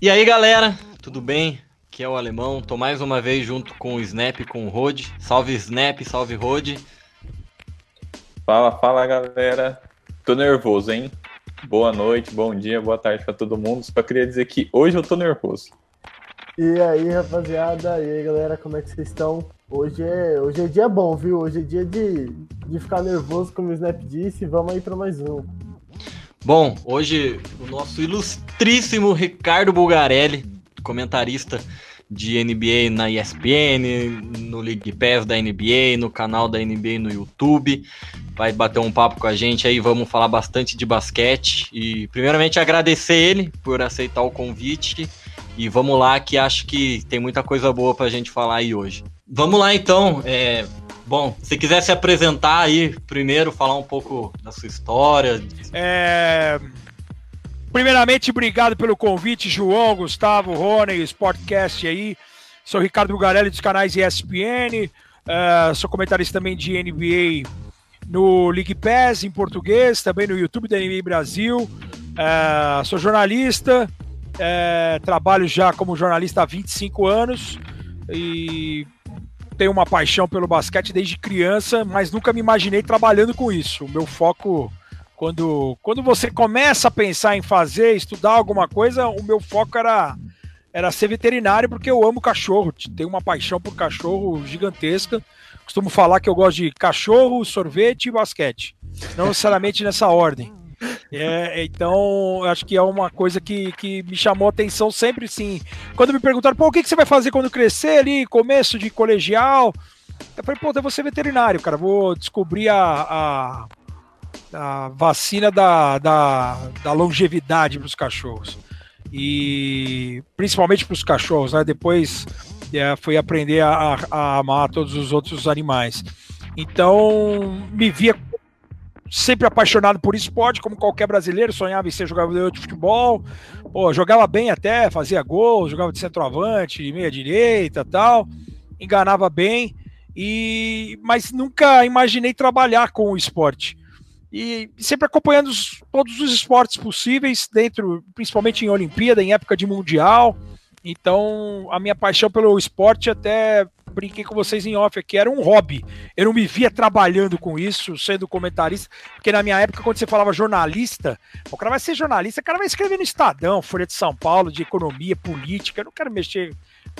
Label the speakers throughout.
Speaker 1: E aí, galera, tudo bem? Aqui é o Alemão. Tô mais uma vez junto com o Snap e com o Rod. Salve Snap, salve Rod.
Speaker 2: Fala, fala, galera. Tô nervoso, hein? Boa noite, bom dia, boa tarde para todo mundo. Só queria dizer que hoje eu tô nervoso.
Speaker 3: E aí, rapaziada, e aí, galera, como é que vocês estão? Hoje é, hoje é dia bom, viu? Hoje é dia de, de ficar nervoso, como o Snap disse. Vamos aí para mais um.
Speaker 1: Bom, hoje o nosso ilustríssimo Ricardo Bulgarelli, comentarista de NBA na ESPN, no League Pass da NBA, no canal da NBA no YouTube. Vai bater um papo com a gente aí, vamos falar bastante de basquete. E primeiramente agradecer ele por aceitar o convite e vamos lá, que acho que tem muita coisa boa pra gente falar aí hoje. Vamos lá então. É, bom, se quiser se apresentar aí primeiro, falar um pouco da sua história.
Speaker 4: É... Primeiramente, obrigado pelo convite, João, Gustavo, Rony, Sportcast aí. Sou Ricardo Bugarelli dos canais ESPN, uh, sou comentarista também de NBA no League Pass em português, também no YouTube da NBA Brasil. Uh, sou jornalista, é, trabalho já como jornalista há 25 anos e tenho uma paixão pelo basquete desde criança, mas nunca me imaginei trabalhando com isso. O meu foco, quando, quando você começa a pensar em fazer, estudar alguma coisa, o meu foco era, era ser veterinário, porque eu amo cachorro, tenho uma paixão por cachorro gigantesca. Costumo falar que eu gosto de cachorro, sorvete e basquete. Não necessariamente nessa ordem. É, então, acho que é uma coisa que, que me chamou a atenção sempre, sim. Quando me perguntaram, pô, o que, que você vai fazer quando crescer ali, começo de colegial? Eu falei, pô, eu vou ser veterinário, cara, vou descobrir a, a, a vacina da, da, da longevidade para os cachorros. E principalmente para os cachorros, né? Depois é, fui aprender a, a amar todos os outros animais. Então, me via sempre apaixonado por esporte, como qualquer brasileiro, sonhava em ser jogador de futebol. Pô, jogava bem até, fazia gol, jogava de centroavante, meia direita, tal. Enganava bem e mas nunca imaginei trabalhar com o esporte. E sempre acompanhando os, todos os esportes possíveis dentro, principalmente em Olimpíada, em época de mundial. Então, a minha paixão pelo esporte até brinquei com vocês em off aqui, era um hobby. Eu não me via trabalhando com isso, sendo comentarista, porque na minha época, quando você falava jornalista, o cara vai ser jornalista, o cara vai escrever no Estadão, Folha de São Paulo, de economia, política, eu não quero mexer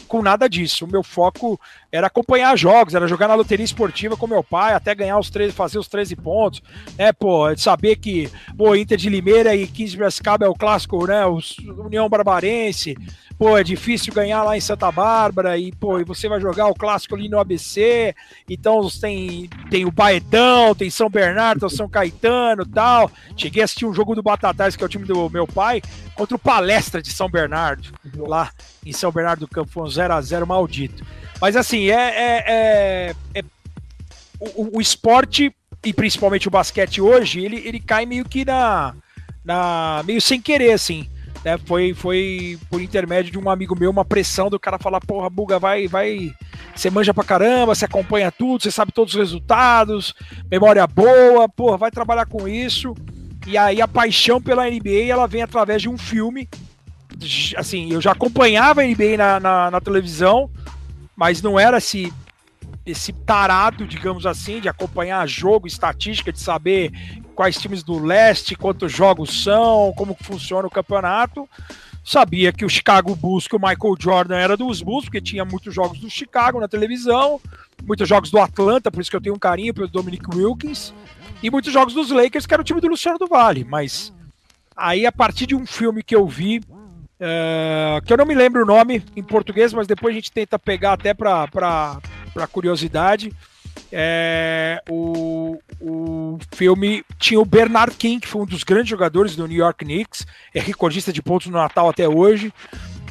Speaker 4: com nada disso. O meu foco era acompanhar jogos, era jogar na loteria esportiva com meu pai, até ganhar os 13, fazer os 13 pontos, né, pô, saber que, pô, Inter de Limeira e 15 de Piracicaba é o clássico, né, o União Barbarense, pô, é difícil ganhar lá em Santa Bárbara e, pô, e você vai jogar o clássico ali no ABC, então tem, tem o Baetão, tem São Bernardo, tem São Caetano tal. Cheguei a assistir um jogo do Batatais, que é o time do meu pai, contra o Palestra de São Bernardo, lá em São Bernardo do Campo, foi um 0x0 maldito. Mas assim, é, é, é, é o, o, esporte, e principalmente o basquete hoje, ele, ele cai meio que na, na. meio sem querer, assim né? Foi, foi por intermédio de um amigo meu, uma pressão do cara falar, porra, Buga, vai, vai. Você manja pra caramba, você acompanha tudo, você sabe todos os resultados, memória boa, porra, vai trabalhar com isso. E aí a paixão pela NBA ela vem através de um filme. Assim, eu já acompanhava a NBA na, na, na televisão, mas não era esse esse tarado, digamos assim, de acompanhar jogo, estatística, de saber quais times do leste, quantos jogos são, como funciona o campeonato. Sabia que o Chicago Bulls, que o Michael Jordan era dos Bulls, porque tinha muitos jogos do Chicago na televisão, muitos jogos do Atlanta, por isso que eu tenho um carinho pelo Dominic Wilkins, e muitos jogos dos Lakers, que era o time do Luciano do Vale. Mas aí, a partir de um filme que eu vi, uh, que eu não me lembro o nome em português, mas depois a gente tenta pegar até para curiosidade, é, o, o filme tinha o Bernard King, que foi um dos grandes jogadores do New York Knicks, é recordista de pontos no Natal até hoje.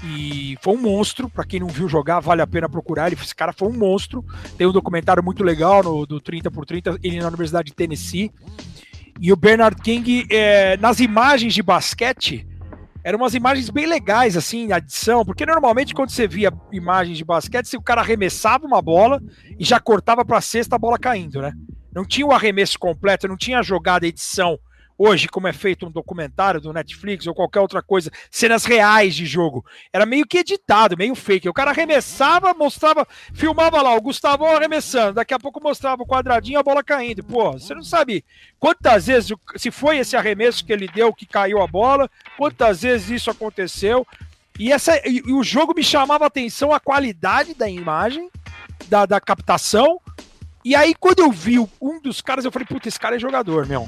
Speaker 4: E foi um monstro, para quem não viu jogar, vale a pena procurar. Ele, esse cara foi um monstro. Tem um documentário muito legal no, do 30 por 30, ele na Universidade de Tennessee. E o Bernard King, é, nas imagens de basquete, eram umas imagens bem legais, assim, na edição, porque normalmente quando você via imagens de basquete, o cara arremessava uma bola e já cortava para a cesta a bola caindo, né? Não tinha o arremesso completo, não tinha a jogada, a edição, hoje, como é feito um documentário do Netflix ou qualquer outra coisa, cenas reais de jogo. Era meio que editado, meio fake. O cara arremessava, mostrava, filmava lá o Gustavo arremessando, daqui a pouco mostrava o quadradinho a bola caindo. Pô, você não sabe quantas vezes, se foi esse arremesso que ele deu que caiu a bola, quantas vezes isso aconteceu. E, essa, e, e o jogo me chamava a atenção a qualidade da imagem, da, da captação. E aí, quando eu vi um dos caras, eu falei, puta, esse cara é jogador, meu.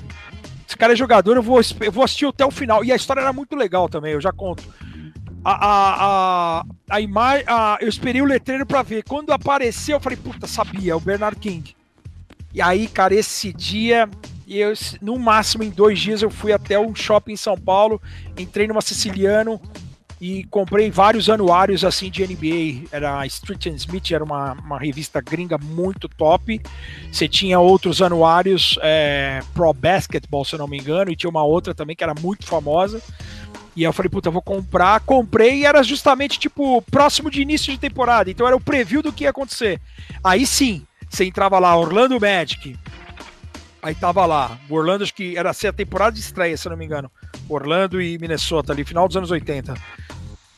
Speaker 4: Cara é jogador, eu vou, eu vou assistir até o final. E a história era muito legal também, eu já conto. A, a, a, a imagem. Eu esperei o letreiro para ver. Quando apareceu, eu falei, puta, sabia, é o Bernard King. E aí, cara, esse dia, eu, no máximo em dois dias, eu fui até um shopping em São Paulo, entrei numa Siciliano e comprei vários anuários assim de NBA. Era Street and Smith, era uma, uma revista gringa muito top. Você tinha outros anuários, é, Pro Basketball, se eu não me engano, e tinha uma outra também que era muito famosa. E eu falei, puta, vou comprar. Comprei e era justamente tipo próximo de início de temporada. Então era o preview do que ia acontecer. Aí sim, você entrava lá, Orlando Magic. Aí tava lá, o Orlando, acho que era ser a temporada de estreia, se eu não me engano. Orlando e Minnesota ali, final dos anos 80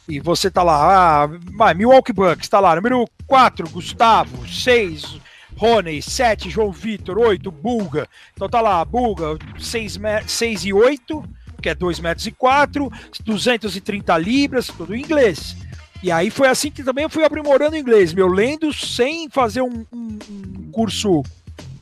Speaker 4: e você tá lá, ah, Milwaukee Bucks, tá lá, número 4, Gustavo, 6, Rony, 7, João Vitor, 8, Bulga. Então tá lá, Bulga, 6, 6 e 8, que é 2 metros e 4, 230 libras, tudo em inglês. E aí foi assim que também eu fui aprimorando o inglês, meu, lendo sem fazer um, um, um curso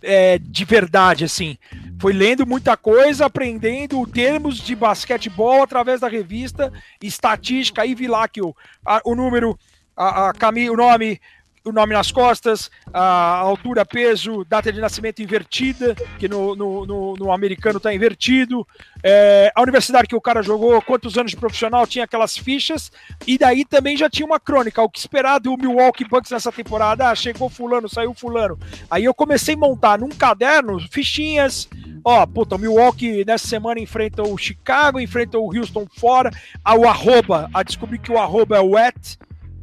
Speaker 4: é, de verdade, assim. Foi lendo muita coisa, aprendendo termos de basquetebol através da revista, estatística, aí vi lá que o, a, o número, a, a, o nome, o nome nas costas, a altura, peso, data de nascimento invertida, que no, no, no, no americano está invertido, é, a universidade que o cara jogou, quantos anos de profissional, tinha aquelas fichas, e daí também já tinha uma crônica, o que esperar do Milwaukee Bucks nessa temporada, ah, chegou fulano, saiu fulano. Aí eu comecei a montar num caderno fichinhas, ó, puta, o Milwaukee nessa semana enfrenta o Chicago, enfrenta o Houston fora, o arroba, a descobrir que o arroba é wet,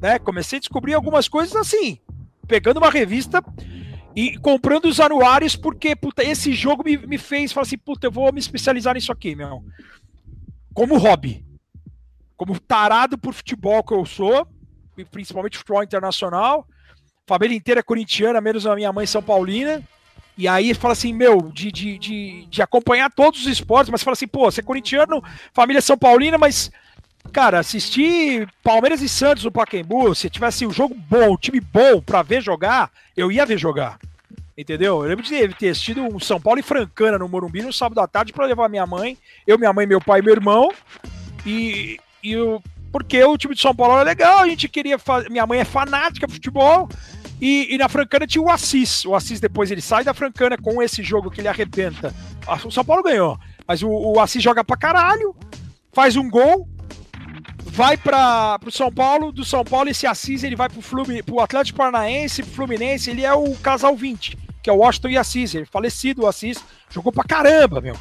Speaker 4: né? Comecei a descobrir algumas coisas assim, pegando uma revista e comprando os anuários, porque puta, esse jogo me, me fez falar assim, puta, eu vou me especializar nisso aqui, meu. Como hobby. Como tarado por futebol que eu sou, principalmente futebol internacional. Família inteira é corintiana, menos a minha mãe São Paulina. E aí fala assim, meu, de, de, de, de acompanhar todos os esportes, mas fala assim, pô, você é corintiano, família São Paulina, mas Cara, assistir Palmeiras e Santos no Pacaembu, se tivesse um jogo bom, um time bom para ver jogar, eu ia ver jogar. Entendeu? Eu lembro de ter assistido um São Paulo e Francana no Morumbi no sábado à tarde para levar minha mãe, eu, minha mãe, meu pai e meu irmão. E, e eu, porque o time de São Paulo era legal, a gente queria fazer. Minha mãe é fanática de futebol. E, e, na Francana tinha o Assis. O Assis depois ele sai da Francana com esse jogo que ele arrebenta. O São Paulo ganhou. Mas o, o Assis joga pra caralho, faz um gol, vai para o São Paulo, do São Paulo esse Assis ele vai para o Atlético Paranaense, pro Fluminense, ele é o casal 20, que é o Washington e Assis, ele é falecido o Assis, jogou pra caramba, meu.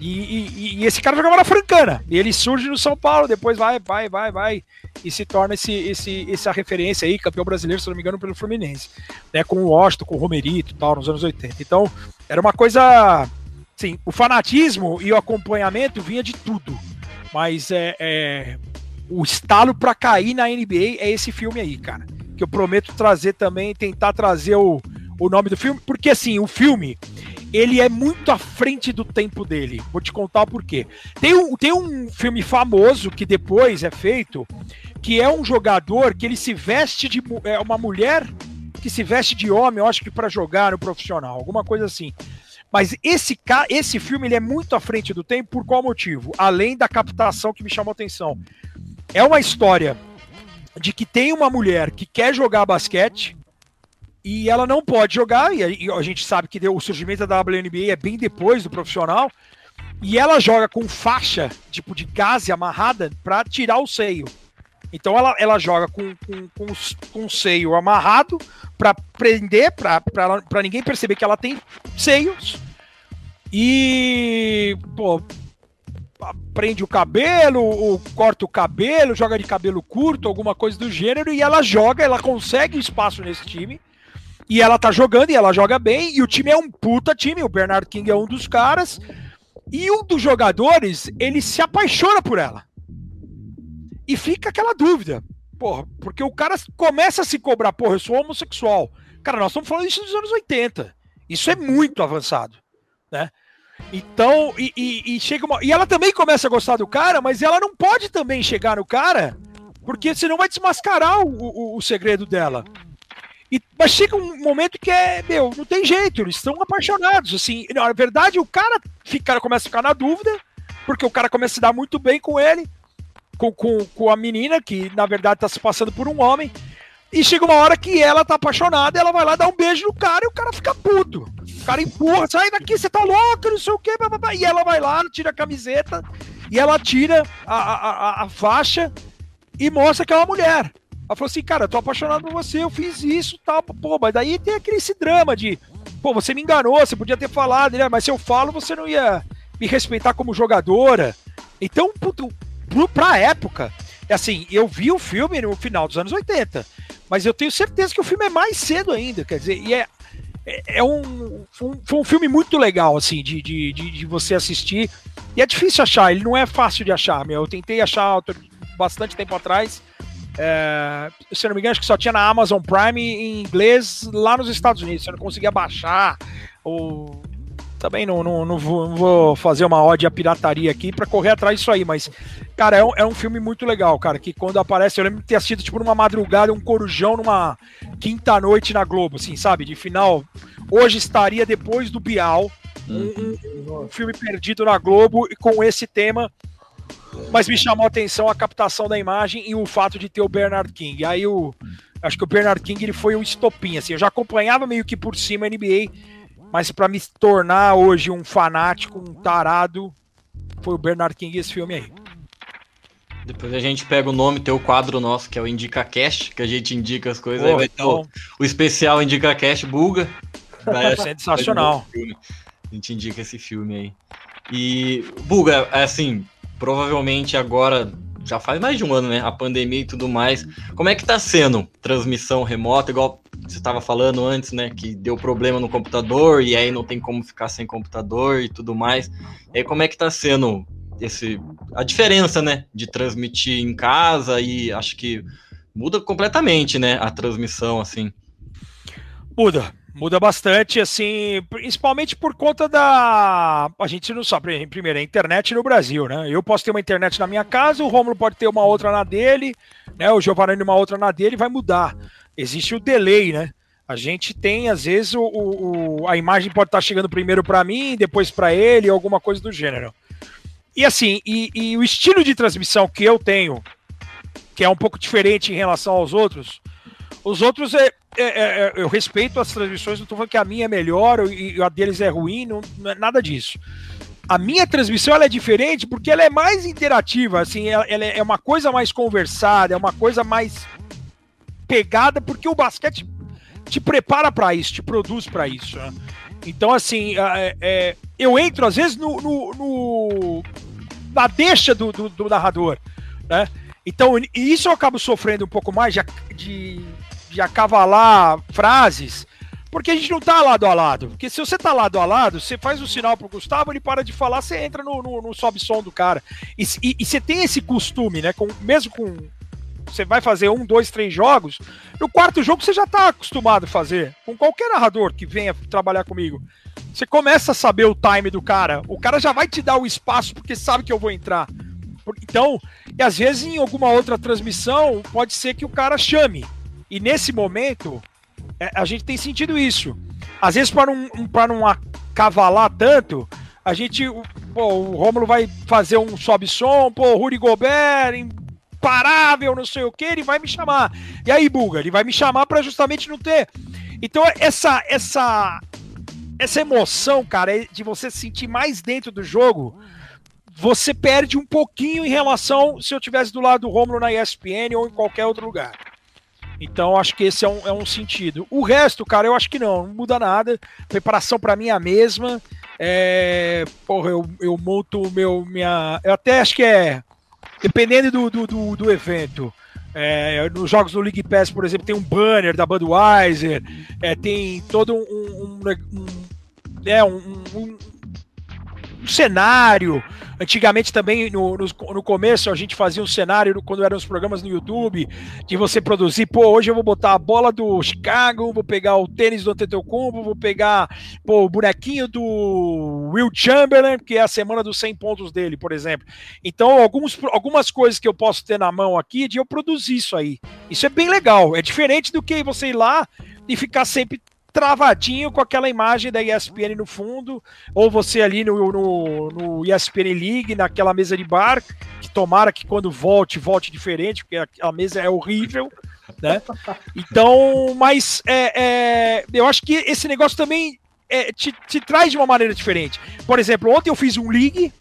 Speaker 4: E, e, e, esse cara jogava na Francana, e ele surge no São Paulo, depois vai, vai, vai, vai, e se torna esse, esse, essa referência aí, campeão brasileiro, se não me engano, pelo Fluminense, né, com o Washington, com o Romerito e tal, nos anos 80. Então, era uma coisa, sim, o fanatismo e o acompanhamento vinha de tudo, mas é, é o estalo para cair na NBA é esse filme aí, cara. Que eu prometo trazer também, tentar trazer o, o nome do filme, porque assim, o filme ele é muito à frente do tempo dele. Vou te contar o porquê. Tem um, tem um filme famoso que depois é feito, que é um jogador que ele se veste de é uma mulher que se veste de homem, eu acho que para jogar no profissional, alguma coisa assim. Mas esse, esse filme ele é muito à frente do tempo por qual motivo? Além da captação que me chamou a atenção é uma história de que tem uma mulher que quer jogar basquete e ela não pode jogar, e a gente sabe que o surgimento da WNBA é bem depois do profissional, e ela joga com faixa, tipo de gás amarrada, para tirar o seio. Então ela, ela joga com, com, com, com o seio amarrado para prender, para ninguém perceber que ela tem seios. E, pô, prende o cabelo, ou corta o cabelo, joga de cabelo curto, alguma coisa do gênero, e ela joga, ela consegue espaço nesse time. E ela tá jogando e ela joga bem, e o time é um puta time, o Bernard King é um dos caras. E um dos jogadores, ele se apaixona por ela. E fica aquela dúvida. Porra, porque o cara começa a se cobrar, porra, eu sou homossexual. Cara, nós estamos falando isso dos anos 80. Isso é muito avançado, né? Então, e, e, e, chega uma. E ela também começa a gostar do cara, mas ela não pode também chegar no cara, porque senão vai desmascarar o, o, o segredo dela. E, mas chega um momento que é, meu, não tem jeito, eles estão apaixonados. Assim, na verdade, o cara fica, começa a ficar na dúvida, porque o cara começa a se dar muito bem com ele, com, com, com a menina, que na verdade está se passando por um homem. E chega uma hora que ela tá apaixonada, ela vai lá dar um beijo no cara e o cara fica puto. O cara empurra, sai daqui, você tá louco, não sei o quê. E ela vai lá, tira a camiseta e ela tira a, a, a, faixa e mostra que é uma mulher. Ela falou assim, cara, eu tô apaixonado por você, eu fiz isso tal. Pô, mas daí tem aquele esse drama de, pô, você me enganou, você podia ter falado, né? Mas se eu falo, você não ia me respeitar como jogadora. Então, puto, pra época, assim, eu vi o filme no final dos anos 80. Mas eu tenho certeza que o filme é mais cedo ainda, quer dizer, e é, é, é um, um, foi um filme muito legal, assim, de, de, de, de, você assistir. E é difícil achar, ele não é fácil de achar, meu. Eu tentei achar bastante tempo atrás. É, se não me engano, acho que só tinha na Amazon Prime em inglês lá nos Estados Unidos. Você não conseguia baixar. Ou também não, não, não, vou, não vou fazer uma ode à pirataria aqui para correr atrás disso aí, mas, cara, é um, é um filme muito legal, cara, que quando aparece, eu lembro de ter assistido, tipo, numa madrugada, um corujão numa quinta-noite na Globo, assim, sabe, de final, hoje estaria depois do Bial, um, um, um filme perdido na Globo e com esse tema, mas me chamou a atenção a captação da imagem e o fato de ter o Bernard King, aí o... Acho que o Bernard King ele foi um estopim, assim. Eu já acompanhava meio que por cima a NBA, mas para me tornar hoje um fanático, um tarado, foi o Bernard King esse filme aí.
Speaker 1: Depois a gente pega o nome, tem o quadro nosso, que é o Indica Cast, que a gente indica as coisas. aí vai então... ter o, especial Indica Buga.
Speaker 4: Vai, é sensacional.
Speaker 1: A gente indica esse filme aí. E, Buga, é assim, provavelmente agora já faz mais de um ano, né? A pandemia e tudo mais. Como é que tá sendo transmissão remota? Igual você estava falando antes, né? Que deu problema no computador e aí não tem como ficar sem computador e tudo mais. E aí, como é que tá sendo esse a diferença, né? De transmitir em casa e acho que muda completamente, né? A transmissão, assim.
Speaker 4: Muda, Muda bastante, assim, principalmente por conta da. A gente não sabe, primeiro, a internet no Brasil, né? Eu posso ter uma internet na minha casa, o Romulo pode ter uma outra na dele, né? O Giovanni uma outra na dele, vai mudar. Existe o delay, né? A gente tem, às vezes, o, o a imagem pode estar chegando primeiro para mim, depois para ele, alguma coisa do gênero. E assim, e, e o estilo de transmissão que eu tenho, que é um pouco diferente em relação aos outros, os outros, é, é, é, é, eu respeito as transmissões, não estou falando que a minha é melhor e a deles é ruim, não, não é nada disso. A minha transmissão ela é diferente porque ela é mais interativa, assim, ela, ela é uma coisa mais conversada, é uma coisa mais pegada, porque o basquete te prepara para isso, te produz para isso. Né? Então, assim, é, é, eu entro às vezes no, no, no na deixa do, do, do, narrador, né? Então, e isso eu acabo sofrendo um pouco mais de, de de acavalar frases, porque a gente não tá lado a lado. Porque se você tá lado a lado, você faz o sinal pro Gustavo, ele para de falar, você entra no, no, no sobe-som do cara. E, e, e, você tem esse costume, né? Com, mesmo com. Você vai fazer um, dois, três jogos. No quarto jogo você já tá acostumado a fazer. Com qualquer narrador que venha trabalhar comigo. Você começa a saber o time do cara. O cara já vai te dar o espaço porque sabe que eu vou entrar. Então, e às vezes em alguma outra transmissão, pode ser que o cara chame. E nesse momento, é, a gente tem sentido isso. Às vezes, para não, para não acavalar tanto, a gente. Pô, o Rômulo vai fazer um sobe-som, pô, Ruri Gobert, imparável, não sei o que, ele vai me chamar. E aí, Buga, ele vai me chamar para justamente não ter. Então, essa, essa, essa emoção, cara, é de você se sentir mais dentro do jogo, você perde um pouquinho em relação se eu tivesse do lado do Romulo na ESPN ou em qualquer outro lugar. Então acho que esse é um, é um sentido. O resto, cara, eu acho que não, não muda nada. preparação para mim é a mesma. É, porra, eu, eu monto meu minha. Eu até acho que é. Dependendo do, do, do, do evento. É, nos jogos do League Pass, por exemplo, tem um banner da Budweiser, é, tem todo um, um, um, é, um, um cenário. Antigamente também, no, no, no, começo, a gente fazia um cenário quando eram os programas no YouTube, de você produzir, pô, hoje eu vou botar a bola do Chicago, vou pegar o tênis do Antetokounmpo, vou pegar pô, o bonequinho do Will Chamberlain, que é a semana dos 100 pontos dele, por exemplo. Então, alguns, algumas coisas que eu posso ter na mão aqui, de eu produzir isso aí. Isso é bem legal, é diferente do que você ir lá e ficar sempre travadinho com aquela imagem da ESPN no fundo, ou você ali no, no, no, ESPN League, naquela mesa de bar, que tomara que quando volte, volte diferente, porque a, a mesa é horrível, né? Então, mas é, é, eu acho que esse negócio também é, te, te traz de uma maneira diferente. Por exemplo, ontem eu fiz um League,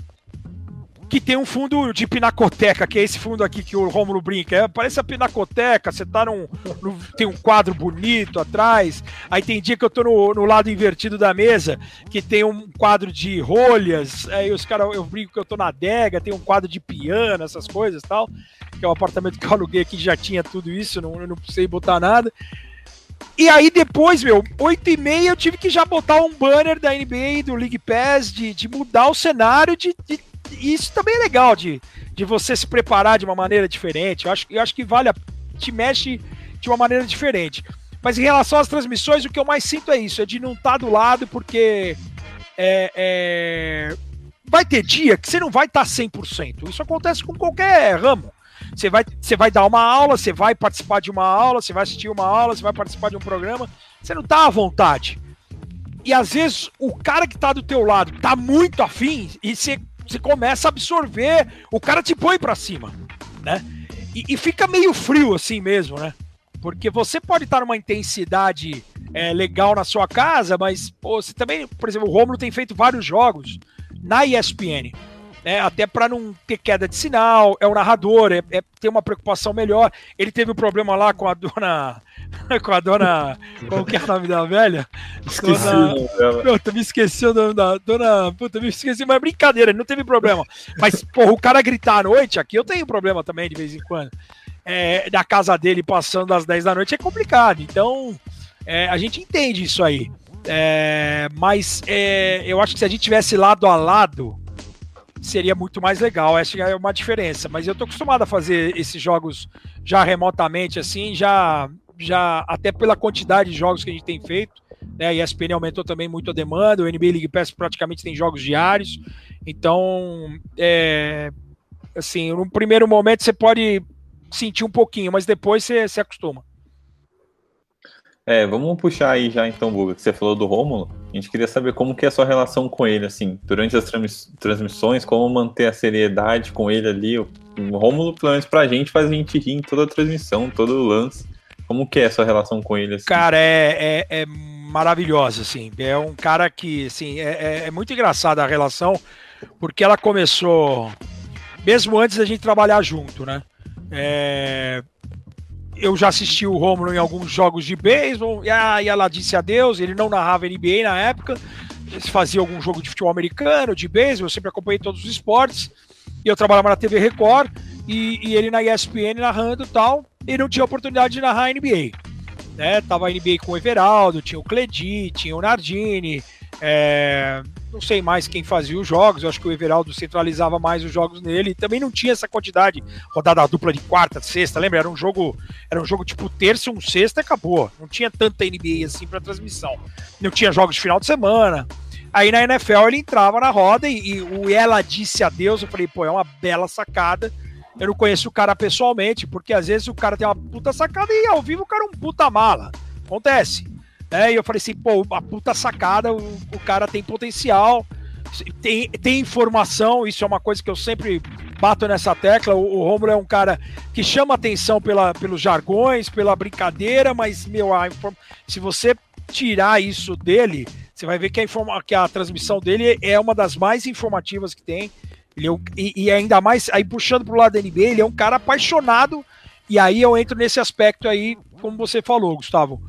Speaker 4: que tem um fundo de pinacoteca, que é esse fundo aqui que o Romulo brinca. É, parece a pinacoteca, você tá num, num, Tem um quadro bonito atrás. Aí tem dia que eu tô no, no, lado invertido da mesa, que tem um quadro de rolhas. Aí os caras, eu brinco que eu tô na adega, tem um quadro de piano, essas coisas tal. Que é o apartamento que eu aluguei aqui já tinha tudo isso, não, não precisei botar nada. E aí depois, meu, 8 e meia eu tive que já botar um banner da NBA, do League Pass, de, de mudar o cenário, de, de isso também é legal de, de você se preparar de uma maneira diferente. Eu acho, eu acho que vale a, te mexe de uma maneira diferente. Mas em relação às transmissões, o que eu mais sinto é isso, é de não estar tá do lado, porque é, é, vai ter dia que você não vai estar tá 100%. Isso acontece com qualquer ramo. Você vai, você vai dar uma aula, você vai participar de uma aula, você vai assistir uma aula, você vai participar de um programa, você não está à vontade. E às vezes o cara que está do teu lado está muito afim e você você começa a absorver, o cara te põe para cima, né? E, e, fica meio frio assim mesmo, né? Porque você pode estar numa intensidade é, legal na sua casa, mas pô, você também, por exemplo, o Romulo tem feito vários jogos na ESPN né? Até para não ter queda de sinal, é o narrador, é, é ter uma preocupação melhor. Ele teve um problema lá com a dona. com a dona. Qual que é o nome da velha?
Speaker 2: Esqueci
Speaker 4: dona, Puta, me esqueci o nome da. Dona. Puta, me esqueci, mas é brincadeira, não teve problema. Mas, porra, o cara gritar à noite, aqui eu tenho problema também de vez em quando. É, da casa dele passando das 10 da noite é complicado. Então, é, a gente entende isso aí. É, mas é, eu acho que se a gente tivesse lado a lado, seria muito mais legal. Essa é uma diferença. Mas eu tô acostumado a fazer esses jogos já remotamente, assim, já, já até pela quantidade de jogos que a gente tem feito. Né, a ESPN aumentou também muito a demanda, o NBA League Pass praticamente tem jogos diários. Então, é, assim, no primeiro momento você pode sentir um pouquinho, mas depois você se acostuma.
Speaker 2: É, vamos puxar aí já então, Buga, que você falou do Rômulo. A gente queria saber como que é a sua relação com ele, assim, durante as transmissões, como manter a seriedade com ele ali. O Rômulo, pelo menos pra gente, faz a gente rir em toda a transmissão, todo o lance. Como que é a sua relação com ele? Assim?
Speaker 4: Cara, é, é, é maravilhosa, assim. É um cara que, assim, é, é, é muito engraçada a relação, porque ela começou mesmo antes da gente trabalhar junto, né? É, eu já assisti o Romulo em alguns jogos de beisebol, e, ah, e ela disse adeus, ele não narrava NBA na época, eles faziam algum jogo de futebol americano, de beisebol, eu sempre acompanhei todos os esportes, e eu trabalhava na TV Record, e, e ele na ESPN narrando tal, e não tinha oportunidade de narrar a NBA. Né? Tava a NBA com o Everaldo, tinha o Cledi, tinha o Nardini, é, não sei mais quem fazia os jogos, eu acho que o Everaldo centralizava mais os jogos nele, também não tinha essa quantidade, rodada dupla de quarta, sexta, lembra? Era um jogo, era um jogo tipo terça, um sexta e acabou. Não tinha tanta NBA assim para transmissão. Não tinha jogos de final de semana. Aí na NFL ele entrava na roda e, e o ela disse adeus, eu falei, pô, é uma bela sacada. Eu não conheço o cara pessoalmente, porque às vezes o cara tem uma puta sacada e ao vivo o cara é um puta mala. Acontece. Né? E eu falei assim, pô, a puta sacada, o, o cara tem potencial, tem, tem informação, isso é uma coisa que eu sempre bato nessa tecla. O, o Romulo é um cara que chama atenção pela, pelos jargões, pela brincadeira, mas, meu, a, se você tirar isso dele, você vai ver que a, que a transmissão dele é uma das mais informativas que tem. Ele é e, e, ainda mais, aí puxando pro lado da NBA, ele é um cara apaixonado. E aí eu entro nesse aspecto aí, como você falou, Gustavo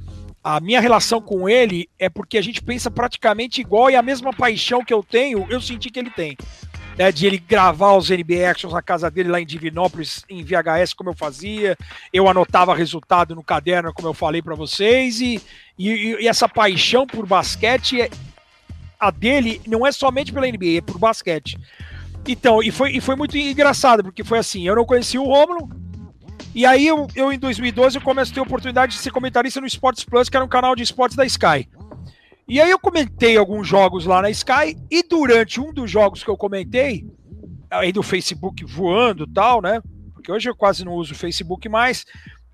Speaker 4: a minha relação com ele é porque a gente pensa praticamente igual e a mesma paixão que eu tenho, eu senti que ele tem. Né, de ele gravar os NBA Actions na casa dele lá em Divinópolis em VHS, como eu fazia, eu anotava resultado no caderno, como eu falei para vocês, e, e, e, essa paixão por basquete, é, a dele não é somente pela NBA, é por basquete. Então, e foi, e foi muito engraçado, porque foi assim, eu não conhecia o Romulo, e aí eu, eu em 2012 eu começo a ter a oportunidade de ser comentarista no Sports Plus, que era um canal de esportes da Sky. E aí eu comentei alguns jogos lá na Sky, e durante um dos jogos que eu comentei, aí do Facebook voando tal, né? Porque hoje eu quase não uso o Facebook mais.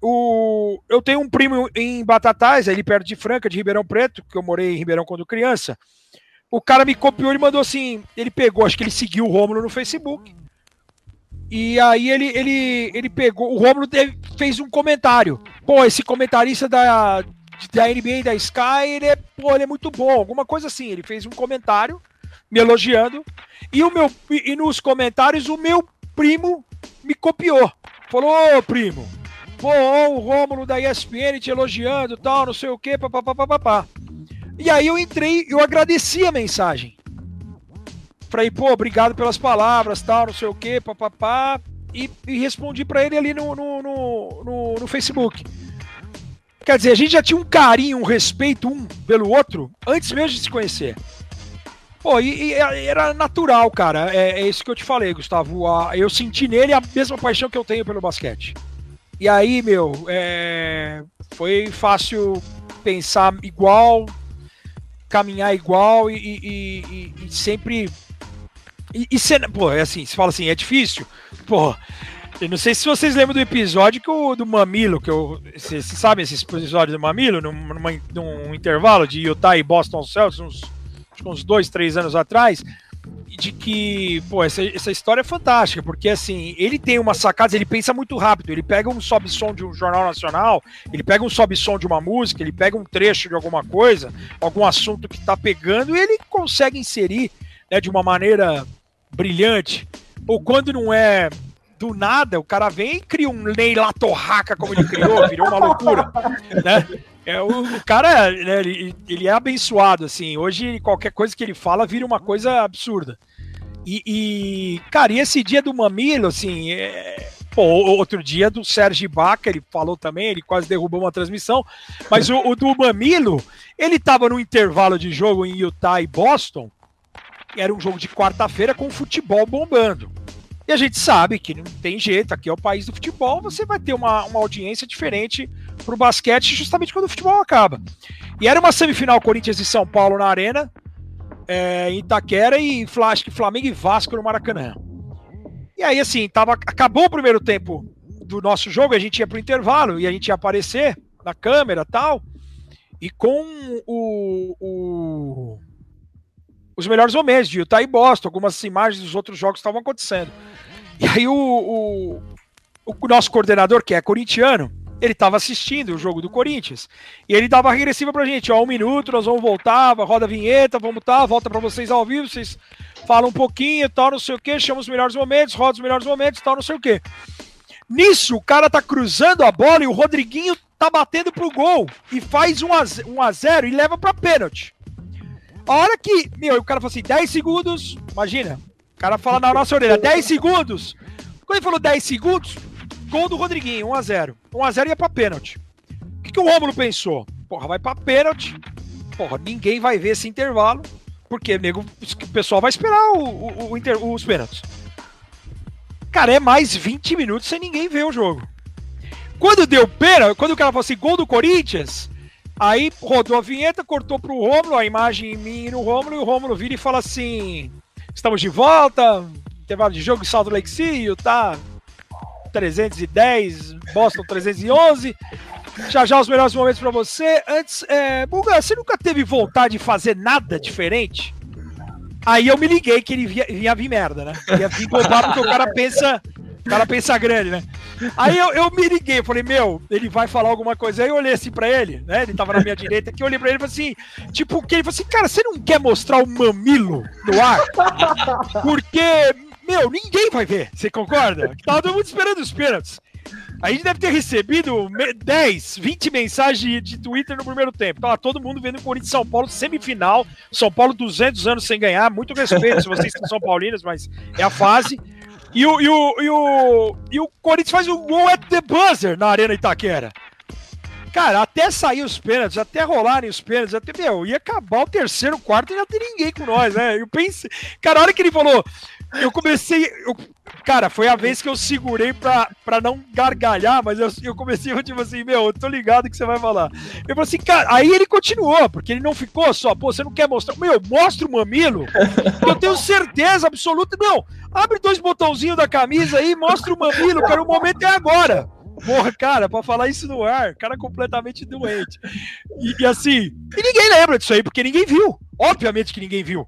Speaker 4: O, eu tenho um primo em Batatais, ali perto de Franca, de Ribeirão Preto, que eu morei em Ribeirão quando criança. O cara me copiou e mandou assim. Ele pegou, acho que ele seguiu o Rômulo no Facebook. E aí ele, ele, ele pegou. O Rômulo fez um comentário. Pô, esse comentarista da, da NBA da Sky, ele é, pô, ele é muito bom. Alguma coisa assim. Ele fez um comentário me elogiando. E, o meu, e nos comentários o meu primo me copiou. Falou, ô primo, pô, o Rômulo da ESPN te elogiando tal, não sei o que, papapá. E aí eu entrei, eu agradeci a mensagem. Falei, pô, obrigado pelas palavras, tal, não sei o que, papapá. E, e respondi para ele ali no, no, no, no, no Facebook. Quer dizer, a gente já tinha um carinho, um respeito um pelo outro antes mesmo de se conhecer. Pô, e, e, era natural, cara. É, é, isso que eu te falei, Gustavo. eu senti nele a mesma paixão que eu tenho pelo basquete. E aí, meu, é, foi fácil pensar igual, caminhar igual e, e, e sempre. E, e ser, pô, é assim, você fala assim, é difícil? Pô, eu não sei se vocês lembram do episódio que o, do Mamilo, que eu. Vocês sabem esse episódio do Mamilo, num, numa, num intervalo de Utah e Boston Celtics, uns uns dois, três anos atrás, de que, pô, essa, essa história é fantástica, porque assim, ele tem uma sacada, ele pensa muito rápido, ele pega um sobe-som de um jornal nacional, ele pega um sobe-som de uma música, ele pega um trecho de alguma coisa, algum assunto que tá pegando, e ele consegue inserir né, de uma maneira brilhante, ou quando não é do nada, o cara vem e cria um Ney Latorraca como ele criou, virou uma loucura, né? É, o, o cara, né, ele, ele, é abençoado, assim. Hoje, qualquer coisa que ele fala vira uma coisa absurda. E, e cara, e esse dia do Mamilo, assim, é... Pô, outro dia do Sérgio Baca, ele falou também, ele quase derrubou uma transmissão. Mas o, o do Mamilo, ele tava no intervalo de jogo em Utah e Boston. Era um jogo de quarta-feira com futebol bombando. E a gente sabe que não tem jeito, aqui é o país do futebol, você vai ter uma, uma audiência diferente para o basquete justamente quando o futebol acaba. E era uma semifinal Corinthians e São Paulo na Arena, é, Itaquera, e acho que Flamengo e Vasco no Maracanã. E aí, assim, tava, acabou o primeiro tempo do nosso jogo, a gente ia para o intervalo e a gente ia aparecer na câmera tal, e com o, o, os melhores momentos de Utah e Boston, algumas imagens dos outros jogos estavam acontecendo. E aí o, o, o nosso coordenador, que é corintiano, ele estava assistindo o jogo do Corinthians. E ele dava regressiva pra gente, ó, um minuto, nós vamos voltar, roda a vinheta, vamos tá, volta para vocês ao vivo, vocês falam um pouquinho, tal, não sei o que, chama os melhores momentos, roda os melhores momentos, tal, não sei o que. Nisso, o cara tá cruzando a bola e o Rodriguinho tá batendo pro gol e faz 1 a, 1 a 0 e leva pra pênalti. A hora que, meu, o cara fala assim, 10 segundos, imagina, o cara fala na nossa orelha, 10 segundos. Quando ele falou 10 segundos, gol do Rodriguinho, 1x0. 1x0 ia pra pênalti. O que, que o Rômulo pensou? Porra, vai pra pênalti. Porra, ninguém vai ver esse intervalo. Porque nego, o pessoal vai esperar o, o, o inter, os pênaltis. Cara, é mais 20 minutos sem ninguém ver o jogo. Quando deu pênalti, quando o cara falou assim, gol do Corinthians, aí rodou a vinheta, cortou pro Rômulo, a imagem em mim e no Rômulo, e o Rômulo vira e fala assim: Estamos de volta, intervalo de jogo, Salto Lake City, tá 310, Boston 311. Já já os melhores momentos para você. Antes, é, você nunca teve vontade de fazer nada diferente? Aí eu me liguei que ele via, vinha vir merda, né? Ia vir bombar porque o cara pensa. O cara pensa grande, né? Aí eu, eu me liguei, falei, meu, ele vai falar alguma coisa. Aí eu olhei assim pra ele, né? Ele tava na minha direita aqui, eu olhei pra ele e falei assim, tipo, que ele falou assim, cara, você não quer mostrar o mamilo no ar? Porque meu, ninguém vai ver. Você concorda? Tava todo mundo esperando os pênaltis. A gente deve ter recebido 10, 20 mensagens de Twitter no primeiro tempo. Tava todo mundo vendo o Corinthians São Paulo semifinal. São Paulo 200 anos sem ganhar. Muito respeito se vocês são São Paulinos, mas é a fase. E o, e o, e o, e o Corinthians faz o gol at the buzzer na Arena Itaquera. Cara, até sair os pênaltis, até rolarem os pênaltis, até, meu, ia acabar o terceiro, quarto e não ter ninguém com nós, né? Eu pensei. Cara, a hora que ele falou, eu comecei. Eu, cara, foi a vez que eu segurei pra, pra não gargalhar, mas eu, eu comecei, tipo assim, meu, eu tô ligado que você vai falar. Eu falei assim, cara, aí ele continuou, porque ele não ficou só, pô, você não quer mostrar. Meu, mostra o mamilo, eu tenho certeza absoluta. Não, abre dois botãozinhos da camisa aí, mostra o mamilo, cara, o momento é agora. Porra, cara, pra falar isso no ar, cara completamente doente. E, e, assim, e ninguém lembra disso aí, porque ninguém viu. Obviamente que ninguém viu.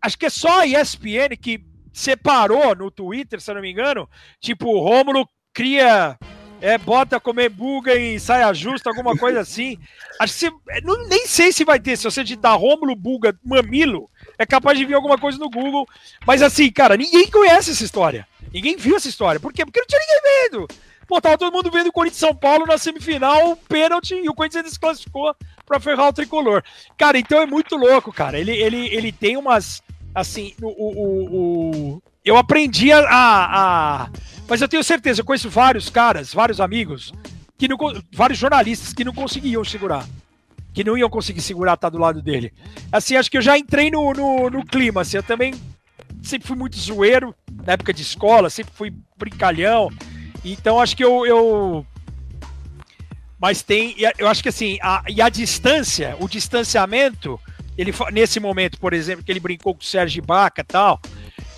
Speaker 4: Acho que é só a ESPN que separou no Twitter, se eu não me engano, tipo, o Rômulo cria. É, bota comer buga em saia justa, alguma coisa assim. Acho que você, não, nem sei se vai ter. Se você digitar Rômulo Buga Mamilo, é capaz de vir alguma coisa no Google. Mas assim, cara, ninguém conhece essa história. Ninguém viu essa história. Por quê? Porque não tinha ninguém vendo. Pô, tava todo mundo vendo o Corinthians São Paulo na semifinal, o pênalti, e o Corinthians desclassificou para ferrar o tricolor. Cara, então é muito louco, cara. Ele, ele, ele tem umas. Assim, o, o, o eu aprendi a, a, Mas eu tenho certeza, eu conheço vários caras, vários amigos, que não, vários jornalistas que não conseguiam segurar. Que não iam conseguir segurar estar tá do lado dele. Assim, acho que eu já entrei no, no, no clima. Assim, eu também sempre fui muito zoeiro na época de escola, sempre fui brincalhão. Então acho que eu, eu. Mas tem. Eu acho que assim, a, e a distância, o distanciamento, ele nesse momento, por exemplo, que ele brincou com o Sérgio Baca e tal.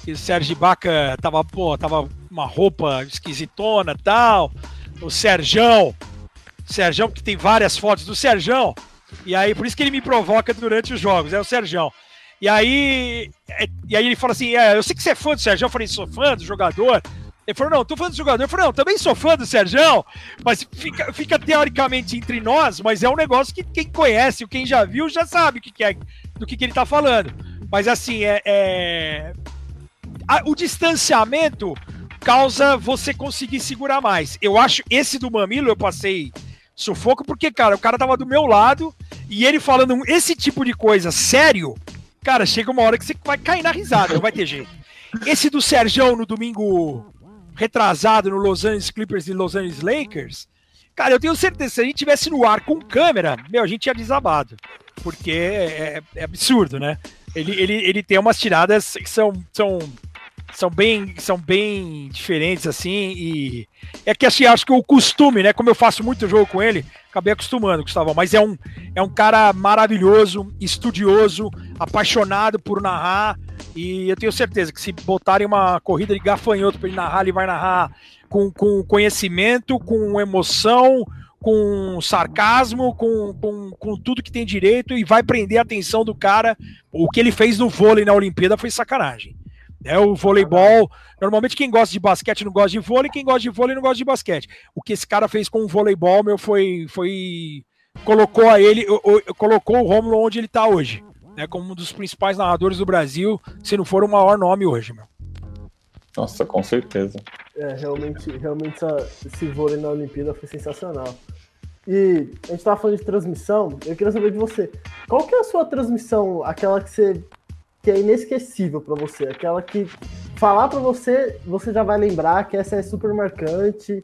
Speaker 4: E o Sérgio Baca tava, pô, tava uma roupa esquisitona tal. O Serjão. Serjão, que tem várias fotos do Serjão. E aí, por isso que ele me provoca durante os jogos, é o Serjão. E aí, é, e aí ele fala assim: é, eu sei que você é fã do Serjão. Eu falei, sou fã do jogador. Ele falou, não, tô fã do jogador. Eu falei, não, também sou fã do Serjão, mas fica, fica teoricamente entre nós, mas é um negócio que quem conhece, quem já viu, já sabe o que, que é, do que, que ele tá falando. Mas assim, é, é... O distanciamento causa você conseguir segurar mais. Eu acho esse do Mamilo eu passei sufoco porque, cara, o cara tava do meu lado e ele falando esse tipo de coisa sério, cara, chega uma hora que você vai cair na risada, não vai ter jeito. Esse do Serjão no domingo retrasado no Los Angeles Clippers e Los Angeles Lakers, cara, eu tenho certeza, se a gente tivesse no ar com câmera, meu, a gente tinha desabado. Porque é, é, é absurdo, né? Ele, ele, ele tem umas tiradas que são, são, são, bem, são bem diferentes, assim, e é que assim, acho que o costume, né? Como eu faço muito jogo com ele, acabei acostumando, Gustavo. Mas é um, é um cara maravilhoso, estudioso, apaixonado por narrar. E eu tenho certeza que se botarem uma corrida de gafanhoto para ele narrar, ele vai narrar com, com conhecimento, com emoção, com sarcasmo, com, com, com tudo que tem direito e vai prender a atenção do cara. O que ele fez no vôlei na Olimpíada foi sacanagem. É o voleibol. Normalmente quem gosta de basquete não gosta de vôlei, quem gosta de vôlei não gosta de basquete. O que esse cara fez com o voleibol, meu, foi. foi colocou a ele, colocou o Romulo onde ele está hoje. Né, como um dos principais narradores do Brasil, se não for o maior nome hoje, meu.
Speaker 2: Nossa, com certeza.
Speaker 3: É, realmente, realmente essa, esse vôlei na Olimpíada foi sensacional. E a gente tava falando de transmissão, eu queria saber de você. Qual que é a sua transmissão, aquela que você que é inesquecível para você, aquela que falar para você, você já vai lembrar que essa é super marcante.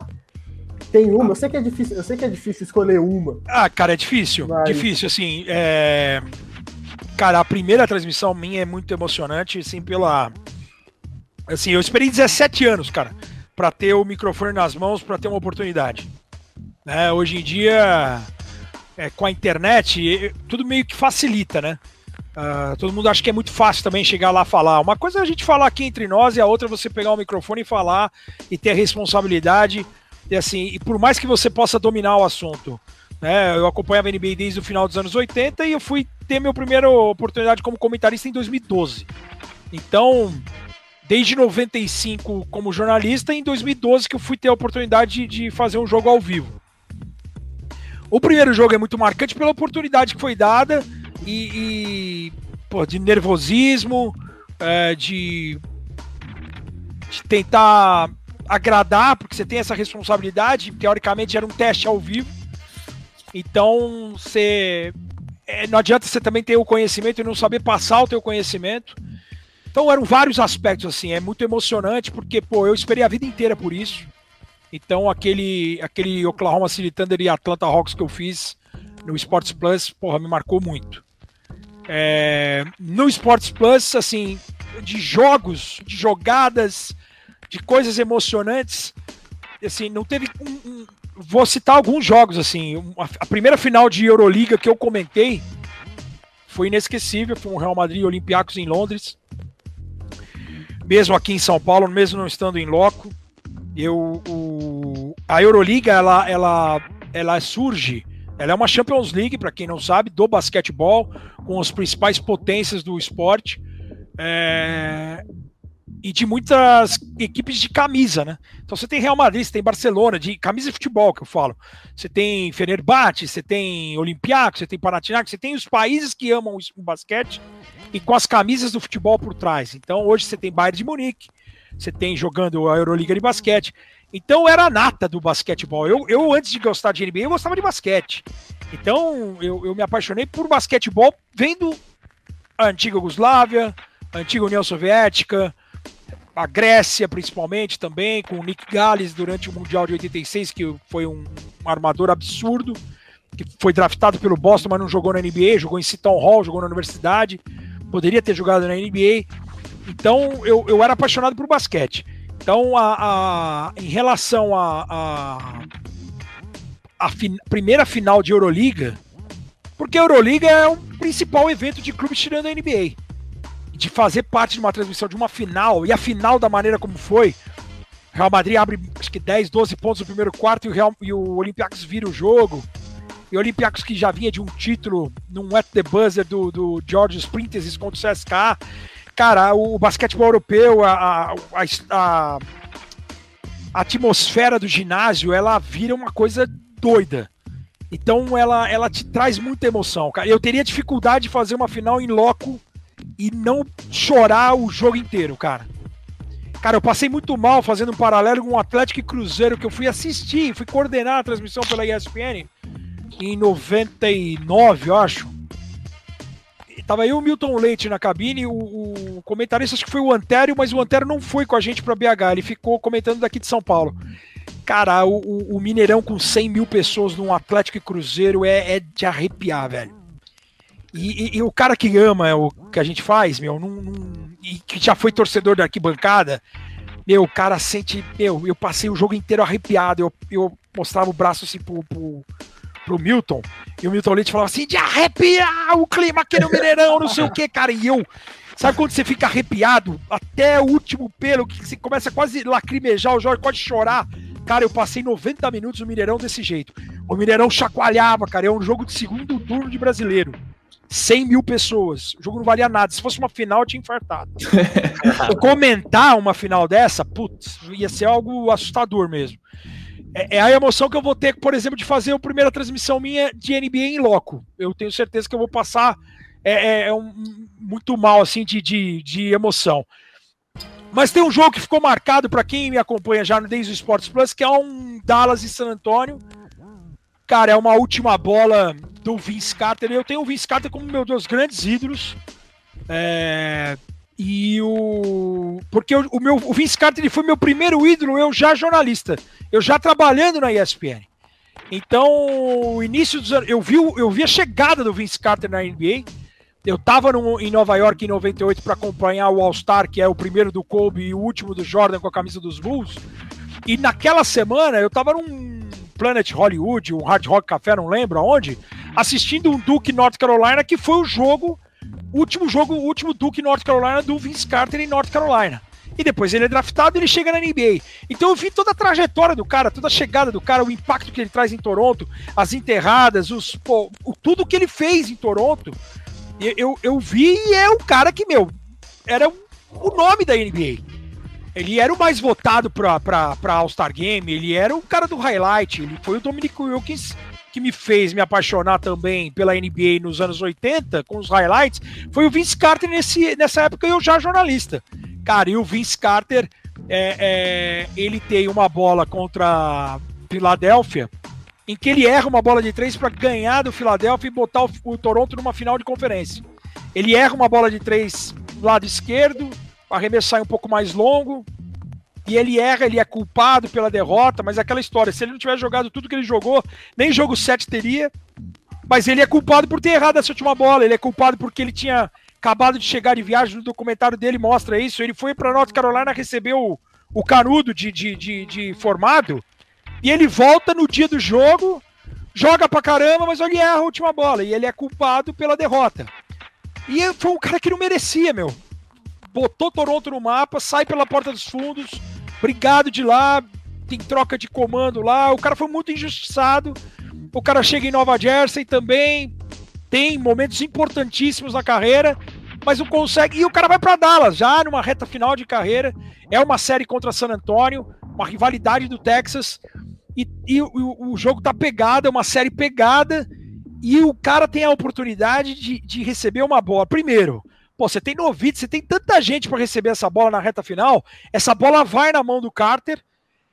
Speaker 3: Tem uma, eu sei que é difícil, eu sei que é difícil escolher uma.
Speaker 4: Ah, cara, é difícil, mas... difícil assim, é... Cara, a primeira transmissão minha é muito emocionante, assim, pela assim, eu esperei 17 anos, cara, para ter o microfone nas mãos, para ter uma oportunidade. É, hoje em dia, é, com a internet, tudo meio que facilita, né? Uh, todo mundo acha que é muito fácil também chegar lá falar. Uma coisa é a gente falar aqui entre nós e a outra é você pegar o microfone e falar e ter a responsabilidade. E assim, e por mais que você possa dominar o assunto, né? Eu acompanhava a NBA desde o final dos anos 80 e eu fui ter minha primeira oportunidade como comentarista em 2012. Então, desde 95 como jornalista, em 2012 que eu fui ter a oportunidade de, de fazer um jogo ao vivo. O primeiro jogo é muito marcante pela oportunidade que foi dada e, e pô, de nervosismo, é, de, de tentar agradar, porque você tem essa responsabilidade, teoricamente era um teste ao vivo. Então, você é, não adianta você também ter o conhecimento e não saber passar o teu conhecimento. Então eram vários aspectos assim, é muito emocionante porque pô, eu esperei a vida inteira por isso. Então aquele, aquele Oklahoma City Thunder e Atlanta Hawks que eu fiz no Sports Plus, porra, me marcou muito. É, no Sports Plus, assim, de jogos, de jogadas, de coisas emocionantes, assim, não teve um, um, vou citar alguns jogos assim, a primeira final de Euroliga que eu comentei foi inesquecível, foi um Real Madrid Olympiacos em Londres. Mesmo aqui em São Paulo, mesmo não estando em loco, eu o, a Euroliga ela ela ela surge ela é uma Champions League, para quem não sabe, do basquetebol, com as principais potências do esporte. É... E de muitas equipes de camisa, né? Então você tem Real Madrid, você tem Barcelona, de camisa de futebol, que eu falo. Você tem Fenerbahçe, você tem Olympiacos, você tem Panathinaikos, você tem os países que amam o basquete e com as camisas do futebol por trás. Então hoje você tem Bayern de Munique, você tem jogando a Euroliga de basquete. Então era a nata do basquetebol. Eu, eu, antes de gostar de NBA, eu gostava de basquete. Então eu, eu me apaixonei por basquetebol vendo a antiga Yugoslávia, a antiga União Soviética, a Grécia principalmente também, com o Nick Gales durante o Mundial de 86, que foi um, um armador absurdo, que foi draftado pelo Boston, mas não jogou na NBA, jogou em Seton Hall, jogou na universidade, poderia ter jogado na NBA. Então eu, eu era apaixonado por basquete. Então, a, a, em relação à a, a, a fin, primeira final de Euroliga, porque a Euroliga é o principal evento de clube tirando a NBA. De fazer parte de uma transmissão de uma final, e a final da maneira como foi, Real Madrid abre acho que 10, 12 pontos no primeiro quarto e o, Real, e o Olympiacos vira o jogo. E o Olympiacos que já vinha de um título num at the buzzer do, do George Sprinters contra o CSK cara, o basquetebol europeu, a, a, a, a atmosfera do ginásio, ela vira uma coisa doida. Então ela, ela te traz muita emoção, cara. Eu teria dificuldade de fazer uma final em loco e não chorar o jogo inteiro, cara. Cara, eu passei muito mal fazendo um paralelo com o Atlético e Cruzeiro que eu fui assistir, fui coordenar a transmissão pela ESPN em 99, eu acho. Tava aí o Milton Leite na cabine, o, o comentarista acho que foi o Antério, mas o Antério não foi com a gente para BH, ele ficou comentando daqui de São Paulo. Cara, o, o, Mineirão com 100 mil pessoas num Atlético e Cruzeiro é, é de arrepiar, velho. E, e, e, o cara que ama o que a gente faz, meu, não, não, e que já foi torcedor da arquibancada, meu, o cara sente. Meu, eu passei o jogo inteiro arrepiado. Eu, eu mostrava o braço assim pro, pro, pro Milton, e o Milton Leite falava assim, de arrepiar o clima aqui no Mineirão, não sei o que, cara, e eu... Sabe quando você fica arrepiado até o último pelo, que você começa a quase lacrimejar, o Jorge pode chorar? Cara, eu passei 90 minutos no Mineirão desse jeito. O Mineirão chacoalhava, cara. É um jogo de segundo turno de brasileiro. 100 mil pessoas. O jogo não valia nada. Se fosse uma final, eu tinha infartado. Comentar uma final dessa, putz, ia ser algo assustador mesmo. É, é, a emoção que eu vou ter, por exemplo, de fazer a primeira transmissão minha de NBA em loco. Eu tenho certeza que eu vou passar é, é, é um, muito mal assim de, de, de, emoção. Mas tem um jogo que ficou marcado para quem me acompanha já desde o Sports Plus, que é um Dallas e San Antonio. Cara, é uma última bola do Vince Carter. Eu tenho o Vince Carter como meu dos grandes ídolos. É, e o. Porque o, o, meu, o Vince Carter ele foi meu primeiro ídolo, eu já jornalista, eu já trabalhando na ESPN. Então, o início dos anos. Eu vi, eu vi a chegada do Vince Carter na NBA. Eu estava em Nova York em 98 para acompanhar o All-Star, que é o primeiro do Kobe e o último do Jordan com a camisa dos Bulls. E naquela semana eu estava num Planet Hollywood, um Hard Rock Café, não lembro aonde, assistindo um Duke North Carolina, que foi o jogo último jogo, último Duke North Carolina do Vince Carter em North Carolina. E depois ele é draftado e ele chega na NBA. Então eu vi toda a trajetória do cara, toda a chegada do cara, o impacto que ele traz em Toronto, as enterradas, os, pô, o, tudo que ele fez em Toronto. Eu, eu, eu vi e é o cara que, meu, era o nome da NBA. Ele era o mais votado para All-Star Game, ele era o cara do highlight, ele foi o Dominic Wilkins que me fez me apaixonar também pela NBA nos anos 80, com os highlights, foi o Vince Carter nesse, nessa época eu já jornalista. Cara, e o Vince Carter, é, é, ele tem uma bola contra Filadélfia, em que ele erra uma bola de três para ganhar do Filadélfia e botar o, o, Toronto numa final de conferência. Ele erra uma bola de três do lado esquerdo, sai um pouco mais longo, e ele erra, ele é culpado pela derrota, mas é aquela história, se ele não tivesse jogado tudo que ele jogou, nem jogo 7 teria, mas ele é culpado por ter errado essa última bola, ele é culpado porque ele tinha acabado de chegar de viagem, no documentário dele mostra isso, ele foi para North Carolina, recebeu o, o canudo de, de, de, de formado, e ele volta no dia do jogo, joga pra caramba, mas ele erra a última bola, e ele é culpado pela derrota. E foi um cara que não merecia, meu. Botou Toronto no mapa, sai pela porta dos fundos, brigado de lá, tem troca de comando lá. O cara foi muito injustiçado. O cara chega em Nova Jersey também, tem momentos importantíssimos na carreira, mas não consegue. E o cara vai para Dallas, já numa reta final de carreira. É uma série contra San Antonio, uma rivalidade do Texas. E, e o, o jogo tá pegado, é uma série pegada e o cara tem a oportunidade de, de receber uma bola. Primeiro, pô, você tem Novitz, você tem tanta gente para receber essa bola na reta final. Essa bola vai na mão do Carter,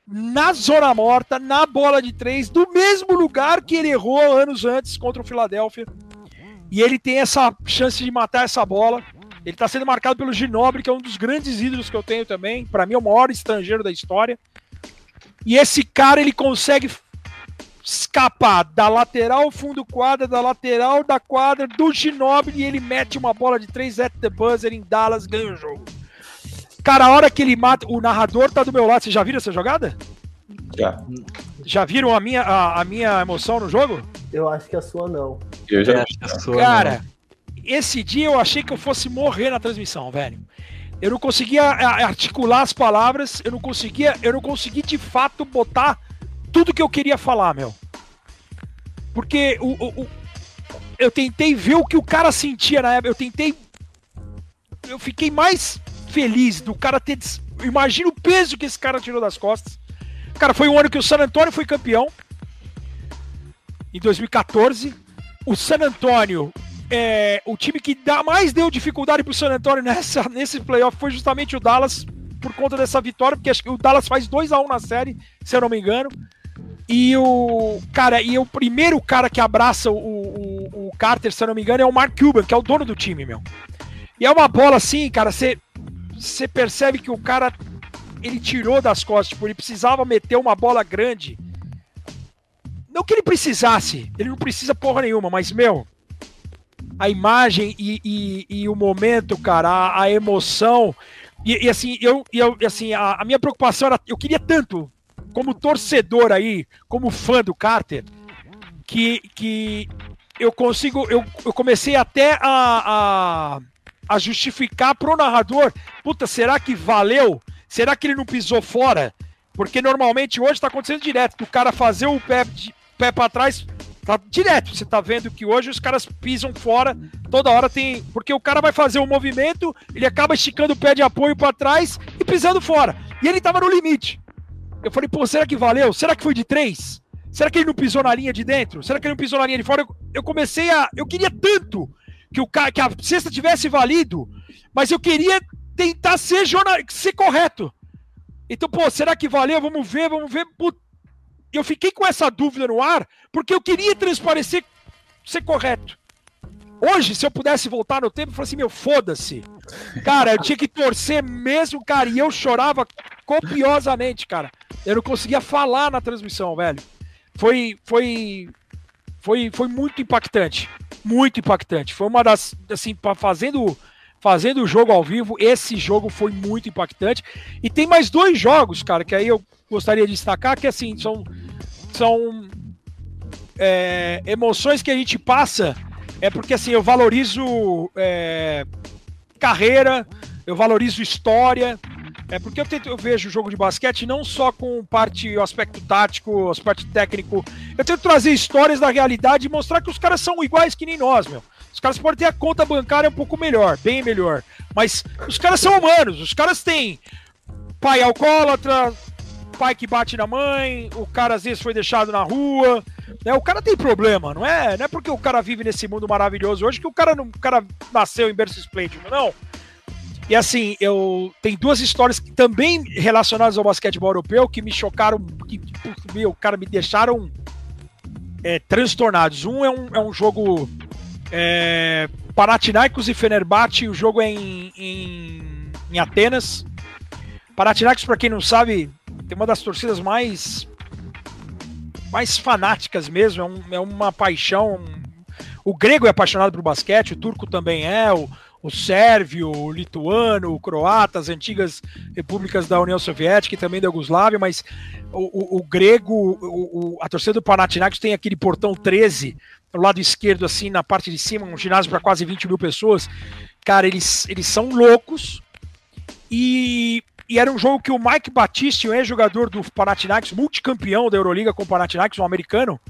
Speaker 4: na zona morta, na bola de três, do mesmo lugar que ele errou anos antes contra o Philadelphia. E ele tem essa chance de matar essa bola. Ele está sendo marcado pelo Ginobre, que é um dos grandes ídolos que eu tenho também. Para mim, é o maior estrangeiro da história. E esse cara, ele consegue escapar da lateral fundo quadra, da lateral da quadra, do Ginobili e ele mete uma bola de 3 at the buzzer em Dallas, ganha o jogo. Cara, a hora que ele mata, o narrador tá do meu lado, vocês já viram essa jogada?
Speaker 2: Já.
Speaker 4: Já viram a minha, a, a minha emoção no jogo?
Speaker 3: Eu acho que a sua não.
Speaker 2: Eu já
Speaker 1: É, acho que a sua
Speaker 4: Cara, esse dia eu achei que eu fosse morrer na transmissão, velho. Eu não conseguia a- articular as palavras, eu não conseguia, eu não consegui de fato botar tudo que eu queria falar, meu. Porque o, o- o- eu tentei ver o que o cara sentia na época, eu tentei eu fiquei mais feliz do cara ter des- imagina o peso que esse cara tirou das costas. Cara, foi um ano que o San Antonio foi campeão. Em 2014, o San Antonio é, o time que dá, mais deu dificuldade pro San Antonio nessa, nesse playoff foi justamente o Dallas, por conta dessa vitória, porque acho que o Dallas faz 2 a 1 na série, se eu não me engano. E o cara, e o primeiro cara que abraça o, o, o Carter, se eu não me engano, é o Mark Cuban, que é o dono do time, meu. E é uma bola assim, cara, você você percebe que o cara ele tirou das costas, tipo, ele precisava meter uma bola grande. Não que ele precisasse, ele não precisa porra nenhuma, mas meu, a imagem e, e, e o momento, cara, a, a emoção. E, e, assim, eu, eu assim, a, a minha preocupação era, eu queria tanto, como torcedor aí, como fã do Carter, que, que eu consigo, eu, eu comecei até a, a, a justificar pro narrador, puta, será que valeu? Será que ele não pisou fora? Porque normalmente hoje tá acontecendo direto, do cara fazer o pé, de- pé para trás, tá direto. Você tá vendo que hoje os caras pisam fora, toda hora tem. Porque o cara vai fazer um movimento, ele acaba esticando o pé de apoio para trás e pisando fora. E ele tava no limite. Eu falei, pô, será que valeu? Será que foi de três? Será que ele não pisou na linha de dentro? Será que ele não pisou na linha de fora? Eu, eu comecei a. Eu queria tanto que, o, que a cesta tivesse valido, mas eu queria tentar ser, jornal, ser correto. Então, pô, será que valeu? Vamos ver, vamos ver. Eu fiquei com essa dúvida no ar, porque eu queria transparecer, ser correto. Hoje, se eu pudesse voltar no tempo, eu falei assim, meu, foda-se. Cara, eu tinha que torcer mesmo, cara, e eu chorava copiosamente, cara. Eu não conseguia falar na transmissão, velho. Foi, foi, foi, foi muito impactante, muito impactante. Foi uma das, assim, fazendo, fazendo o jogo ao vivo, esse jogo foi muito impactante. E tem mais dois jogos, cara, que aí eu gostaria de destacar, que assim, são, são é, emoções que a gente passa, é porque assim, eu valorizo é, carreira, eu valorizo história, é porque eu, tento, eu vejo o jogo de basquete não só com parte, o aspecto tático, o aspecto técnico. Eu tento trazer histórias da realidade e mostrar que os caras são iguais que nem nós, meu. Os caras podem ter a conta bancária um pouco melhor, bem melhor. Mas os caras são humanos, os caras têm pai alcoólatra, pai que bate na mãe, o cara às vezes foi deixado na rua. Né? O cara tem problema, não é? Não é porque o cara vive nesse mundo maravilhoso hoje que o cara, não, o cara nasceu em berço esplêndido, não. E assim, eu tem duas histórias que também relacionadas ao basquetebol europeu que me chocaram, que, que meu, cara, me deixaram é, transtornados. Um é um, é um jogo é, Panathinaikos e Fenerbahçe, o jogo é em, em, em Atenas. Panathinaikos, para quem não sabe, tem uma das torcidas mais mais fanáticas mesmo, é, um, é uma paixão. O grego é apaixonado por basquete, o turco também é, o, o sérvio, o lituano, o croata, as antigas repúblicas da União Soviética e também da Iugoslávia, mas o, o, o grego, o, a torcida do Panathinaikos tem aquele portão 13, do lado esquerdo, assim, na parte de cima, um ginásio para quase 20 mil pessoas. Cara, eles, eles são loucos. E, e era um jogo que o Mike Batiste, o ex-jogador do Panathinaikos, multicampeão da Euroliga com o Panathinaikos, um americano,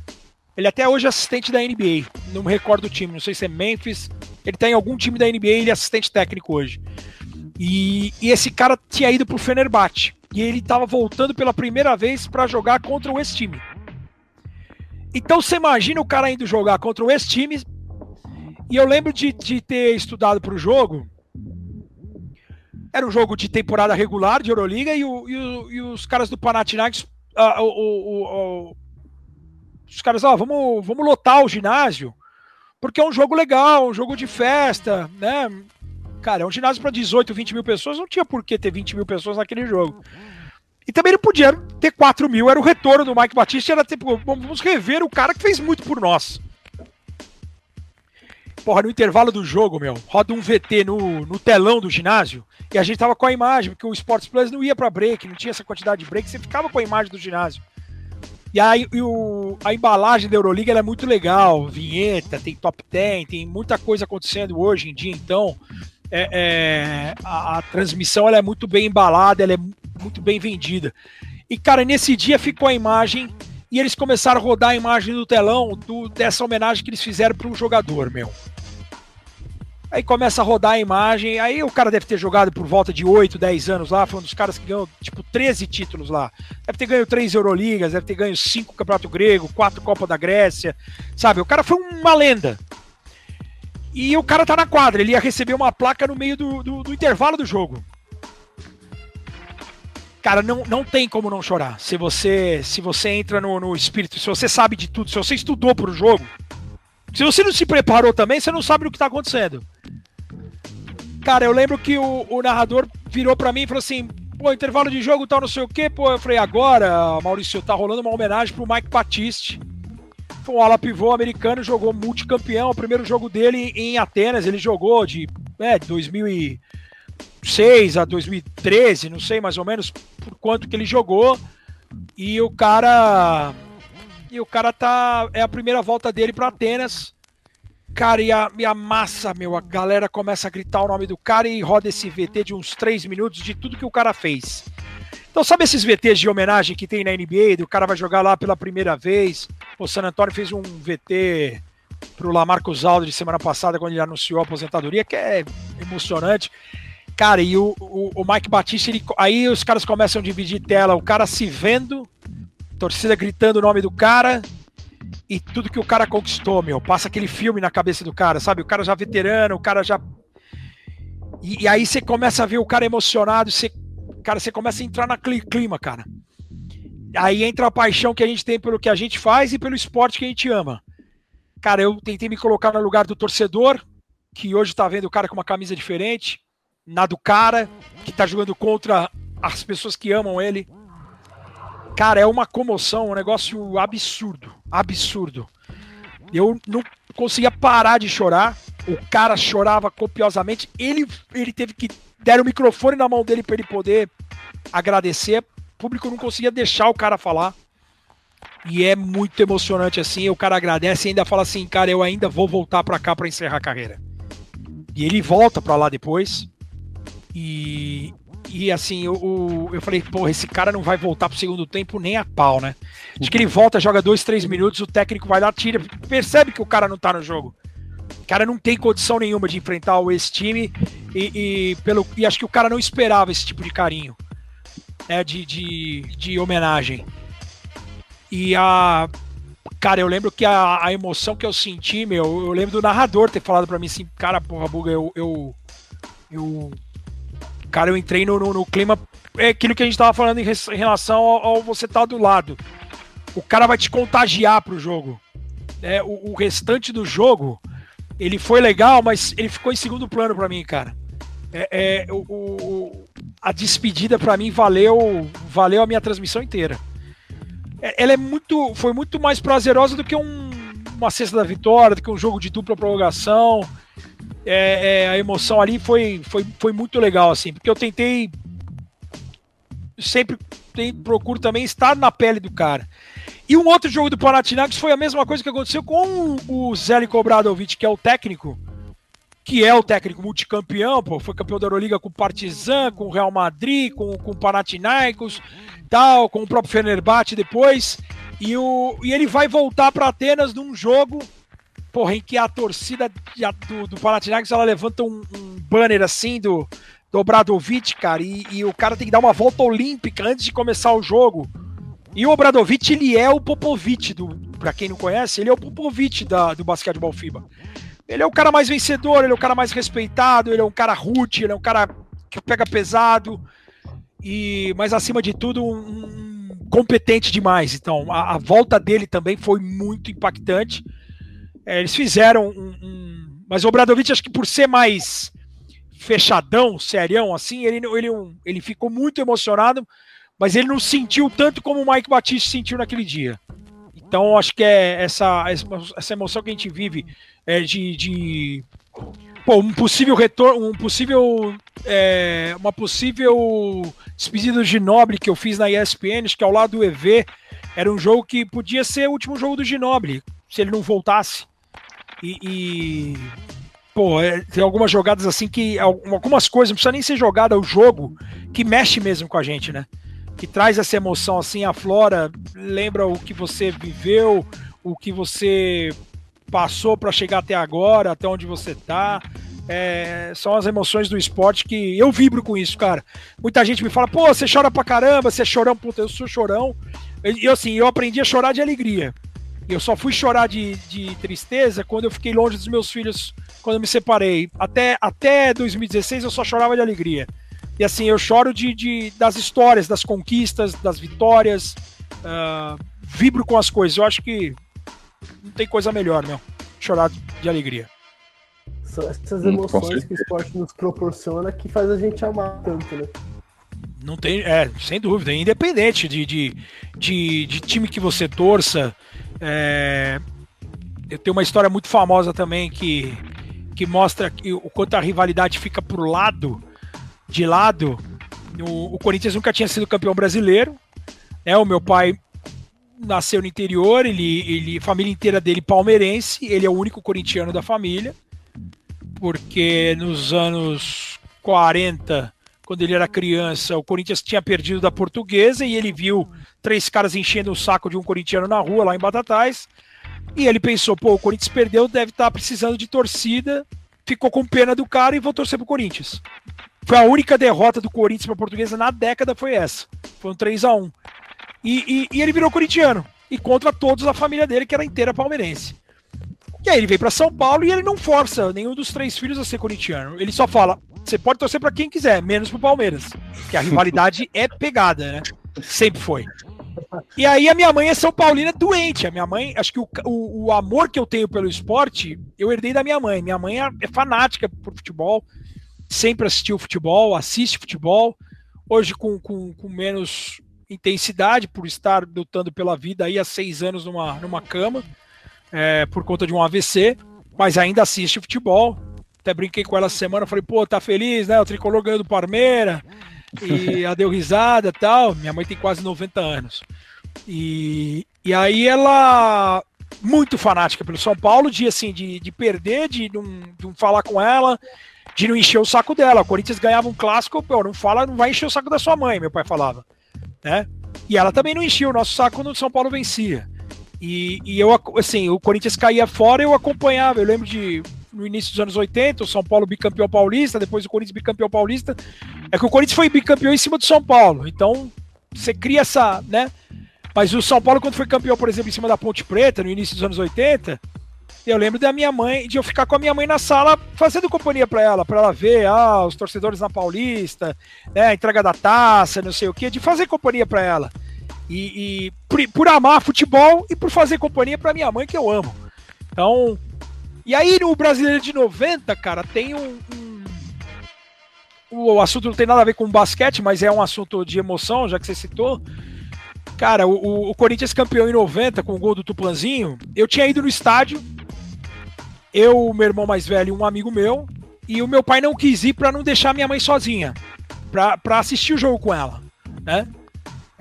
Speaker 4: ele até hoje é assistente da NBA. Não me recordo do time, não sei se é Memphis. Ele tá em algum time da NBA, ele é assistente técnico hoje. E, e esse cara tinha ido pro Fenerbahçe. E ele estava voltando pela primeira vez para jogar contra o ex-time. Então você imagina o cara indo jogar contra o ex-time. E eu lembro de, de ter estudado para o jogo. Era um jogo de temporada regular de Euroliga e, o, e, o, e os caras do Panathinaikos, uh, o, os caras, ó, vamos, vamos lotar o ginásio, porque é um jogo legal, um jogo de festa, né? Cara, é um ginásio para 18, 20 mil pessoas, não tinha por que ter 20 mil pessoas naquele jogo. E também não podia ter 4 mil, era o retorno do Mike Batista, era tipo, vamos rever o cara que fez muito por nós. Porra, no intervalo do jogo, meu, roda um VT no, no telão do ginásio e a gente tava com a imagem, porque o Sports Plus não ia para break, não tinha essa quantidade de break, você ficava com a imagem do ginásio. E aí e o, a embalagem da Euroliga é muito legal, vinheta, tem top 10, tem muita coisa acontecendo hoje em dia, então é, é, a, a, transmissão ela é muito bem embalada, ela é muito bem vendida. E cara, nesse dia ficou a imagem e eles começaram a rodar a imagem do telão do, dessa homenagem que eles fizeram para um jogador, meu. Aí começa a rodar a imagem, aí o cara deve ter jogado por volta de 8, 10 anos lá, foi um dos caras que ganhou, tipo, 13 títulos lá. Deve ter ganho 3 Euroligas, deve ter ganho 5 Campeonato Grego, 4 Copa da Grécia, sabe? O cara foi uma lenda. E o cara tá na quadra, ele ia receber uma placa no meio do, do, do intervalo do jogo. Cara, não, não tem como não chorar. Se você se você entra no, no espírito, se você sabe de tudo, se você estudou pro jogo, se você não se preparou também, você não sabe o que tá acontecendo. Cara, eu lembro que o, o narrador virou para mim e falou assim: pô, intervalo de jogo tal, não sei o quê. Pô, eu falei: agora, Maurício, tá rolando uma homenagem pro Mike Batiste. Foi um ala pivô americano, jogou multicampeão. O primeiro jogo dele em Atenas, ele jogou de é, 2006 a 2013, não sei mais ou menos por quanto que ele jogou. E o cara. E o cara tá. É a primeira volta dele para Atenas. Cara, e a, e a massa, meu, a galera começa a gritar o nome do cara e roda esse VT de uns 3 minutos de tudo que o cara fez. Então, sabe esses VTs de homenagem que tem na NBA? Do cara vai jogar lá pela primeira vez. O San Antonio fez um VT pro Lamarcus Aldo de semana passada, quando ele anunciou a aposentadoria, que é emocionante. Cara, e o, o, o Mike Batista, ele, aí os caras começam a dividir tela, o cara se vendo, torcida gritando o nome do cara, e tudo que o cara conquistou, meu. Passa aquele filme na cabeça do cara, sabe? O cara já veterano, o cara já. E, e aí você começa a ver o cara emocionado, você, cara, você começa a entrar na clima, cara. Aí entra a paixão que a gente tem pelo que a gente faz e pelo esporte que a gente ama. Cara, eu tentei me colocar no lugar do torcedor, que hoje tá vendo o cara com uma camisa diferente, na do cara, que tá jogando contra as pessoas que amam ele. Cara, é uma comoção, um negócio absurdo. Absurdo. Eu não conseguia parar de chorar. O cara chorava copiosamente. Ele, ele teve que dar o microfone na mão dele para ele poder agradecer. O público não conseguia deixar o cara falar. E é muito emocionante assim. O cara agradece e ainda fala assim: Cara, eu ainda vou voltar para cá para encerrar a carreira. E ele volta para lá depois. E, e assim, eu, eu falei, pô, esse cara não vai voltar pro segundo tempo nem a pau, né? Acho que ele volta, joga dois, três minutos, o técnico vai lá, tira, percebe que o cara não tá no jogo. O cara não tem condição nenhuma de enfrentar esse time e, e, pelo, e acho que o cara não esperava esse tipo de carinho, né, de, de, de homenagem. E a. Cara, eu lembro que a, a emoção que eu senti, meu, eu lembro do narrador ter falado para mim assim, cara, porra, Buga, eu, eu, eu Cara, eu entrei no, no, no clima. É aquilo que a gente tava falando em, em relação ao, ao, você estar tá do lado. O cara vai te contagiar pro jogo. É, o, o, restante do jogo, ele foi legal, mas ele ficou em segundo plano para mim, cara. É, é o, o, a despedida para mim valeu, valeu a minha transmissão inteira. É, ela é muito, foi muito mais prazerosa do que um, uma cesta da vitória, do que um jogo de dupla prorrogação. É, é, a emoção ali foi, foi, foi muito legal, assim, porque eu tentei sempre tem, procuro também estar na pele do cara. E um outro jogo do Panathinaikos foi a mesma coisa que aconteceu com o Zeljko Obradovic, que é o técnico, que é o técnico multicampeão, pô, foi campeão da Euroliga com o Partizan, com o Real Madrid, com, com o Panathinaikos, tal, com o próprio Fenerbahçe depois, e, o, e ele vai voltar para Atenas num jogo, porra, em que a torcida do, do ela levanta um, um banner assim do, do Obradovic, cara, e, e, o cara tem que dar uma volta olímpica antes de começar o jogo. E o Obradovic, ele é o Popovic, do, pra quem não conhece, ele é o Popovic da, do basquetebol FIBA. Ele é o cara mais vencedor, ele é o cara mais respeitado, ele é um cara root, ele é um cara que pega pesado, e mas acima de tudo, um, um competente demais. Então, a, a, volta dele também foi muito impactante. É, eles fizeram um, um, Mas o Obradovic, acho que por ser mais fechadão, serião, assim, ele, ele, ele ficou muito emocionado, mas ele não sentiu tanto como o Mike Batista sentiu naquele dia. Então, acho que é essa, essa emoção que a gente vive é de, de pô, um possível retorno, um possível, é, uma possível despedida de Nobre que eu fiz na ESPN, acho que ao lado do EV, era um jogo que podia ser o último jogo do Ginoble, se ele não voltasse. E, e pô, é, tem algumas jogadas assim que. Algumas coisas, não precisa nem ser jogada o jogo, que mexe mesmo com a gente, né? Que traz essa emoção assim, a Flora lembra o que você viveu, o que você passou para chegar até agora, até onde você tá. É, são as emoções do esporte que eu vibro com isso, cara. Muita gente me fala, pô, você chora pra caramba, você é chorão, puta, eu sou chorão. E assim, eu aprendi a chorar de alegria. Eu só fui chorar de, de tristeza quando eu fiquei longe dos meus filhos quando eu me separei. Até, até 2016 eu só chorava de alegria. E assim, eu choro de, de das histórias, das conquistas, das vitórias. Uh, vibro com as coisas. Eu acho que não tem coisa melhor, meu. Chorar de alegria.
Speaker 3: São essas hum, emoções que o esporte nos proporciona que faz a gente amar tanto, né?
Speaker 4: Não tem, é, sem dúvida, independente de, de, de, de time que você torça. É, eu tenho uma história muito famosa também que que mostra que, o quanto a rivalidade fica pro lado, de lado. O, o Corinthians nunca tinha sido campeão brasileiro. Né? O meu pai nasceu no interior, ele, ele, a família inteira dele palmeirense, ele é o único corintiano da família, porque nos anos 40, quando ele era criança, o Corinthians tinha perdido da portuguesa e ele viu três caras enchendo o saco de um corintiano na rua, lá em Batatais, e ele pensou, pô, o Corinthians perdeu, deve estar tá precisando de torcida, ficou com pena do cara e vou torcer pro Corinthians. Foi a única derrota do Corinthians para a Portuguesa na década, foi essa. Foi um 3 a 1 e, e, e, ele virou corintiano. E contra todos a família dele, que era inteira palmeirense. E aí ele veio para São Paulo e ele não força nenhum dos três filhos a ser corintiano. Ele só fala: você pode torcer para quem quiser, menos pro Palmeiras. Que a rivalidade é pegada, né? Sempre foi. E aí a minha mãe é São Paulina doente. A minha mãe, acho que o, o, o, amor que eu tenho pelo esporte, eu herdei da minha mãe. Minha mãe é, é fanática por futebol, sempre assistiu futebol, assiste futebol. Hoje com, com, com, menos intensidade, por estar lutando pela vida aí há seis anos numa, numa cama, é, por conta de um AVC, mas ainda assiste futebol. Até brinquei com ela essa semana, falei, pô, tá feliz, né? O tricolor ganhou do Parmeira e ela deu risada tal. Minha mãe tem quase 90 anos. E, e aí ela muito fanática pelo São Paulo, de assim, de, de perder, de não, de não falar com ela, de não encher o saco dela. O Corinthians ganhava um clássico, pô, não fala, não vai encher o saco da sua mãe, meu pai falava. Né? E ela também não enchia o nosso saco quando o São Paulo vencia. E, e eu, assim, o Corinthians caía fora, eu acompanhava. Eu lembro de no início dos anos 80, o São Paulo bicampeão paulista, depois o Corinthians bicampeão paulista. É que o Corinthians foi bicampeão em cima do São Paulo. Então, você cria essa, né? Mas o São Paulo, quando foi campeão, por exemplo, em cima da Ponte Preta, no início dos anos 80, eu lembro da minha mãe, de eu ficar com a minha mãe na sala fazendo companhia para ela, para ela ver ah, os torcedores na Paulista, né, a entrega da taça, não sei o que, de fazer companhia para ela. E, e por, por, amar futebol e por fazer companhia para minha mãe, que eu amo. Então, e aí no Brasileiro de 90, cara, tem um, um o assunto não tem nada a ver com basquete, mas é um assunto de emoção, já que você citou. Cara, o, o Corinthians campeão em 90 com o gol do Tupanzinho. Eu tinha ido no estádio, eu, meu irmão mais velho e um amigo meu, e o meu pai não quis ir para não deixar minha mãe sozinha, para assistir o jogo com ela, né?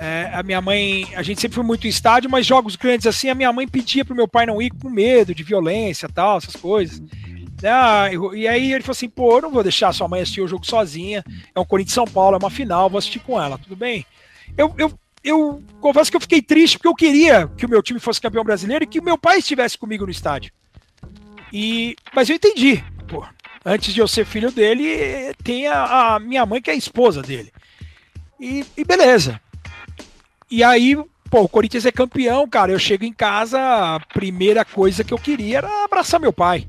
Speaker 4: É, a minha mãe, a gente sempre foi muito em estádio, mas jogos grandes assim, a minha mãe pedia pro meu pai não ir com medo de violência tal, essas coisas. Ah, e aí ele falou assim: pô, eu não vou deixar sua mãe assistir o jogo sozinha. É um Corinthians São Paulo, é uma final, vou assistir com ela, tudo bem? Eu, eu, eu confesso que eu fiquei triste porque eu queria que o meu time fosse campeão brasileiro e que o meu pai estivesse comigo no estádio. E, mas eu entendi, pô. Antes de eu ser filho dele, tem a, a minha mãe que é a esposa dele. E, e beleza. E aí, pô, o Corinthians é campeão, cara. Eu chego em casa, a primeira coisa que eu queria era abraçar meu pai.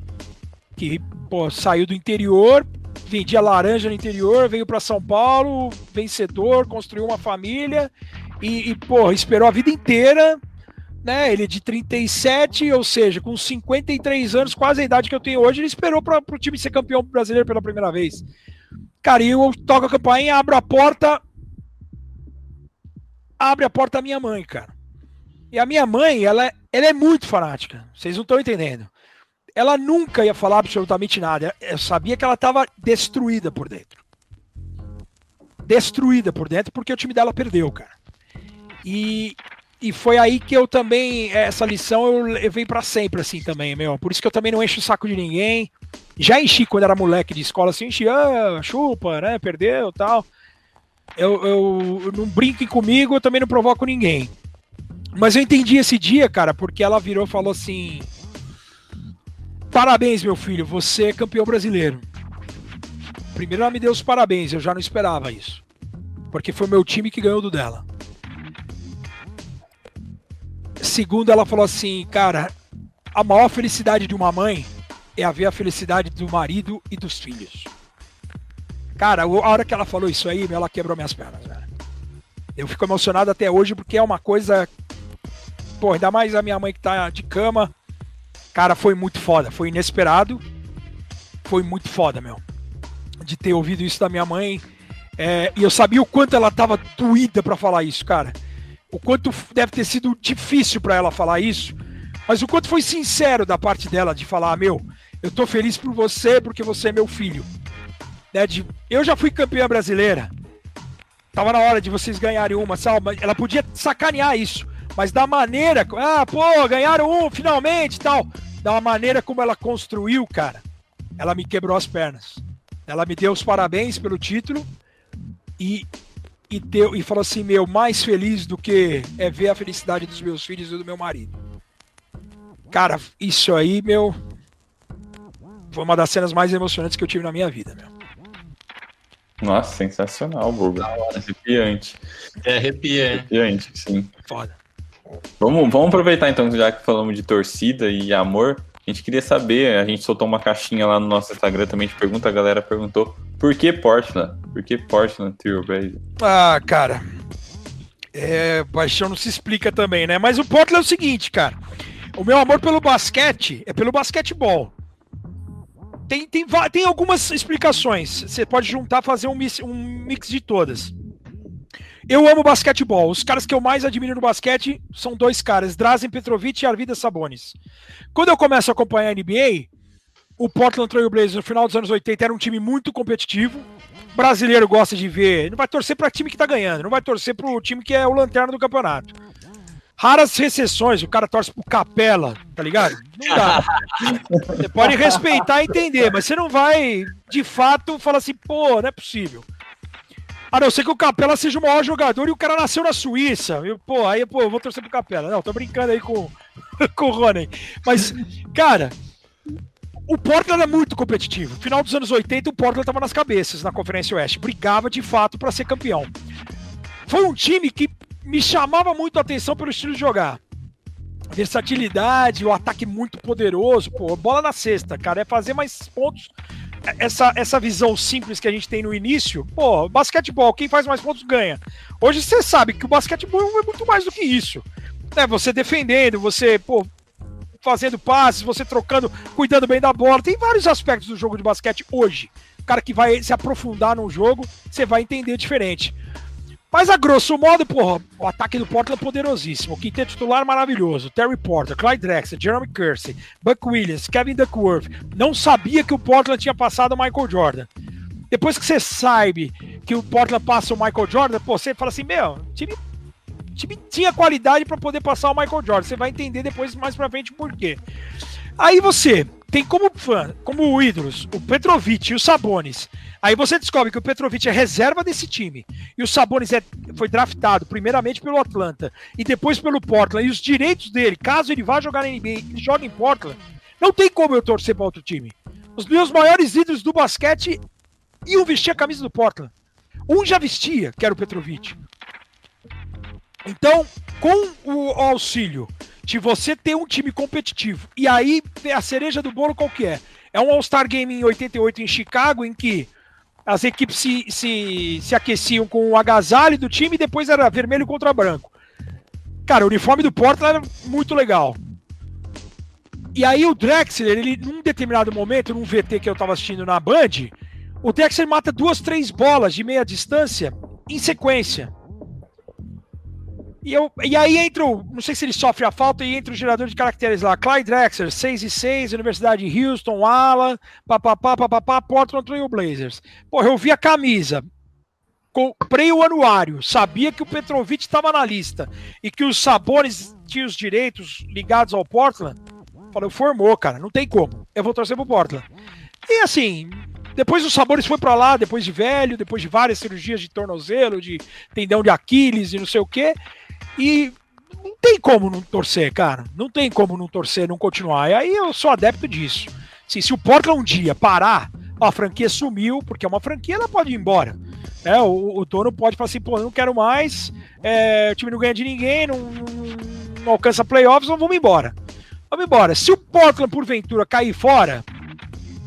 Speaker 4: Que, pô, saiu do interior, vendia laranja no interior, veio para São Paulo, vencedor, construiu uma família e, e, pô, esperou a vida inteira, né? Ele é de 37, ou seja, com 53 anos, quase a idade que eu tenho hoje, ele esperou para o time ser campeão brasileiro pela primeira vez. Cara, e eu toco a campainha, abro a porta, abre a porta a minha mãe, cara. E a minha mãe, ela, ela é muito fanática. Vocês não estão entendendo. Ela nunca ia falar absolutamente nada. Eu sabia que ela estava destruída por dentro. Destruída por dentro porque o time dela perdeu, cara. E, e foi aí que eu também, essa lição eu levei para sempre, assim, também, meu. Por isso que eu também não encho o saco de ninguém. Já enchi quando era moleque de escola, assim, enchi, ah, chupa, né, perdeu tal eu, eu, não brinque comigo, eu também não provoco ninguém. Mas eu entendi esse dia, cara, porque ela virou e falou assim: Parabéns, meu filho, você é campeão brasileiro. Primeiro ela me deu os parabéns, eu já não esperava isso. Porque foi meu time que ganhou do dela. Segundo, ela falou assim, cara, a maior felicidade de uma mãe é a ver a felicidade do marido e dos filhos. Cara, a hora que ela falou isso aí, ela quebrou minhas pernas, velho. Eu fico emocionado até hoje porque é uma coisa. Pô, ainda mais a minha mãe que tá de cama. Cara, foi muito foda. Foi inesperado. Foi muito foda, meu. De ter ouvido isso da minha mãe. É, e eu sabia o quanto ela tava doída para falar isso, cara. O quanto deve ter sido difícil para ela falar isso. Mas o quanto foi sincero da parte dela de falar: meu, eu tô feliz por você porque você é meu filho. Né, de, eu já fui campeã brasileira. Tava na hora de vocês ganharem uma, sabe? Ela podia sacanear isso. Mas da maneira. Ah, pô, ganharam um finalmente tal. Da maneira como ela construiu, cara. Ela me quebrou as pernas. Ela me deu os parabéns pelo título. E, e, deu, e falou assim: meu, mais feliz do que é ver a felicidade dos meus filhos e do meu marido. Cara, isso aí, meu. Foi uma das cenas mais emocionantes que eu tive na minha vida, meu.
Speaker 2: Nossa, sensacional, Buga. Arrepiante.
Speaker 1: É, arrepia, é.
Speaker 2: Arrepiante, sim.
Speaker 4: Foda.
Speaker 2: Vamos, vamos aproveitar então, já que falamos de torcida e amor. A gente queria saber, a gente soltou uma caixinha lá no nosso Instagram também de pergunta, a galera perguntou por que Portland? Por que Portland Trailblazer?
Speaker 4: Ah, cara. É, paixão não se explica também, né? Mas o Portland é o seguinte, cara. O meu amor pelo basquete é pelo basquetebol tem, tem, tem algumas explicações. Você pode juntar, fazer um mix, um mix de todas. Eu amo basquetebol. Os caras que eu mais admiro no basquete são dois caras, Drazen Petrovic e Arvidas Sabonis. Quando eu começo a acompanhar a NBA, o Portland Trail Blazers no final dos anos 80 era um time muito competitivo. O brasileiro gosta de ver, não vai torcer para time que tá ganhando, não vai torcer para o time que é o lanterna do campeonato. Raras recessões, o cara torce pro Capela, tá ligado? Não dá. Você pode respeitar e entender, mas você não vai, de fato, falar assim, pô, não é possível. A não ser que o Capela seja o maior jogador e o cara nasceu na Suíça. Eu, pô, aí, pô, eu vou torcer pro Capela. Não, tô brincando aí com, com o Rony. Mas, cara, o Portland é muito competitivo. Final dos anos 80, o Portland tava nas cabeças na Conferência Oeste. Brigava de fato para ser campeão. Foi um time que me chamava muito a atenção pelo estilo de jogar. Versatilidade, o ataque muito poderoso, pô, bola na cesta, cara, é fazer mais pontos. Essa, essa visão simples que a gente tem no início, pô, basquetebol, quem faz mais pontos ganha. Hoje você sabe que o basquetebol é muito mais do que isso. É você defendendo, você, pô, fazendo passes, você trocando, cuidando bem da bola. Tem vários aspectos do jogo de basquete hoje. o cara que vai se aprofundar no jogo, você vai entender diferente. Mas a grosso modo, porra, o ataque do Portland é poderosíssimo. O quinteto titular maravilhoso. Terry Porter, Clyde Drexler, Jeremy Kersey, Buck Williams, Kevin Duckworth. Não sabia que o Portland tinha passado o Michael Jordan. Depois que você sabe que o Portland passa o Michael Jordan, pô, você fala assim, meu, o time, time tinha qualidade para poder passar o Michael Jordan. Você vai entender depois mais pra frente por quê. Aí você tem como fã, como ídolos, o Petrovic e o Sabonis. Aí você descobre que o Petrovic é reserva desse time e o Sabonis é, foi draftado primeiramente pelo Atlanta e depois pelo Portland. E os direitos dele, caso ele vá jogar na NBA, ele joga em Portland. Não tem como eu torcer para outro time. Os meus maiores ídolos do basquete iam vestir a camisa do Portland. Um já vestia, que era o Petrovic. Então, com o auxílio de você ter um time competitivo, e aí a cereja do bolo qual que é? É um All-Star Game em 88 em Chicago, em que as equipes se, se, se aqueciam com o agasalho do time e depois era vermelho contra branco. Cara, o uniforme do Portland era muito legal. E aí o Drexler, ele, num determinado momento, num VT que eu tava assistindo na Band, o Drexler mata duas, três bolas de meia distância em sequência. E, eu, e aí entra, o, não sei se ele sofre a falta, e entra o gerador de caracteres lá, Clyde Drexler, 6 e 6, Universidade de Houston, Alan, papapá, papapá, Portland Trail Blazers. Porra, eu vi a camisa, comprei o anuário, sabia que o Petrovic estava na lista e que os sabores tinham os direitos ligados ao Portland. Falei, formou, cara, não tem como. Eu vou torcer pro Portland. E assim, depois os sabores foi para lá, depois de velho, depois de várias cirurgias de tornozelo, de tendão de Aquiles e não sei o quê. E não tem como não torcer, cara. Não tem como não torcer, não continuar. E aí eu sou adepto disso. Assim, se o Portland um dia parar, a franquia sumiu, porque é uma franquia, ela pode ir embora. É, o, o dono pode falar assim, pô, não quero mais, é, o time não ganha de ninguém, não, não, não alcança playoffs, então vamos embora. Vamos embora. Se o Portland, porventura, cair fora,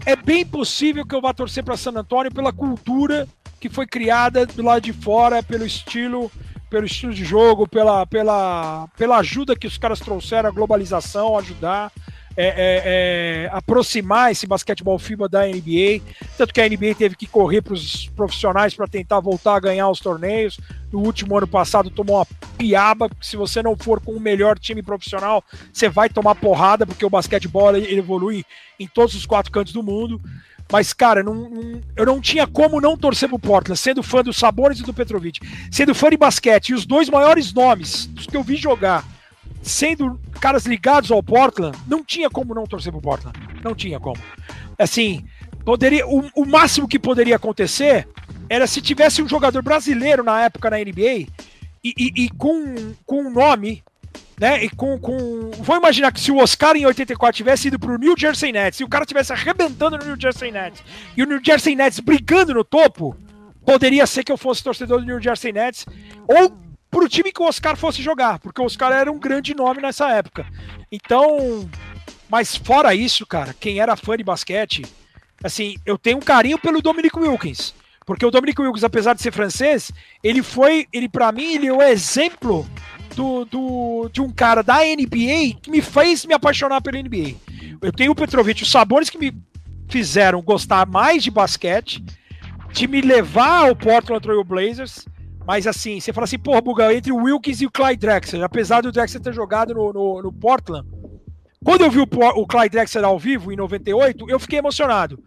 Speaker 4: é bem possível que eu vá torcer para San Antonio pela cultura que foi criada do lado de fora, pelo estilo pelo estilo de jogo, pela, pela, pela ajuda que os caras trouxeram, a globalização, ajudar. É, é, é, aproximar esse basquetebol FIBA da NBA. Tanto que a NBA teve que correr para os profissionais para tentar voltar a ganhar os torneios. No último ano passado tomou uma piaba. Se você não for com o melhor time profissional, você vai tomar porrada, porque o basquetebol ele evolui em todos os quatro cantos do mundo. Mas, cara, não, não, eu não tinha como não torcer pro Portland, sendo fã dos Sabores e do Petrovic, sendo fã de basquete, e os dois maiores nomes dos que eu vi jogar, sendo caras ligados ao Portland, não tinha como não torcer pro Portland. Não tinha como. Assim, poderia, o, o máximo que poderia acontecer era se tivesse um jogador brasileiro na época na NBA e, e, e com, com um nome né? E com, com. Vou imaginar que se o Oscar em 84 tivesse ido pro New Jersey Nets e o cara tivesse arrebentando no New Jersey Nets e o New Jersey Nets brigando no topo, poderia ser que eu fosse torcedor do New Jersey Nets ou pro time que o Oscar fosse jogar, porque o Oscar era um grande nome nessa época. Então, mas fora isso, cara, quem era fã de basquete, assim, eu tenho um carinho pelo Dominic Wilkins. Porque o Dominic Wilkins, apesar de ser francês, ele foi, ele para mim, ele é o exemplo do, do, de um cara da NBA que me fez me apaixonar pela NBA. Eu tenho o Petrovic, os sabores que me fizeram gostar mais de basquete, de me levar ao Portland Trail Blazers. Mas assim, você fala assim, porra, Buga, entre o Wilkins e o Clyde Drexler, apesar do Drexler ter jogado no, no, no Portland, quando eu vi o, o Clyde Drexler ao vivo em 98, eu fiquei emocionado.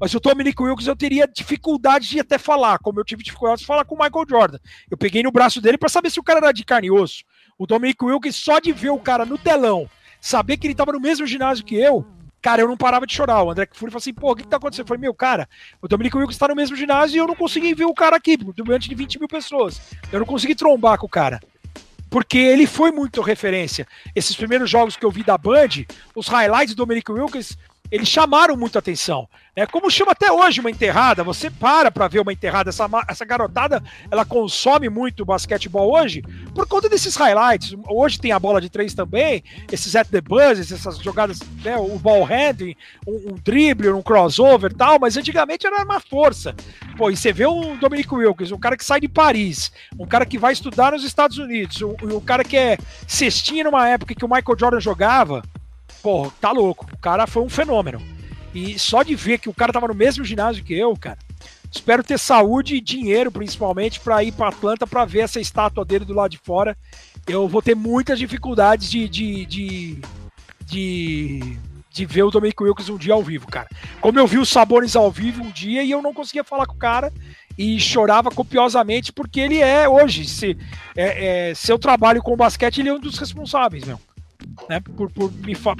Speaker 4: Mas o Dominic Wilkins eu teria dificuldade de até falar, como eu tive dificuldade de falar com o Michael Jordan. Eu peguei no braço dele para saber se o cara era de carne e osso. O Dominic Wilkins, só de ver o cara no telão, saber que ele tava no mesmo ginásio que eu, cara, eu não parava de chorar. O André Fury falou assim: pô, o que, que tá acontecendo? Falei: meu, cara, o Dominic Wilkins tá no mesmo ginásio e eu não consegui ver o cara aqui, diante de 20 mil pessoas. Eu não consegui trombar com o cara porque ele foi muito referência. Esses primeiros jogos que eu vi da Band, os highlights do Dominic Wilkins, eles chamaram muito atenção. Né? Como chama até hoje uma enterrada, você para para ver uma enterrada, essa, essa garotada, ela consome muito basquetebol hoje por conta desses highlights. Hoje tem a bola de três também, esses at the buzzes, essas jogadas, né, o ball handling, um, um drible, um crossover tal, mas antigamente era uma força. Pô, e você vê um Dominic Wilkins, um cara que sai de Paris, um cara que vai estudar nos Estados Unidos, um, um cara que é cestinha numa época que o Michael Jordan jogava, Pô, tá louco. O cara foi um fenômeno. E só de ver que o cara tava no mesmo ginásio que eu, cara. Espero ter saúde e dinheiro, principalmente, para ir para Atlanta para ver essa estátua dele do lado de fora. Eu vou ter muitas dificuldades de, de, de, de, de ver o Dominic Wilkes um dia ao vivo, cara. Como eu vi os Sabones ao vivo um dia e eu não conseguia falar com o cara e chorava copiosamente porque ele é hoje, se, é, é, seu trabalho com o basquete, ele é um dos responsáveis, meu. Né, por, por, me, por,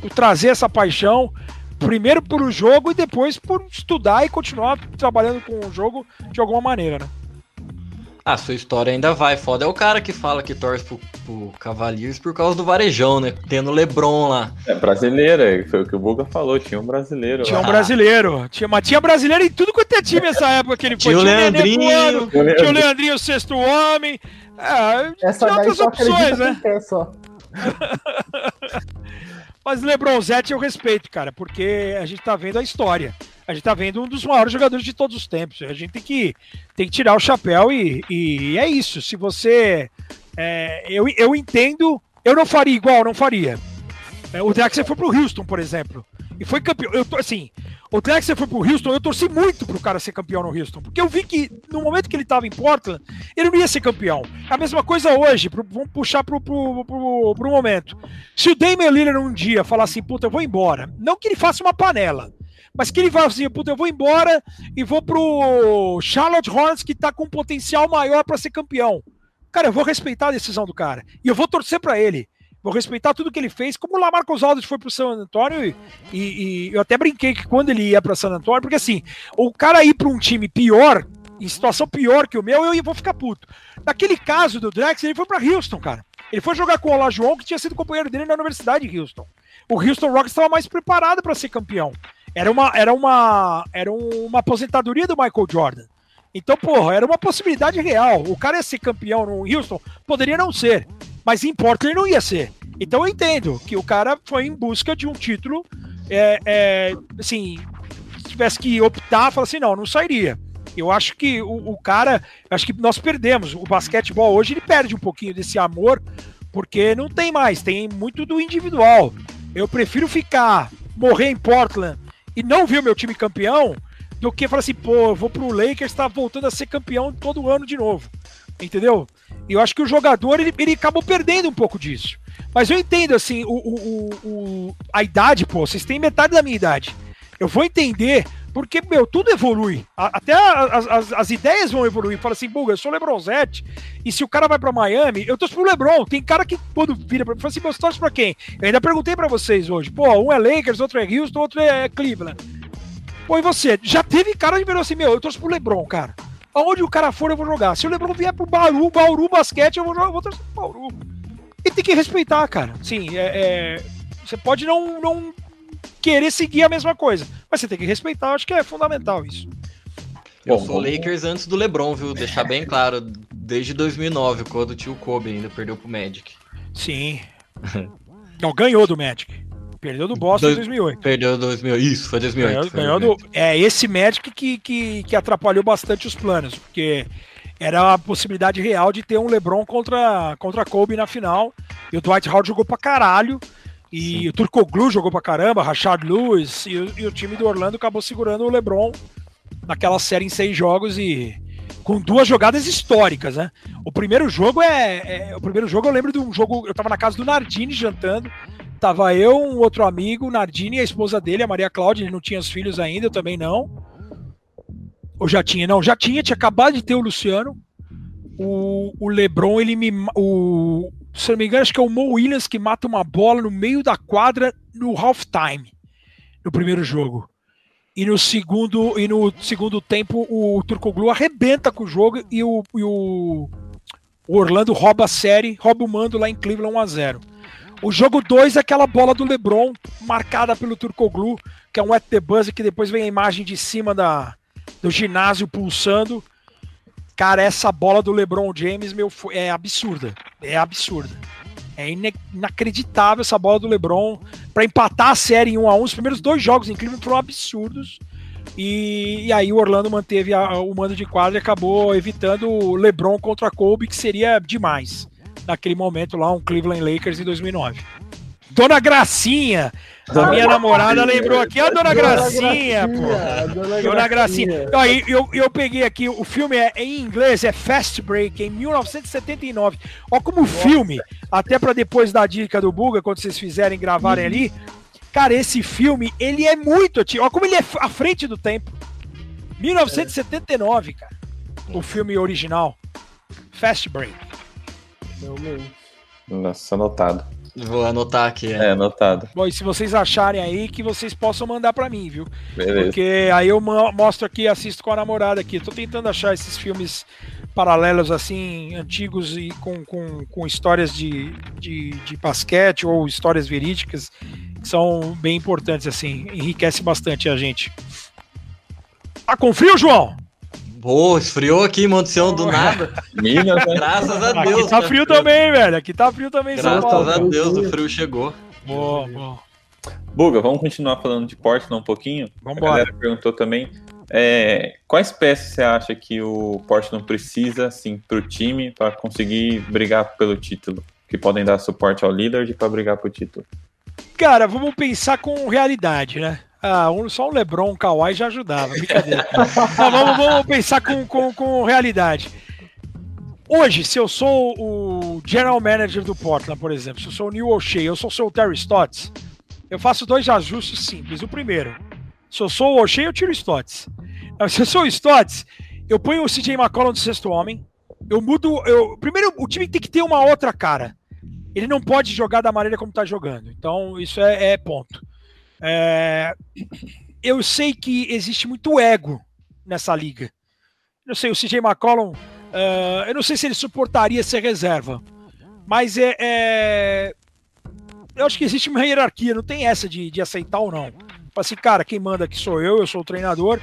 Speaker 4: por trazer essa paixão, primeiro por o jogo e depois por estudar e continuar trabalhando com o jogo de alguma maneira, né?
Speaker 1: A sua história ainda vai. Foda é o cara que fala que torce pro, pro Cavaliers por causa do varejão, né? Tendo Lebron lá.
Speaker 2: É brasileira, foi o que o Buga falou. Tinha um brasileiro.
Speaker 4: Tinha
Speaker 2: lá.
Speaker 4: um brasileiro. Tinha, mas tinha brasileiro em tudo quanto é time nessa época que ele foi.
Speaker 1: Tinha o Leandrinho.
Speaker 4: Tinha o Leandrinho, o sexto homem. É,
Speaker 3: Essa
Speaker 4: tinha outras opções, né?
Speaker 3: só.
Speaker 4: Mas Lebronzete eu respeito, cara, porque a gente tá vendo a história. A gente tá vendo um dos maiores jogadores de todos os tempos. A gente tem que, tem que tirar o chapéu e, e é isso. Se você. é, eu, eu entendo. Eu não faria igual, não faria. É, o Drexler foi pro Houston, por exemplo. E foi campeão. Eu tô assim. O Drexler foi pro Houston, eu torci muito pro cara ser campeão no Houston. Porque eu vi que no momento que ele tava em Portland, ele não ia ser campeão. A mesma coisa hoje, pro, vamos puxar pro, pro, pro, pro momento. Se o Damian Lillard um dia falar assim, puta, eu vou embora. Não que ele faça uma panela. Mas que ele vá assim, puta, eu vou embora e vou pro Charlotte Hornets que tá com um potencial maior para ser campeão. Cara, eu vou respeitar a decisão do cara. E eu vou torcer para ele. Vou respeitar tudo que ele fez, como o Lamarcus Aldridge foi pro San Antonio e, e, e eu até brinquei que quando ele ia para San Antonio, porque assim, o cara ir para um time pior, em situação pior que o meu, eu vou ficar puto. Naquele caso do Drex, ele foi para Houston, cara. Ele foi jogar com o Olajuwon, que tinha sido companheiro dele na Universidade de Houston. O Houston Rockets estava mais preparado para ser campeão. Era uma, era uma, era uma aposentadoria do Michael Jordan. Então, porra, era uma possibilidade real. O cara ia ser campeão no Houston, poderia não ser, mas em Portland não ia ser. Então eu entendo que o cara foi em busca de um título, é, é, assim, se tivesse que optar, fala assim, não, não sairia. Eu acho que o, o cara, acho que nós perdemos. O basquetebol hoje ele perde um pouquinho desse amor, porque não tem mais, tem muito do individual. Eu prefiro ficar, morrer em Portland e não ver o meu time campeão, do que falar assim, pô, eu vou pro Lakers, tá voltando a ser campeão todo ano de novo. Entendeu? E eu acho que o jogador, ele, ele acabou perdendo um pouco disso. Mas eu entendo, assim, o, o, o, a idade, pô, vocês têm metade da minha idade. Eu vou entender, porque, meu, tudo evolui. A, até as, as, as, ideias vão evoluir. Fala assim, Buga, eu sou Lebronzete, e se o cara vai pra Miami, eu torço pro Lebron. Tem cara que, quando vira pra mim, fala assim, você torce pra quem? Eu ainda perguntei pra vocês hoje. Pô, um é Lakers, outro é Houston, outro é Cleveland. Pô, e você? Já teve cara que virou assim, meu, eu torço pro Lebron, cara. Aonde o cara for, eu vou jogar. Se o Lebron vier pro Bauru, Bauru Basquete, eu vou jogar, eu vou torcer pro Bauru. E tem que respeitar, cara. Sim, é, é, você pode não, não querer seguir a mesma coisa, mas você tem que respeitar, acho que é fundamental isso.
Speaker 1: Eu
Speaker 2: Bom,
Speaker 1: sou Lakers antes do LeBron, viu? Deixar bem claro, desde 2009, quando o tio Kobe ainda perdeu pro Magic.
Speaker 4: Sim. Não, ganhou do Magic. Perdeu do Boston em
Speaker 1: Dois-
Speaker 4: 2008.
Speaker 1: Perdeu 2000, isso, foi 2008.
Speaker 4: Ganhou,
Speaker 1: foi
Speaker 4: ganhou
Speaker 1: 2008.
Speaker 4: do, é esse Magic que, que, que atrapalhou bastante os planos, porque era a possibilidade real de ter um LeBron contra, contra Kobe na final. E o Dwight Howard jogou pra caralho. E o Turcoglu jogou pra caramba, Rashard Lewis. E, o- e o time do Orlando acabou segurando o LeBron naquela série em seis jogos e com duas jogadas históricas, né? O primeiro jogo é, é- o primeiro jogo eu lembro de um jogo, eu tava na casa do Nardini jantando, tava eu, um outro amigo, Nardini a esposa dele, a Maria Cláudia, ele não tinha os filhos ainda, eu também não. Ou já tinha? Não, já tinha, tinha acabado de ter o Luciano. O, o LeBron, ele me o se não me engano, acho que é o Mo Williams que mata uma bola no meio da quadra no halftime no primeiro jogo. E no segundo, e no segundo tempo o Turcoglu arrebenta com o jogo e o, e o, o Orlando rouba a série, rouba o mando lá em Cleveland 1 a 0. O jogo 2 é aquela bola do LeBron marcada pelo Turcoglu, que é um buzzer que depois vem a imagem de cima da, do ginásio pulsando. Cara, essa bola do LeBron James, meu, é absurda. É absurda. É inacreditável essa bola do LeBron para empatar a série em 1 a 1 Os primeiros dois jogos em Cleveland foram absurdos. E, e aí o Orlando manteve a- o mando de quadra e acabou evitando o LeBron contra Kobe, que seria demais naquele momento lá, um Cleveland Lakers em 2009. Dona Gracinha, A minha namorada lembrou aqui a Dona Gracinha, pô.
Speaker 3: a Dona
Speaker 4: Dona Gracinha. E eu, eu peguei aqui, o filme é em inglês, é Fast Break, em 1979. Ó, como o filme, até pra depois da dica do Buga, quando vocês fizerem gravarem ali, cara, esse filme, ele é muito. Ó, como ele é à frente do tempo. 1979, cara. O filme original. Fast Break.
Speaker 3: Realmente.
Speaker 2: Nossa, anotado.
Speaker 1: Vou anotar aqui.
Speaker 2: É, anotado.
Speaker 4: Bom, e se vocês acharem aí, que vocês possam mandar pra mim, viu?
Speaker 2: Beleza.
Speaker 4: Porque aí eu mo- mostro aqui, assisto com a namorada aqui. Tô tentando achar esses filmes paralelos, assim, antigos e com, com, com histórias de, de, de basquete ou histórias verídicas que são bem importantes, assim. Enriquece bastante a gente. Tá com frio, João?
Speaker 1: Pô, esfriou aqui em Montecião do nada.
Speaker 2: Minas, né?
Speaker 1: Graças a
Speaker 4: Aqui
Speaker 1: Deus.
Speaker 4: tá
Speaker 1: né?
Speaker 4: frio também, velho. Aqui tá frio também, em São
Speaker 1: Graças
Speaker 4: Paulo.
Speaker 1: a Deus o frio chegou.
Speaker 4: Boa, boa.
Speaker 2: Buga, vamos continuar falando de Portland um pouquinho?
Speaker 4: Vambora.
Speaker 2: A galera perguntou também. é, quais peças você acha que o Portland precisa, assim, pro time para conseguir brigar pelo título? Que podem dar suporte ao líder para brigar pro título.
Speaker 4: Cara, vamos pensar com realidade, né? Ah, um- só um Lebron, um Kawhi já ajudava, brincadeira. Não, vamos, vamos pensar com, com, com realidade. Hoje, se eu sou o general manager do Portland, por exemplo, se eu sou o Neil O'Shea, eu sou o Terry Stotts, eu faço dois ajustes simples. O primeiro, se eu sou o O'Shea, eu tiro o Stotts. Não, Se eu sou o Stotts, eu ponho o CJ McCollum de sexto homem, eu mudo. Eu, primeiro, o time tem que ter uma outra cara. Ele não pode jogar da maneira como está jogando. Então, isso é, é ponto. É, eu sei que existe muito ego nessa liga. Eu sei, o CJ McCollum, eh, eu não sei se ele suportaria ser reserva, mas é, é- eu acho que existe uma hierarquia, não tem essa de, de aceitar ou não. Fala assim, cara, quem manda aqui sou eu, eu sou o treinador,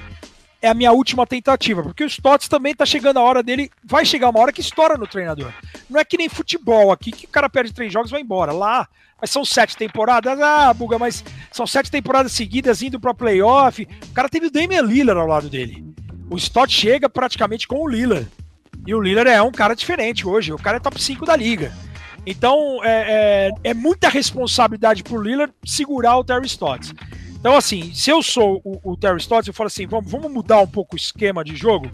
Speaker 4: é a minha última tentativa, porque o Stotts também tá chegando a hora dele, vai chegar uma hora que estoura no treinador. Não é que nem futebol aqui, que o cara perde três jogos e vai embora. Lá, mas são sete temporadas, ah, Buga, mas são sete temporadas seguidas indo pra playoff. O cara teve o Damian Lillard ao lado dele. O Stott chega praticamente com o Lillard. E o Lillard é um cara diferente hoje. O cara é top 5 da liga. Então é, é, é muita responsabilidade pro Lillard segurar o Terry Stotts. Então, assim, se eu sou o, o Terry Stotts, eu falo assim: vamos, vamos mudar um pouco o esquema de jogo.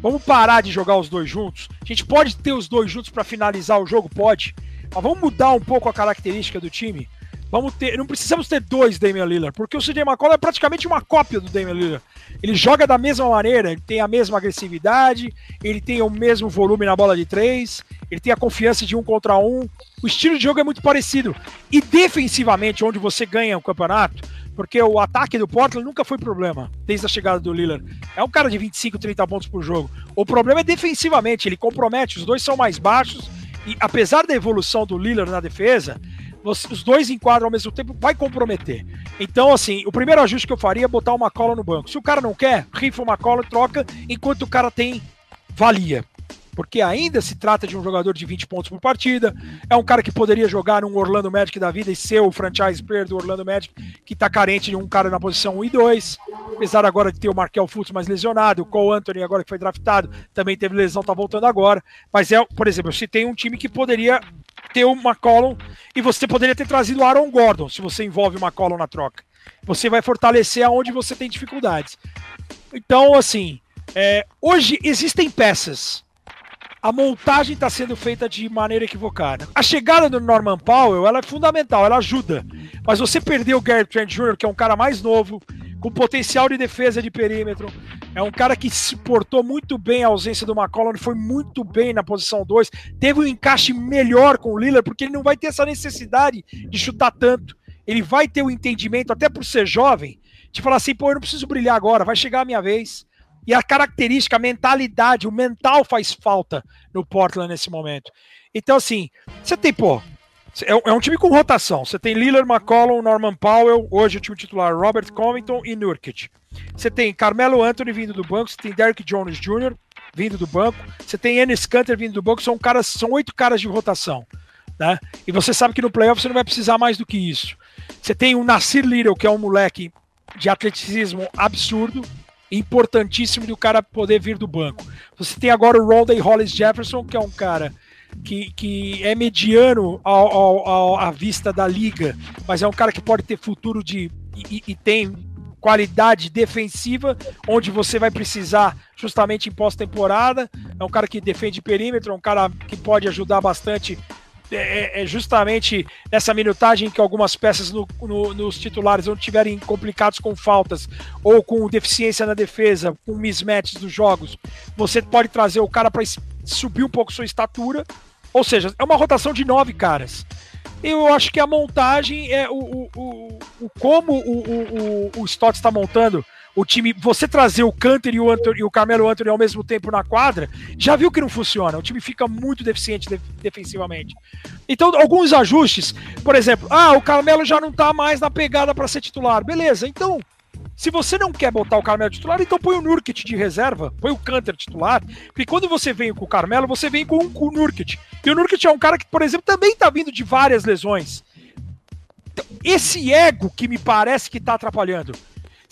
Speaker 4: Vamos parar de jogar os dois juntos. A gente pode ter os dois juntos para finalizar o jogo? Pode. Mas vamos mudar um pouco a característica do time. Vamos ter, não precisamos ter dois Damian Lillard, porque o CJ McCollum é praticamente uma cópia do Damian Lillard. Ele joga da mesma maneira, ele tem a mesma agressividade, ele tem o mesmo volume na bola de três, ele tem a confiança de um contra um. O estilo de jogo é muito parecido. E defensivamente, onde você ganha o campeonato, porque o ataque do Portland nunca foi problema, desde a chegada do Lillard. É um cara de 25, 30 pontos por jogo. O problema é defensivamente, ele compromete, os dois são mais baixos, e apesar da evolução do Lillard na defesa, os dois enquadram ao mesmo tempo, vai comprometer. Então, assim, o primeiro ajuste que eu faria é botar o McCollum no banco. Se o cara não quer, rifa McCollum e troca, enquanto o cara tem valia. Porque ainda se trata de um jogador de 20 pontos por partida, é um cara que poderia jogar num Orlando Magic da vida e ser o franchise player do Orlando Magic, que tá carente de um cara na posição 1 e 2. Apesar agora de ter o Markel Fultz mais lesionado, o Cole Anthony agora que foi draftado, também teve lesão, tá voltando agora. Mas é, por exemplo, se tem um time que poderia ter o McCollum e você poderia ter trazido o Aaron Gordon, se você envolve o McCollum na troca. Você vai fortalecer aonde você tem dificuldades. Então, assim, é, hoje existem peças. A montagem está sendo feita de maneira equivocada. A chegada do Norman Powell ela é fundamental, ela ajuda. Mas você perdeu o Gary Trent Jr., que é um cara mais novo, com potencial de defesa de perímetro. É um cara que suportou muito bem a ausência do McCollum, foi muito bem na posição 2. Teve um encaixe melhor com o Lillard, porque ele não vai ter essa necessidade de chutar tanto. Ele vai ter o entendimento, até por ser jovem, de falar assim: pô, eu não preciso brilhar agora, vai chegar a minha vez. E a característica, a mentalidade, o mental faz falta no Portland nesse momento. Então, assim, você tem, pô, é um, é um time com rotação. Você tem Lillard, McCollum, Norman Powell, hoje o time titular, Robert Covington e Nurkic. Você tem Carmelo Anthony vindo do banco, você tem Derrick Jones Jr. vindo do banco, você tem Ennis Canter vindo do banco, são caras, são oito caras de rotação. Né? E você sabe que no playoff você não vai precisar mais do que isso. Você tem o Nasir Little, que é um moleque de atleticismo absurdo, importantíssimo de o cara poder vir do banco. Você tem agora o Rondé Hollis Jefferson, que é um cara que, que é mediano ao, ao, ao, à vista da liga, mas é um cara que pode ter futuro de. e, e tem qualidade defensiva, onde você vai precisar justamente em pós-temporada. É um cara que defende perímetro, é um cara que pode ajudar bastante é, é, é justamente nessa minutagem que algumas peças no, no, nos titulares não tiverem complicados com faltas ou com deficiência na defesa, com mismatches dos jogos, você pode trazer o cara para subir um pouco sua estatura. Ou seja, é uma rotação de nove caras. Eu acho que a montagem é o, o, o, o como o, o, o Stott está montando o time, você trazer o Canter e o, Anthony, e o Carmelo Anthony ao mesmo tempo na quadra, já viu que não funciona. O time fica muito deficiente de, defensivamente. Então, alguns ajustes, por exemplo, ah, o Carmelo já não tá mais na pegada para ser titular. Beleza, então, se você não quer botar o Carmelo titular, então põe o Nurkic de reserva, põe o Canter titular, porque quando você vem com o Carmelo, você vem com, com o Nurkic. E o Nurkic é um cara que, por exemplo, também tá vindo de várias lesões. Então, esse ego que me parece que tá atrapalhando.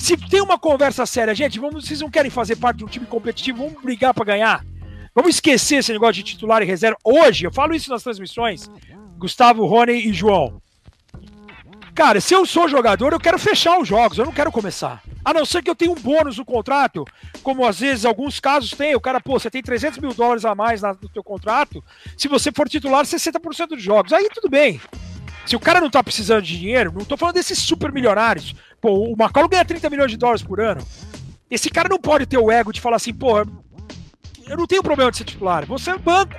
Speaker 4: Se tem uma conversa séria, gente, vamos, vocês não querem fazer parte de um time competitivo, vamos brigar para ganhar. Vamos esquecer esse negócio de titular e reserva. Hoje, eu falo isso nas transmissões, Gustavo, Rony e João. Cara, se eu sou jogador, eu quero fechar os jogos, eu não quero começar. A não ser que eu tenha um bônus no contrato, como às vezes alguns casos tem. O cara, pô, você tem 300 mil dólares a mais no teu contrato. Se você for titular, 60% dos jogos. Aí tudo bem. Se o cara não tá precisando de dinheiro, não tô falando desses super milionários. Pô, o McCollum ganha 30 milhões de dólares por ano. Esse cara não pode ter o ego de falar assim, pô, eu não tenho problema de ser titular. Você é banco.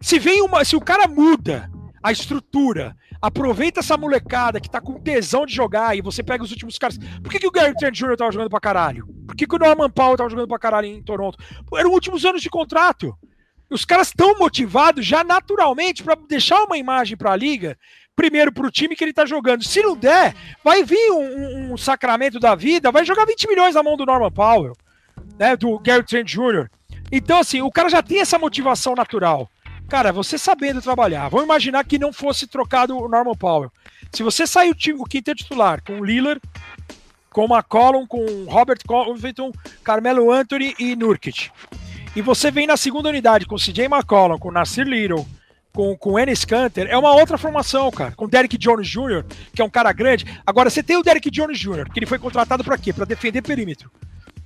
Speaker 4: Se vem uma. Se o cara muda a estrutura, aproveita essa molecada que tá com tesão de jogar e você pega os últimos caras. Por que, que o Gary Trent Jr. tava jogando pra caralho? Por que, que o Norman Powell tava jogando pra caralho em Toronto? Pô, eram últimos anos de contrato. Os caras estão motivados já naturalmente para deixar uma imagem para a liga primeiro para o time que ele está jogando. Se não der, vai vir um, um, sacramento da vida, vai jogar 20 milhões na mão do Norman Powell, né, do Gary Trent Jr. Então, assim, o cara já tem essa motivação natural. Cara, você sabendo trabalhar, vamos imaginar que não fosse trocado o Norman Powell. Se você sair o, time, o quinto titular com o Lillard, com o McCollum, com o Robert Covington, Carmelo Anthony e Nurkic. E você vem na segunda unidade com o CJ McCollum, com o Nasir Little, com, com Ennis Canter, é uma outra formação, cara. Com Derek Jones Jr., que é um cara grande. Agora, você tem o Derek Jones Jr., que ele foi contratado para quê? Para defender perímetro.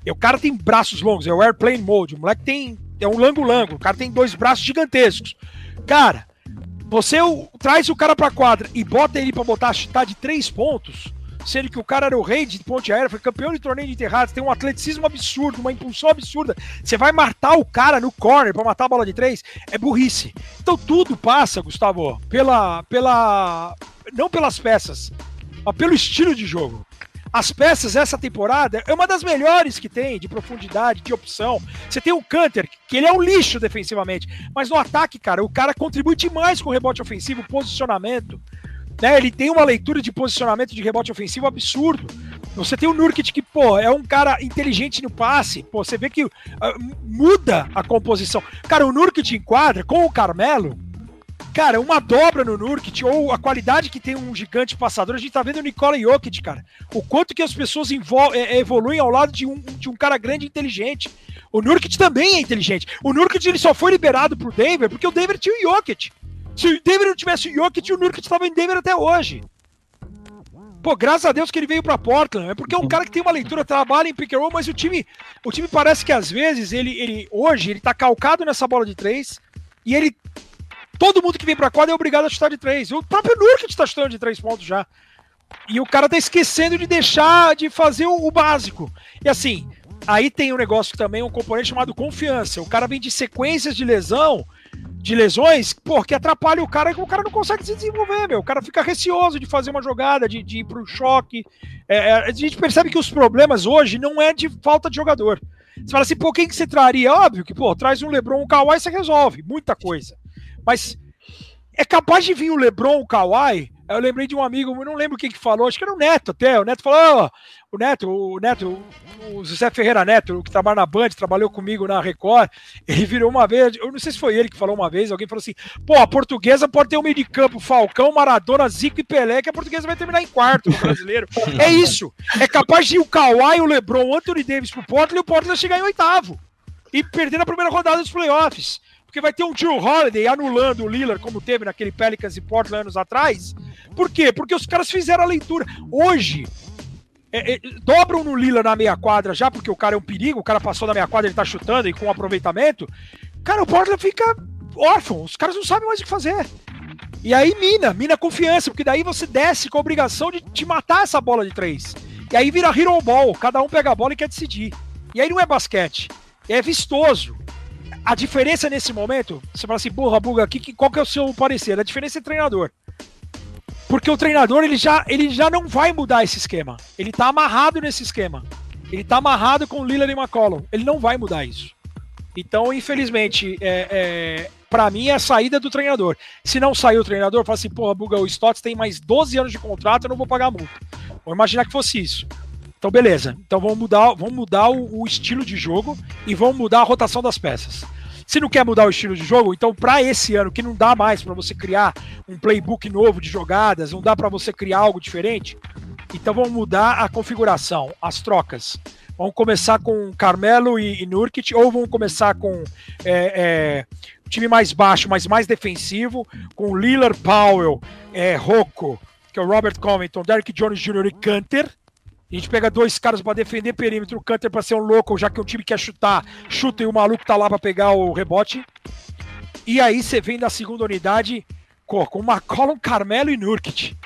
Speaker 4: E o cara tem braços longos, é o airplane mode. O moleque tem. É um lango-lango. O cara tem dois braços gigantescos. Cara, você o, traz o cara pra quadra e bota ele pra botar chutar de três pontos sendo que o cara era o rei de ponte aérea, foi campeão de torneio de enterrados, tem um atleticismo absurdo, uma impulsão absurda. Você vai matar o cara no corner para matar a bola de três, é burrice. Então tudo passa, Gustavo, pela pela não pelas peças, mas pelo estilo de jogo. As peças essa temporada é uma das melhores que tem de profundidade, de opção. Você tem o Canter, que ele é um lixo defensivamente, mas no ataque, cara, o cara contribui demais com o rebote ofensivo, posicionamento. Né, ele tem uma leitura de posicionamento de rebote ofensivo absurdo. Você tem o Nurkic que, pô, é um cara inteligente no passe. Pô, você vê que uh, muda a composição. Cara, o Nurkic enquadra com o Carmelo. Cara, uma dobra no Nurkic, ou a qualidade que tem um gigante passador, a gente tá vendo o Nikola Jokic, cara. O quanto que as pessoas é, evoluem ao lado de um, de um cara grande e inteligente. O Nurkic também é inteligente. O Nurkic ele só foi liberado pro Denver porque o Denver tinha o Jokic. Se o Denver não tivesse o Jokic, o Nurkic estava em Denver até hoje. Pô, graças a Deus que ele veio para Portland. É porque é um cara que tem uma leitura, trabalha em pick and roll, mas o time, o time parece que às vezes ele, ele hoje ele tá calcado nessa bola de três e ele todo mundo que vem para quadra é obrigado a chutar de três. O próprio Nurkic está chutando de três pontos já. E o cara tá esquecendo de deixar de fazer o, o básico. E assim, aí tem um negócio também, um componente chamado confiança. O cara vem de sequências de lesão de lesões, porque atrapalha o cara que o cara não consegue se desenvolver, meu. O cara fica receoso de fazer uma jogada, de, de ir pro choque. É, é, a gente percebe que os problemas hoje não é de falta de jogador. Você fala assim, pô, quem que você traria? Óbvio que, pô, traz um Lebron, um Kawhi, você resolve muita coisa. Mas é capaz de vir o Lebron, o Kawhi, eu lembrei de um amigo, não lembro quem que falou, acho que era o Neto até. O Neto falou: oh, o Neto, o Neto, o José Ferreira Neto, que trabalha na Band, trabalhou comigo na Record, ele virou uma vez, eu não sei se foi ele que falou uma vez, alguém falou assim: pô, a portuguesa pode ter um meio de campo, Falcão, Maradona, Zico e Pelé, que a portuguesa vai terminar em quarto no brasileiro. é isso. É capaz de ir o Kawhi, o Lebron, o Anthony Davis pro Portland e o Portland chegar em oitavo. E perder na primeira rodada dos playoffs. Porque vai ter um Drew Holiday anulando o Lillard, como teve naquele Pelicans e Portland anos atrás. Por quê? Porque os caras fizeram a leitura. Hoje, é, é, dobram no Lillard na meia quadra já, porque o cara é um perigo, o cara passou da meia quadra, ele tá chutando e com aproveitamento. Cara, o Portland fica órfão, os caras não sabem mais o que fazer. E aí mina, mina confiança, porque daí você desce com a obrigação de te matar essa bola de três. E aí vira hero ball, cada um pega a bola e quer decidir. E aí não é basquete, é vistoso. A diferença nesse momento, você fala assim, burra, buga, aqui, qual que é o seu parecer? A diferença é treinador. Porque o treinador ele já, ele já não vai mudar esse esquema. Ele tá amarrado nesse esquema. Ele tá amarrado com Lillard e McCollum. Ele não vai mudar isso. Então, infelizmente, é, é, para mim é a saída do treinador. Se não sair o treinador, fala assim, porra, Buga, o Stotts tem mais 12 anos de contrato, eu não vou pagar multa. Vou imaginar que fosse isso. Então, beleza. Então vamos mudar, vamos mudar o, o estilo de jogo e vamos mudar a rotação das peças. Se não quer mudar o estilo de jogo, então para esse ano que não dá mais para você criar um playbook novo de jogadas, não dá para você criar algo diferente, então vamos mudar a configuração, as trocas. Vamos começar com Carmelo e, e Nurkic, ou vamos começar com é, é, time mais baixo, mas mais defensivo, com Lillard, Powell, é, Rocco, que é o Robert Covington, Derrick Jones Jr. e Canter. A gente pega dois caras para defender perímetro, o Canter para ser um louco, já que o time quer chutar, chuta e o maluco tá lá para pegar o rebote. E aí você vem da segunda unidade com McCollum, Carmelo e Nurkic.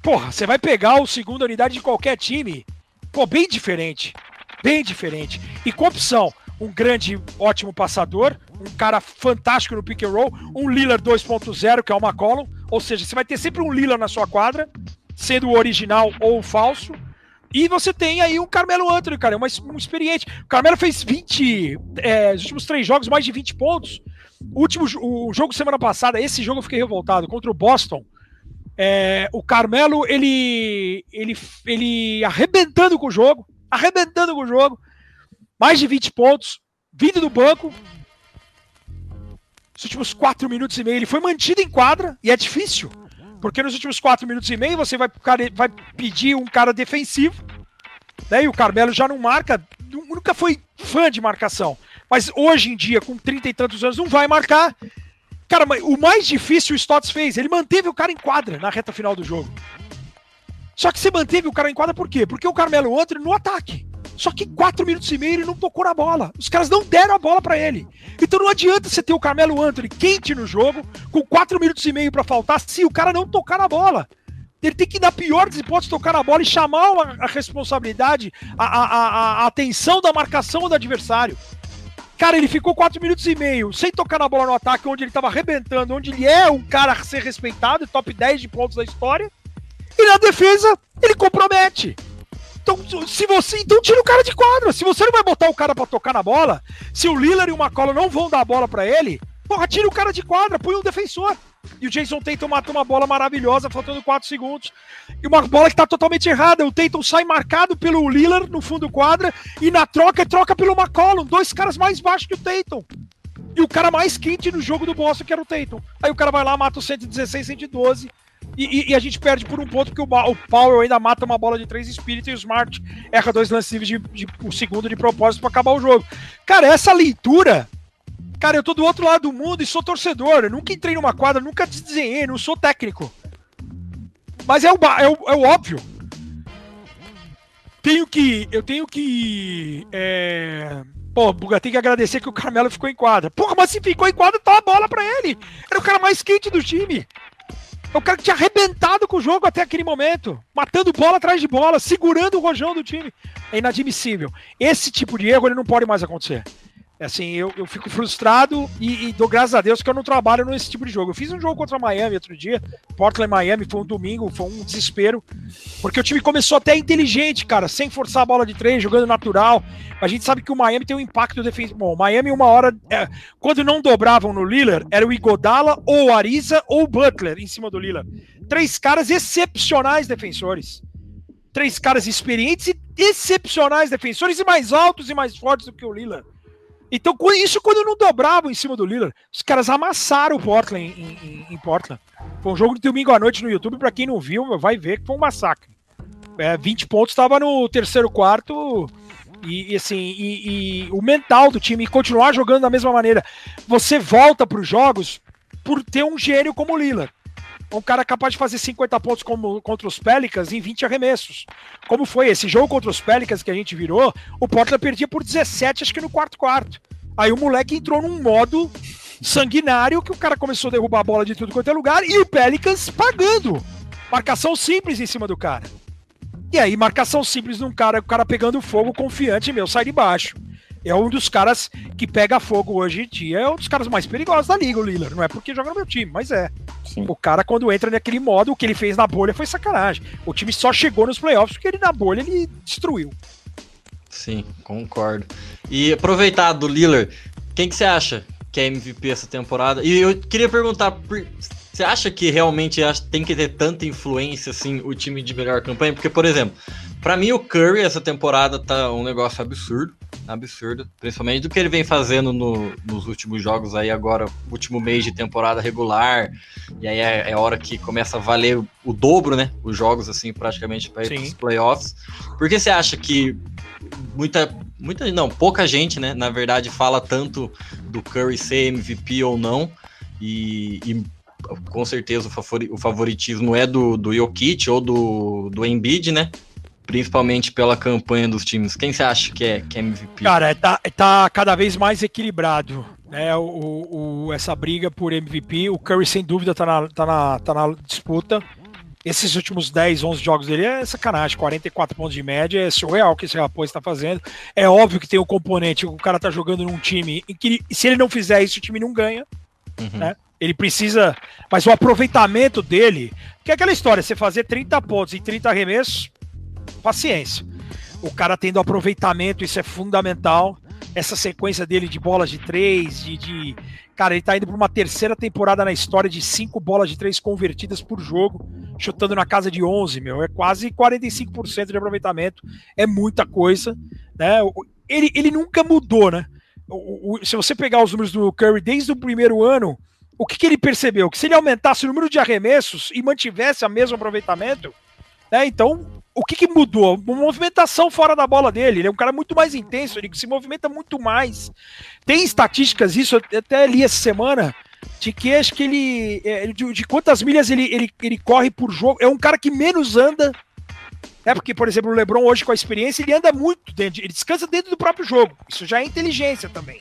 Speaker 4: Porra, você vai pegar o segunda unidade de qualquer time. Pô, bem diferente. Bem diferente. E com opção, um grande, ótimo passador, um cara fantástico no pick and roll, um Lillard 2.0, que é o McCollum, ou seja, você vai ter sempre um Lillard na sua quadra, sendo o original ou o falso, e você tem aí um Carmelo Anthony, cara, é um experiente. O Carmelo fez 20, é, os últimos três jogos, mais de 20 pontos. O último o jogo semana passada, esse jogo eu fiquei revoltado, contra o Boston. É, o Carmelo, ele, ele, ele arrebentando com o jogo, arrebentando com o jogo, mais de 20 pontos, vindo do banco. Os últimos 4 minutos e meio, ele foi mantido em quadra, e é difícil porque nos últimos quatro minutos e meio você vai, vai pedir um cara defensivo, né? E o Carmelo já não marca, nunca foi fã de marcação. Mas hoje em dia, com 30 e tantos anos, não vai marcar. Cara, o mais difícil o Stotts fez, ele manteve o cara em quadra na reta final do jogo. Só que você manteve o cara em quadra por quê? Porque o Carmelo Anthony no ataque. Só que 4 minutos e meio ele não tocou na bola. Os caras não deram a bola para ele. Então não adianta você ter o Carmelo Anthony quente no jogo, com 4 minutos e meio para faltar, se o cara não tocar na bola. Ele tem que, na pior das hipóteses, tocar na bola e chamar a, responsabilidade, a, a, a, a atenção da marcação do adversário. Cara, ele ficou 4 minutos e meio sem tocar na bola no ataque, onde ele estava arrebentando, onde ele é um cara a ser respeitado, top 10 de pontos da história. E na defesa, ele compromete. Então, se você. Então tira o cara de quadra. Se você não vai botar o cara para tocar na bola, se o Lillard e o McCollum não vão dar a bola para ele, porra, tira o cara de quadra, põe um defensor. E o Jason Tatum matou uma bola maravilhosa, faltando 4 segundos. E uma bola que tá totalmente errada. O Tatum sai marcado pelo Lillard no fundo quadra e na troca troca pelo McCollum. Dois caras mais baixos que o Tatum. E o cara mais quente no jogo do Boston, que era o Tatum. Aí o cara vai lá, mata o 116, 112 e, e, e, a gente perde por um ponto porque o, o Powell ainda mata uma bola de três espírito e o Smart erra dois lances de, de, um segundo de propósito para acabar o jogo. Cara, essa leitura. Cara, eu tô do outro lado do mundo e sou torcedor. Eu nunca entrei numa quadra, nunca desenhei, não sou técnico. Mas é o, é o, é o óbvio. Tenho que. Eu tenho que. É... Pô, Buga, tem que agradecer que o Carmelo ficou em quadra. Porra, mas se ficou em quadra, tá a bola pra ele. Era o cara mais quente do time. É o cara que tinha arrebentado com o jogo até aquele momento, matando bola atrás de bola, segurando o rojão do time. É inadmissível. Esse tipo de erro ele não pode mais acontecer. É assim, eu, eu fico frustrado e, e, dou graças a Deus que eu não trabalho nesse tipo de jogo. Eu fiz um jogo contra Miami outro dia, Portland Miami, foi um domingo, foi um desespero, porque o time começou até inteligente, cara, sem forçar a bola de três, jogando natural. A gente sabe que o Miami tem um impacto defensivo. Bom, Miami, uma hora, é, quando não dobravam no Lillard, era o Igodala, ou o Ariza, ou o Butler em cima do Lillard. Três caras excepcionais defensores. Três caras experientes e excepcionais defensores, e mais altos e mais fortes do que o Lillard. Então, isso quando não dobravam em cima do Lillard. Os caras amassaram o Portland em, em, em Portland. Foi um jogo de domingo à noite no YouTube. Para quem não viu, vai ver que foi um massacre. É, 20 pontos estava no terceiro quarto. E, E, e assim, e, e, o mental do time continuar jogando da mesma maneira. Você volta para os jogos por ter um gênio como o Lillard. Um cara capaz de fazer 50 pontos como, contra os Pelicans em 20 arremessos. Como foi esse jogo contra os Pelicans que a gente virou, o Portland perdia por 17, acho que no quarto quarto. Aí o moleque entrou num modo sanguinário que o cara começou a derrubar a bola de tudo quanto é lugar e o Pelicans pagando. Marcação simples em cima do cara. E aí, marcação simples num cara, o cara pegando fogo, confiante, meu, sai de baixo. É um dos caras que pega fogo hoje em dia, é um dos caras mais perigosos da liga, o Lillard. Não é porque joga no meu time, mas é. Sim. O cara, quando entra naquele modo, o que ele fez na bolha foi sacanagem. O time só chegou nos playoffs porque ele na bolha ele destruiu.
Speaker 1: Sim, concordo. E aproveitar do Lillard, quem que você acha que é MVP essa temporada? E eu queria perguntar, você acha que realmente tem que ter tanta influência assim o time de melhor campanha? Porque, por exemplo, para mim o Curry essa temporada tá um negócio absurdo, absurdo, principalmente do que ele vem fazendo no, nos últimos jogos aí agora, último mês de temporada regular, e aí é, é hora que começa a valer o dobro, né? Os jogos assim praticamente para os playoffs. Por que você acha que muita muita não, pouca gente, né, na verdade fala tanto do Curry ser MVP ou não? E, e com certeza o favoritismo é do, do Jokic ou do, do Embiid, né? Principalmente pela campanha dos times. Quem você acha que é, que é MVP?
Speaker 4: Cara, tá, tá cada vez mais equilibrado. Né, o, o, essa briga por MVP, o Curry sem dúvida tá na, tá na, tá na disputa. Esses últimos 10, 11 jogos dele é sacanagem, 44 pontos de média, é surreal o que esse rapaz está fazendo. É óbvio que tem o um componente, o cara tá jogando num time em que se ele não fizer isso, o time não ganha. Uhum. Né? Ele precisa. Mas o aproveitamento dele. Que é aquela história: você fazer 30 pontos em 30 arremessos, paciência. O cara tendo aproveitamento, isso é fundamental. Essa sequência dele de bolas de três, de. de... Cara, ele tá indo para uma terceira temporada na história de cinco bolas de três convertidas por jogo, chutando na casa de 11, meu. É quase 45% de aproveitamento. É muita coisa, né? Ele, ele nunca mudou, né? O, o, se você pegar os números do Curry desde o primeiro ano, o que, que, ele percebeu? Que se ele aumentasse o número de arremessos e mantivesse o mesmo aproveitamento, né, então o que, que, mudou? Uma movimentação fora da bola dele. Ele é um cara muito mais intenso, ele se movimenta muito mais. Tem estatísticas, isso eu até li essa semana, de que acho que ele. É, de, de, quantas milhas ele, ele, ele corre por jogo. É um cara que menos anda. É porque, por exemplo, o Lebron hoje com a experiência, ele anda muito dentro, ele descansa dentro do próprio jogo. Isso já é inteligência também.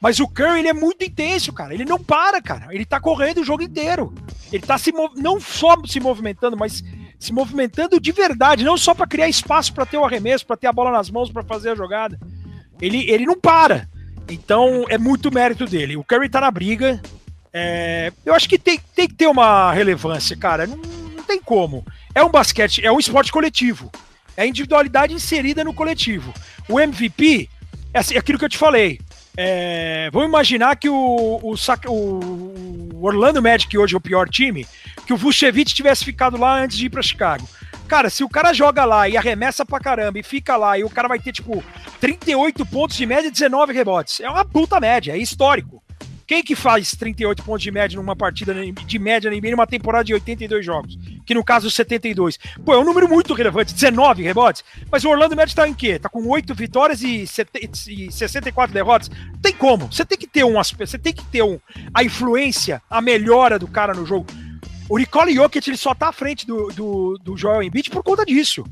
Speaker 4: Mas o Curry, ele é muito intenso, cara. Ele não para, cara. Ele tá correndo o jogo inteiro. Ele tá se não só se movimentando, mas se movimentando de verdade, não só para criar espaço para ter o arremesso, para ter a bola nas mãos para fazer a jogada. Ele, ele não para. Então é muito mérito dele. O Curry tá na briga. É, eu acho que tem, tem que ter uma relevância, cara. Não, não tem como. É um basquete, é um esporte coletivo. É a individualidade inserida no coletivo. O MVP é assim, aquilo que eu te falei. É, vamos imaginar que o, o, o, Orlando Magic hoje é o pior time, que o Vucevic tivesse ficado lá antes de ir para Chicago. Cara, se o cara joga lá e arremessa pra caramba e fica lá e o cara vai ter, tipo, 38 pontos de média e 19 rebotes, é uma puta média, é histórico. Quem que faz 38 pontos de média numa partida de média na numa temporada de 82 jogos? Que no caso 72. Pô, é um número muito relevante, 19 rebotes. Mas o Orlando Magic tá em quê? Tá com 8 vitórias e, 64 derrotas. Não tem como. Você tem que ter um você tem que ter um a influência, a melhora do cara no jogo. O Nicole Jokic ele só tá à frente do, do, do Joel Embiid por conta disso.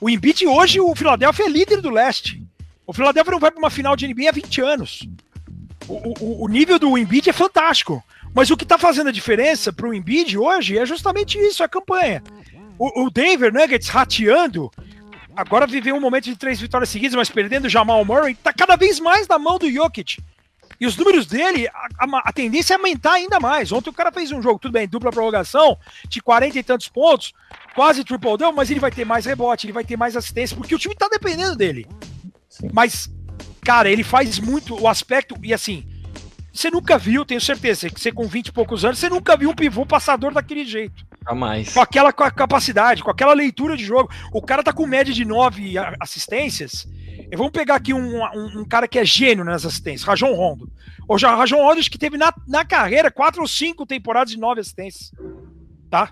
Speaker 4: O Embiid hoje, o Philadelphia é líder do leste. O Philadelphia não vai para uma final de NBA há 20 anos o, o, nível do Embiid é fantástico. Mas o que está fazendo a diferença para o Embiid hoje é justamente isso, a campanha. O, o Denver Nuggets rateando, agora viveu um momento de três vitórias seguidas, mas perdendo o Jamal Murray, está cada vez mais na mão do Jokic. E os números dele, a, a, a, tendência é aumentar ainda mais. Ontem o cara fez um jogo, tudo bem, dupla prorrogação, de 40 e tantos pontos, quase triple double, mas ele vai ter mais rebote, ele vai ter mais assistência, porque o time está dependendo dele. Sim. Mas Cara, ele faz muito o aspecto. E assim, você nunca viu, tenho certeza, que você com 20 e poucos anos, você nunca viu um pivô passador daquele jeito.
Speaker 1: Jamais.
Speaker 4: Com aquela capacidade, com aquela leitura de jogo. O cara tá com média de 9 assistências. Vamos pegar aqui um, um, um, cara que é gênio nas assistências, Rajon Rondo. O Rajon Rondo acho que teve na, na carreira quatro ou cinco temporadas de nove assistências. Tá?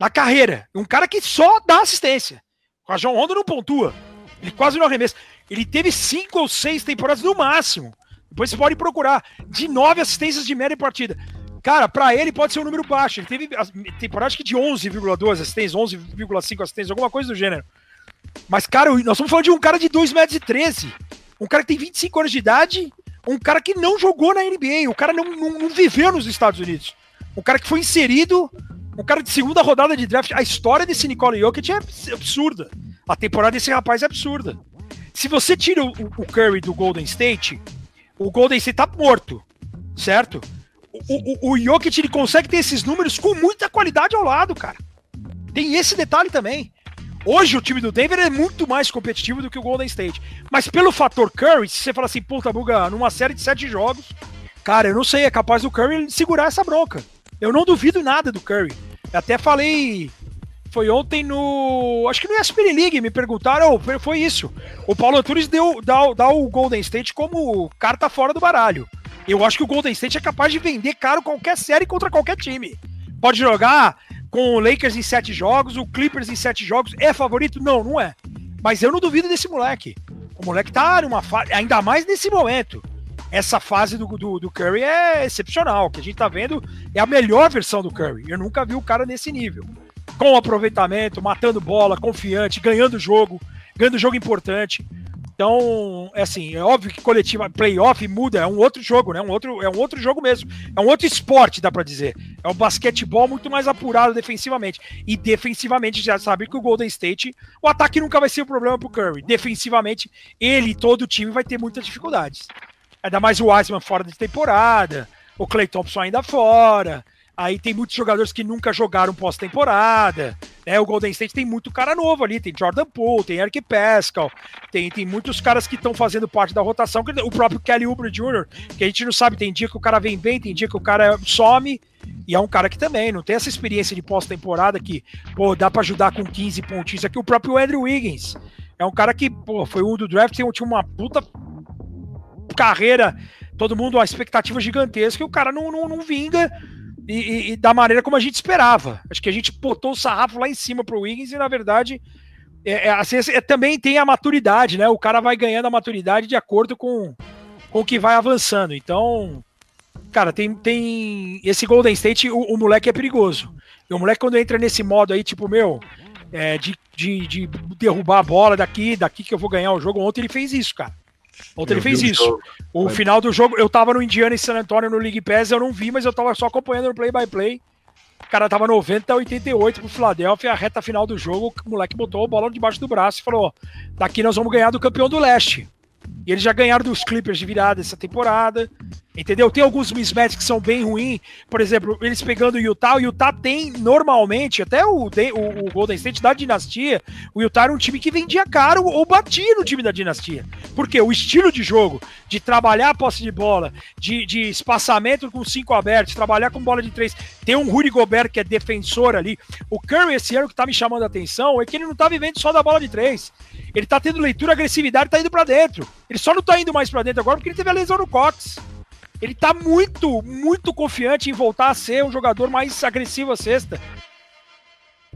Speaker 4: Na carreira. Um cara que só dá assistência. O Rajon Rondo não pontua. Ele quase não arremessa. Ele teve cinco ou seis temporadas no máximo. Depois você pode procurar. De nove assistências de média partida. Cara, para ele pode ser um número baixo. Ele teve temporada que de 11,2 assistências, 11,5 assistências, alguma coisa do gênero. Mas, cara, nós estamos falando de um cara de 2 metros e 13. Um cara que tem 25 anos de idade. Um cara que não jogou na NBA. O cara não, não, não viveu nos Estados Unidos. Um cara que foi inserido. Um cara de segunda rodada de draft. A história desse Nikola Jokic é absurda. A temporada desse rapaz é absurda. Se você tira o, o Curry do Golden State, o Golden State tá morto, certo? O, o, o Jokic ele consegue ter esses números com muita qualidade ao lado, cara. Tem esse detalhe também. Hoje o time do Denver é muito mais competitivo do que o Golden State. Mas pelo fator Curry, se você fala assim, puta, Buga, numa série de sete jogos, cara, eu não sei, é capaz do Curry segurar essa bronca. Eu não duvido nada do Curry. Eu até falei. Foi ontem no. Acho que no ESPN League me perguntaram. Oh, foi isso. O Paulo Antunes deu, dá, dá o Golden State como carta fora do baralho. Eu acho que o Golden State é capaz de vender caro qualquer série contra qualquer time. Pode jogar com o Lakers em sete jogos, o Clippers em sete jogos. É favorito? Não, não é. Mas eu não duvido desse moleque. O moleque tá numa fase, ainda mais nesse momento. Essa fase do, do, do, Curry é excepcional. O que a gente tá vendo é a melhor versão do Curry. Eu nunca vi o cara nesse nível. Com aproveitamento, matando bola, confiante, ganhando jogo, ganhando jogo importante. Então, é assim, é óbvio que coletiva, playoff muda, é um outro jogo, né? Um outro, é um outro jogo mesmo. É um outro esporte, dá para dizer. É um basquetebol muito mais apurado defensivamente. E defensivamente já sabe que o Golden State, o ataque nunca vai ser o um problema pro Curry. Defensivamente, ele e todo o time vai ter muitas dificuldades. Ainda mais o Wiseman fora de temporada, o Clay Thompson ainda fora. Aí tem muitos jogadores que nunca jogaram pós-temporada. Né? O Golden State tem muito cara novo ali. Tem Jordan Poole, tem Eric Pascal, tem, tem muitos caras que estão fazendo parte da rotação. O próprio Kelly Oubre Jr., que a gente não sabe. Tem dia que o cara vem bem, tem dia que o cara some. E é um cara que também não tem essa experiência de pós-temporada que, pô, dá para ajudar com 15 pontinhos. Aqui o próprio Andrew Wiggins. É um cara que, pô, foi um do draft, tinha uma puta carreira. Todo mundo, uma expectativa gigantesca. E o cara não, não, não vinga e, e, e, da maneira como a gente esperava. Acho que a gente botou o sarrafo lá em cima pro Wiggins e, na verdade, é, é, assim, é, também tem a maturidade, né? O cara vai ganhando a maturidade de acordo com, com o que vai avançando. Então, cara, tem, tem esse Golden State, o, o moleque é perigoso. E o moleque, quando entra nesse modo aí, tipo, meu, é, de, de, de derrubar a bola daqui, daqui que eu vou ganhar o jogo, ontem ele fez isso, cara. Ontem ele fez isso. O final do jogo, eu tava no Indiana e San Antonio no League Pass, eu não vi, mas eu tava só acompanhando no play by play. O cara tava 90 a 88 pro Philadelphia, a reta final do jogo, o moleque botou a bola debaixo do braço e falou: daqui nós vamos ganhar do campeão do leste. E eles já ganharam dos Clippers de virada essa temporada. Entendeu? Tem alguns mismatches que são bem ruins. Por exemplo, eles pegando o Utah. O Utah tem normalmente, até o, o, o Golden State da dinastia, o Utah era um time que vendia caro ou batia no time da dinastia. Porque o estilo de jogo, de trabalhar a posse de bola, de, de espaçamento com cinco abertos, trabalhar com bola de três. Tem um Rudy Gobert que é defensor ali. O Curry esse ano que tá me chamando a atenção é que ele não tá vivendo só da bola de três. Ele tá tendo leitura, agressividade, tá indo para dentro. Ele só não tá indo mais para dentro agora porque ele teve a lesão no Cox. Ele tá muito, muito confiante em voltar a ser um jogador mais agressivo a sexta.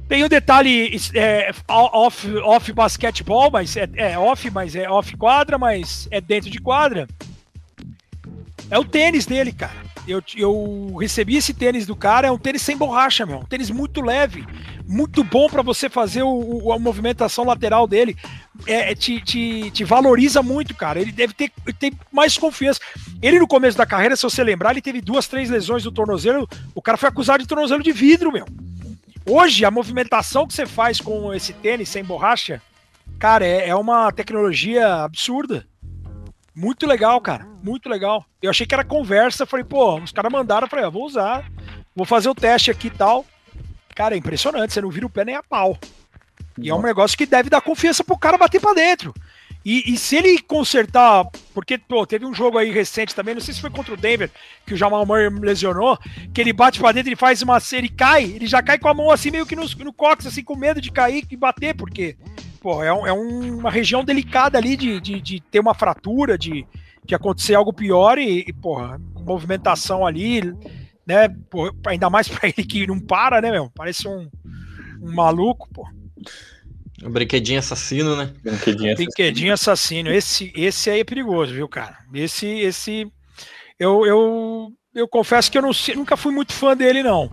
Speaker 4: Tem um detalhe é, off, off basquetebol, mas é, é off, mas é off quadra, mas é dentro de quadra. É o tênis dele, cara. Eu, eu recebi esse tênis do cara, é um tênis sem borracha, meu. Um tênis muito leve, muito bom para você fazer o, a movimentação lateral dele. É, é, te, te, te, valoriza muito, cara. Ele deve ter, ter mais confiança. Ele, no começo da carreira, se você lembrar, ele teve duas, três lesões do tornozelo. O cara foi acusado de tornozelo de vidro, meu. Hoje, a movimentação que você faz com esse tênis sem borracha, cara, é, é uma tecnologia absurda. Muito legal, cara. Muito legal. Eu achei que era conversa. Falei, pô, os caras mandaram. Falei, ah, vou usar. Vou fazer o teste aqui e tal. Cara, é impressionante. Você não vira o pé nem a pau. E é um negócio que deve dar confiança pro cara bater para dentro. E, e, se ele consertar, porque pô, teve um jogo aí recente também, não sei se foi contra o Denver, que o Jamal Murray lesionou, que ele bate para dentro, ele faz uma ele cai, ele já cai com a mão assim meio que no, no cox, assim, com medo de cair e bater, porque pô, é, um, é uma região delicada ali de, de, de, ter uma fratura, de, de acontecer algo pior e, e porra, movimentação ali, né, pô, ainda mais para ele que não para, né, meu, parece um, um maluco, pô.
Speaker 1: O brinquedinho assassino, né?
Speaker 4: Brinquedinho assassino. Brinquedinho assassino. Esse, esse aí é perigoso, viu, cara? Esse, esse. Eu, eu, eu confesso que eu não, nunca fui muito fã dele, não.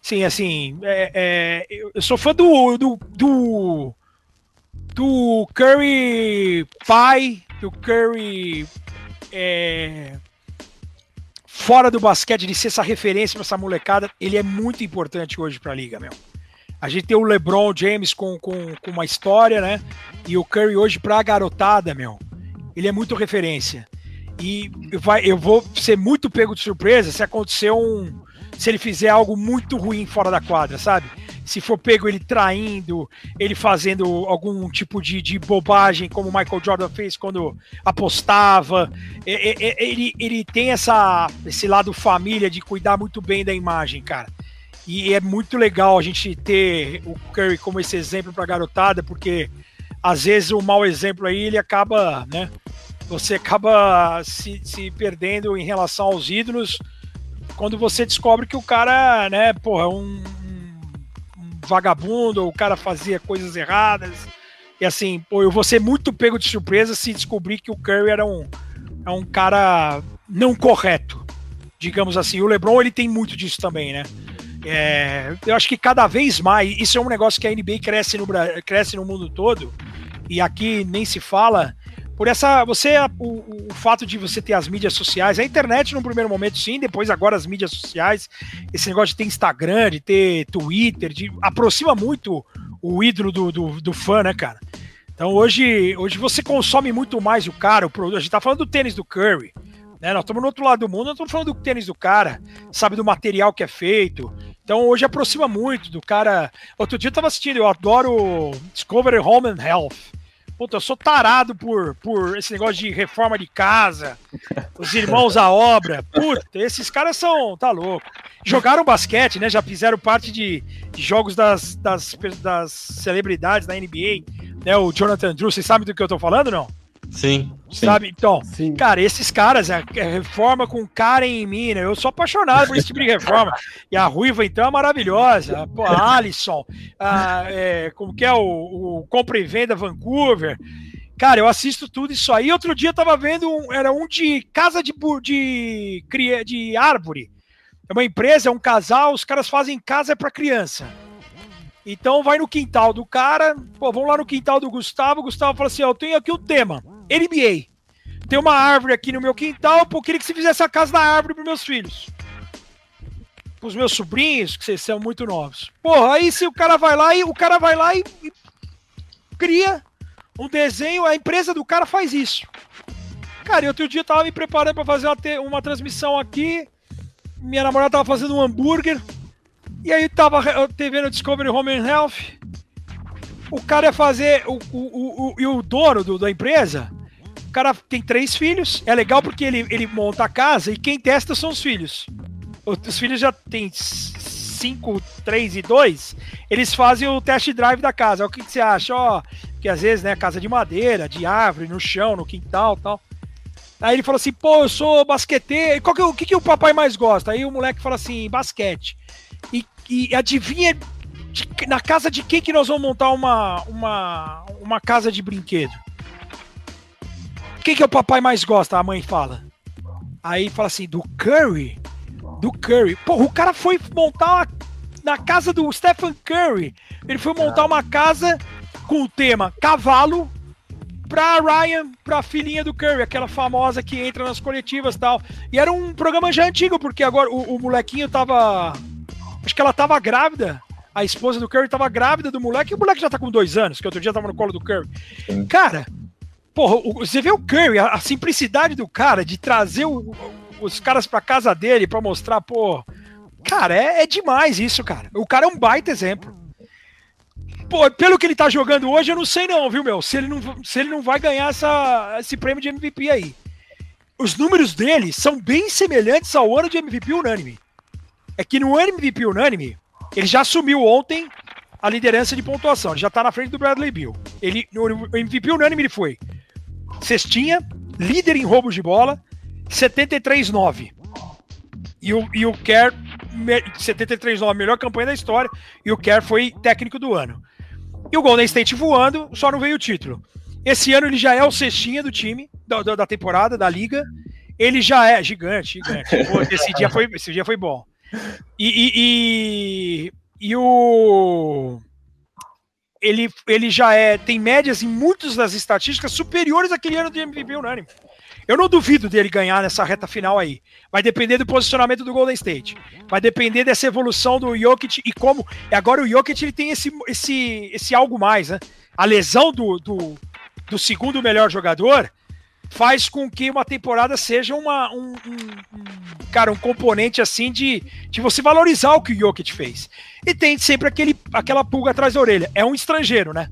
Speaker 4: Sim, assim, é, é, eu sou fã do, do, do, do Curry pai, do Curry é, fora do basquete, de ser essa referência para essa molecada. Ele é muito importante hoje para a liga, meu. A gente tem o LeBron James com, com, com uma história, né? E o Curry hoje para a garotada, meu. Ele é muito referência. E vai, eu vou ser muito pego de surpresa se acontecer um. Se ele fizer algo muito ruim fora da quadra, sabe? Se for pego ele traindo, ele fazendo algum tipo de, de bobagem, como o Michael Jordan fez quando apostava. Ele, ele tem essa, esse lado família de cuidar muito bem da imagem, cara. E é muito legal a gente ter o Curry como esse exemplo para garotada, porque às vezes o mau exemplo aí ele acaba, né? Você acaba se, se perdendo em relação aos ídolos quando você descobre que o cara, né, porra, é um vagabundo, o cara fazia coisas erradas. E assim, pô, eu vou ser muito pego de surpresa se descobrir que o Curry era um, é um cara não correto, digamos assim. O LeBron ele tem muito disso também, né? É, eu acho que cada vez mais, isso é um negócio que a NBA cresce no, cresce no mundo todo, e aqui nem se fala, por essa. Você, o, o, fato de você ter as mídias sociais, a internet no primeiro momento, sim, depois agora as mídias sociais, esse negócio de ter Instagram, de ter Twitter, de, aproxima muito o ídolo do, do, do fã, né, cara? Então hoje, hoje você consome muito mais o cara, o, a gente tá falando do tênis do Curry. Né? Nós estamos no outro lado do mundo, nós estamos falando do tênis do cara, sabe do material que é feito. Então hoje aproxima muito do cara. Outro dia eu estava assistindo, eu adoro Discovery Home and Health. Puta, eu sou tarado por, por esse negócio de reforma de casa, os irmãos à obra. Puta, esses caras são. tá louco. Jogaram basquete, né? Já fizeram parte de, de jogos das, das, das celebridades da NBA. Né? O Jonathan Drew, vocês sabem do que eu tô falando, não?
Speaker 1: Sim.
Speaker 4: Sabe? Então, sim. cara, esses caras, a, a reforma com Karen em mim, né? Eu sou apaixonado por esse tipo de reforma. E a Ruiva, então, é maravilhosa. Pô, a Alisson, a, é, como que é o, o Compra e Venda Vancouver. Cara, eu assisto tudo isso aí. Outro dia eu tava vendo, um, era um de casa de, de, de, de árvore. É uma empresa, é um casal, os caras fazem casa para criança. Então vai no quintal do cara, pô, vamos lá no quintal do Gustavo. O Gustavo fala assim: ó, eu tenho aqui o tema, NBA. Tem uma árvore aqui no meu quintal, pô, eu queria que você fizesse a casa da árvore para meus filhos. Para os meus sobrinhos, que vocês são muito novos. Porra, aí se o cara vai lá e o cara vai lá e, e cria um desenho, a empresa do cara faz isso. Cara, outro dia eu tava me preparando para fazer uma, uma transmissão aqui. Minha namorada tava fazendo um hambúrguer. E aí tava vendo Discovery Home and Health. O cara ia fazer. O, o, o, e o dono do, da empresa. O cara tem três filhos. É legal porque ele, ele monta a casa e quem testa são os filhos. Os filhos já têm cinco, três e dois. Eles fazem o test drive da casa. O que, que você acha? Ó, que às vezes, né, casa de madeira, de árvore, no chão, no quintal tal. Aí ele falou assim: pô, eu sou basqueteiro. Qual que, o que, que o papai mais gosta? Aí o moleque fala assim: basquete. E, e adivinha de, na casa de quem que nós vamos montar uma, uma, uma casa de brinquedo? Quem que é o papai mais gosta? A mãe fala. Aí fala assim, do Curry? Do Curry. Pô, o cara foi montar uma, na casa do Stephen Curry. Ele foi montar uma casa com o tema cavalo pra Ryan, pra filhinha do Curry, aquela famosa que entra nas coletivas e tal. E era um programa já antigo, porque agora o, o molequinho tava Acho que ela tava grávida. A esposa do Curry tava grávida do moleque. E o moleque já tá com dois anos, que outro dia tava no colo do Curry. Sim. Cara, porra, você vê o Curry, a, a simplicidade do cara de trazer o, os caras pra casa dele pra mostrar, pô. Cara, é, é demais isso, cara. O cara é um baita exemplo. Pô, pelo que ele tá jogando hoje, eu não sei não, viu, meu? Se ele não, se ele não vai ganhar essa, esse prêmio de MVP aí. Os números dele são bem semelhantes ao ano de MVP unânime é que no MVP unânime, ele já assumiu ontem a liderança de pontuação. Ele já tá na frente do Bradley Bill. Ele, no MVP unânime ele foi cestinha, líder em roubos de bola, 73-9. E o, e o Kerr, 73-9, melhor campanha da história, e o Kerr foi técnico do ano. E o Golden State voando, só não veio o título. Esse ano ele já é o cestinha do time, da, da temporada, da liga. Ele já é gigante, gigante. Pô, esse, dia foi, esse dia foi bom. E, e, e, e o. Ele, ele já é. Tem médias em muitas das estatísticas superiores àquele ano de MVP unânime. Eu não duvido dele ganhar nessa reta final aí. Vai depender do posicionamento do Golden State. Vai depender dessa evolução do Jokic e como. E agora o Jokic ele tem esse, esse, esse algo mais, né? A lesão do, do, do segundo melhor jogador faz com que uma temporada seja uma, um, um, um, cara, um componente assim de, de você valorizar o que o Jokic fez. E tem sempre aquele, aquela pulga atrás da orelha. É um estrangeiro, né?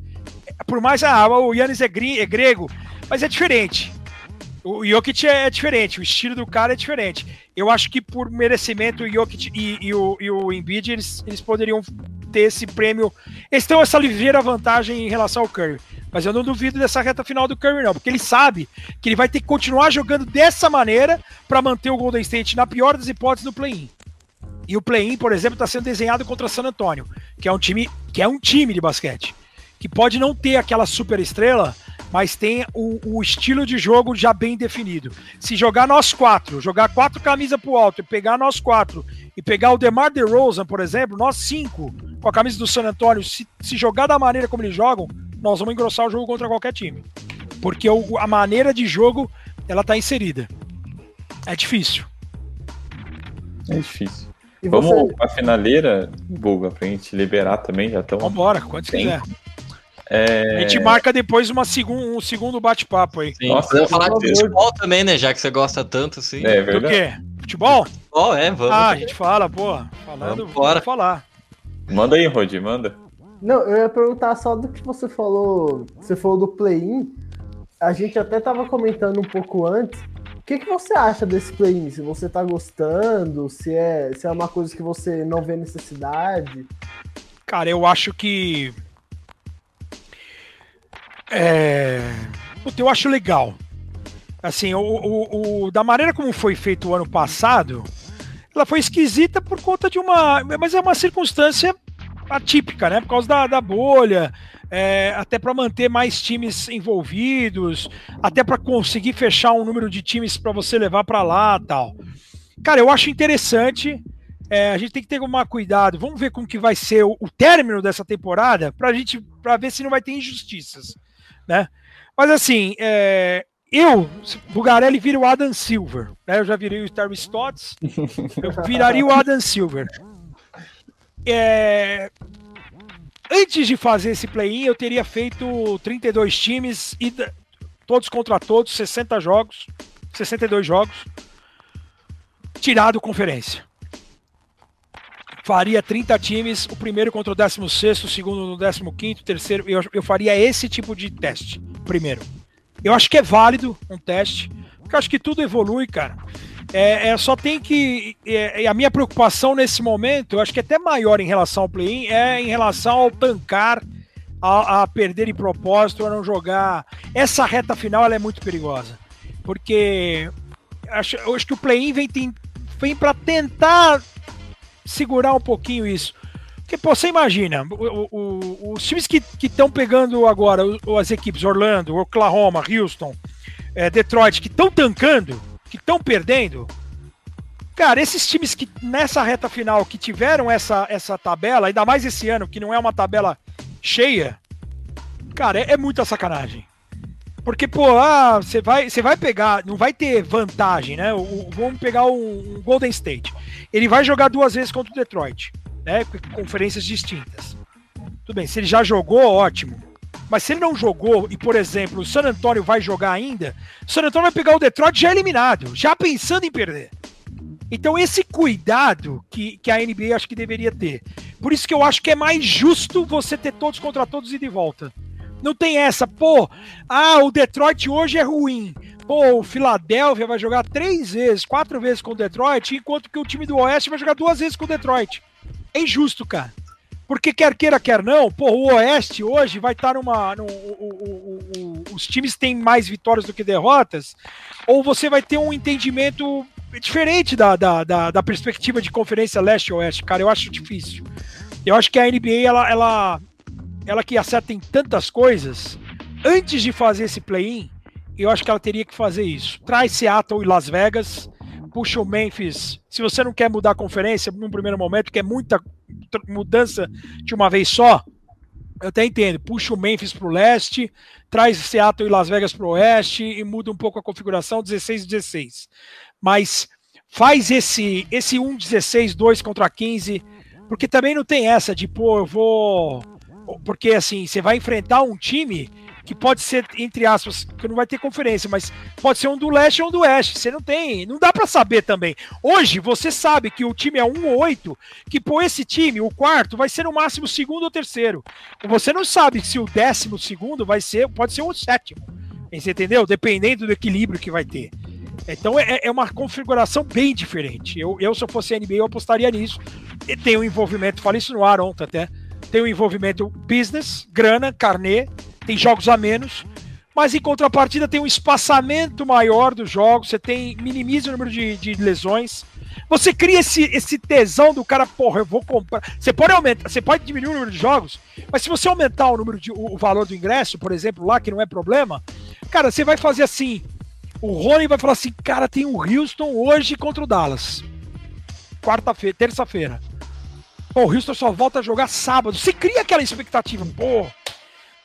Speaker 4: Por mais ah, o Yannis é, é grego, mas é diferente. O Jokic é diferente, o estilo do cara é diferente. Eu acho que por merecimento o Jokic e, e, o, e o Embiid, eles, eles poderiam ter esse prêmio. Eles têm essa ligeira vantagem em relação ao Curry. Mas eu não duvido dessa reta final do Curry, não, porque ele sabe que ele vai ter que continuar jogando dessa maneira para manter o Golden State, na pior das hipóteses, no play-in. E o play-in, por exemplo, está sendo desenhado contra San Antonio, que é um time que é um time de basquete, que pode não ter aquela super estrela, mas tem o, o, estilo de jogo já bem definido. Se jogar nós quatro, jogar quatro camisas pro alto e pegar nós quatro e pegar o DeMar DeRozan, por exemplo, nós cinco com a camisa do San Antonio, se, se jogar da maneira como eles jogam, nós vamos engrossar o jogo contra qualquer time. Porque o, a maneira de jogo, ela tá inserida. É difícil.
Speaker 2: É difícil. E Vamos você... pra finaleira, Bulga, pra gente liberar também, já estão.
Speaker 4: Vambora, quando quiser. É... A gente marca depois uma segun, um segundo bate-papo aí.
Speaker 1: Sim, Nossa, vamos falar de futebol também, né? Já que você gosta tanto, assim.
Speaker 4: É verdade. Do quê? Futebol?
Speaker 1: Futebol, é, vamos.
Speaker 4: Ah, a gente fala, pô. Falando, vamos, vamos falar.
Speaker 2: Manda aí, Rodi, manda.
Speaker 3: Não, eu ia perguntar só do que você falou. Você falou do play-in. A gente até tava comentando um pouco antes. O que, que você acha desse play-in? Se você tá gostando, se é, se é uma coisa que você não vê necessidade.
Speaker 4: Cara, eu acho que é... Puta, eu acho legal. Assim, o, o, o, da maneira como foi feito o ano passado, ela foi esquisita por conta de uma. Mas é uma circunstância atípica, né? Por causa da, da bolha, é, até para manter mais times envolvidos, até para conseguir fechar um número de times para você levar para lá tal. Cara, eu acho interessante. É, a gente tem que ter um cuidado. Vamos ver como que vai ser o, o término dessa temporada para gente para ver se não vai ter injustiças né? Mas assim, é, eu, Bugarelli vira o Adam Silver, né? Eu já virei o Terry Stotts, eu viraria o Adam Silver. É, antes de fazer esse play-in, eu teria feito 32 times e todos contra todos, 60 jogos, 62 jogos, tirado conferência faria 30 times, o primeiro contra o 16, o segundo no 15, o terceiro. Eu, eu faria esse tipo de teste primeiro. Eu acho que é válido um teste, porque eu acho que tudo evolui, cara. É, é só tem que. É, a minha preocupação nesse momento, eu acho que é até maior em relação ao play-in, é em relação ao tancar, a, a, perder em propósito, a não jogar. Essa reta final ela é muito perigosa. Porque acho, acho que o play-in vem, vem para tentar segurar um pouquinho isso. Porque, pô, você imagina, o, o, os times que estão pegando agora, as equipes Orlando, Oklahoma, Houston, é, Detroit, que estão tancando, que estão perdendo, cara, esses times que nessa reta final que tiveram essa, essa tabela, ainda mais esse ano, que não é uma tabela cheia, cara, é, é muita sacanagem. Porque, pô, ah, você vai, vai pegar, não vai ter vantagem, né? O, vamos pegar o, o, Golden State. Ele vai jogar duas vezes contra o Detroit, né? Conferências distintas. Tudo bem, se ele já jogou, ótimo. Mas se ele não jogou e, por exemplo, o San Antonio vai jogar ainda, o San Antonio vai pegar o Detroit já eliminado, já pensando em perder. Então, esse cuidado que, que a NBA acho que deveria ter. Por isso que eu acho que é mais justo você ter todos contra todos e de volta. Não tem essa, pô, ah, o Detroit hoje é ruim. Pô, o Philadelphia vai jogar três vezes, quatro vezes com o Detroit, enquanto que o time do Oeste vai jogar duas vezes com o Detroit. É injusto, cara. Porque quer queira, quer não, pô, o Oeste hoje vai estar numa. No, o, o, o, os times têm mais vitórias do que derrotas, ou você vai ter um entendimento diferente da, da, da, da perspectiva de conferência leste-oeste, cara. Eu acho difícil. Eu acho que a NBA ela, ela ela que acerta em tantas coisas, antes de fazer esse play-in, eu acho que ela teria que fazer isso. Traz Seattle e Las Vegas, puxa o Memphis. Se você não quer mudar a conferência num primeiro momento, que é muita mudança de uma vez só, eu até entendo. Puxa o Memphis para o leste, traz Seattle e Las Vegas para o oeste e muda um pouco a configuração 16-16. Mas faz esse esse 1-16, 2 contra 15, porque também não tem essa de, pô, eu vou. Porque assim, você vai enfrentar um time que pode ser, entre aspas, que não vai ter conferência, mas pode ser um do leste ou um do oeste. Você não tem, não dá para saber também. Hoje você sabe que o time é 1 ou 8, que por esse time, o quarto, vai ser no máximo segundo ou terceiro. Você não sabe se o décimo segundo vai ser, pode ser o sétimo. Você entendeu? Dependendo do equilíbrio que vai ter. Então é, é uma configuração bem diferente. Eu, eu, se eu fosse NBA, eu apostaria nisso. E tem um envolvimento, falei isso no ar ontem até. Tem um envolvimento business, grana, carnê, tem jogos a menos, mas em contrapartida tem um espaçamento maior dos jogos, você tem minimiza o número de, de lesões. Você cria esse, esse tesão do cara, porra, eu vou comprar. Você pode aumentar, você pode diminuir o número de jogos, mas se você aumentar o número de o, o valor do ingresso, por exemplo, lá que não é problema, cara, você vai fazer assim. O Rony vai falar assim, cara, tem o Houston hoje contra o Dallas. Quarta-feira, terça-feira. Pô, o Houston só volta a jogar sábado. Você cria aquela expectativa, pô,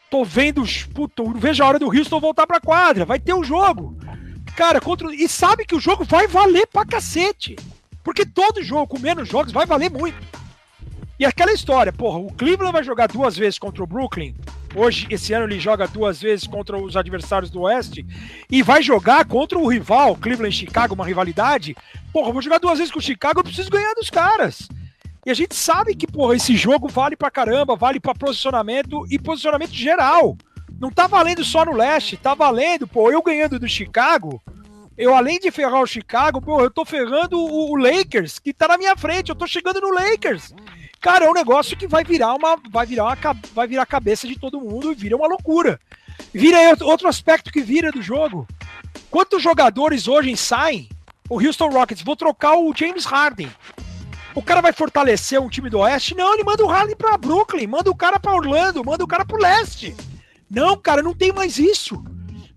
Speaker 4: Tô vendo, puto, não vejo a hora do Houston voltar pra quadra. Vai ter um jogo. Cara, contra. E sabe que o jogo vai valer pra cacete. Porque todo jogo, com menos jogos, vai valer muito. E aquela história, porra, o Cleveland vai jogar duas vezes contra o Brooklyn. Hoje, esse ano, ele joga duas vezes contra os adversários do Oeste. E vai jogar contra o rival, Cleveland Chicago, uma rivalidade. Porra, vou jogar duas vezes com o Chicago, eu preciso ganhar dos caras. E a gente sabe que, porra, esse jogo vale pra caramba, vale pra posicionamento e posicionamento geral. Não tá valendo só no leste, tá valendo, pô, eu ganhando do Chicago, eu além de ferrar o Chicago, pô, eu tô ferrando o, o Lakers, que tá na minha frente, eu tô chegando no Lakers. Cara, é um negócio que vai virar uma vai virar uma, vai virar a cabeça de todo mundo e vira uma loucura. Vira outro aspecto que vira do jogo. Quantos jogadores hoje saem? O Houston Rockets, vou trocar o James Harden. O cara vai fortalecer um time do Oeste? Não, ele manda o Harden pra Brooklyn, manda o cara pra Orlando, manda o cara pro leste. Não, cara, não tem mais isso.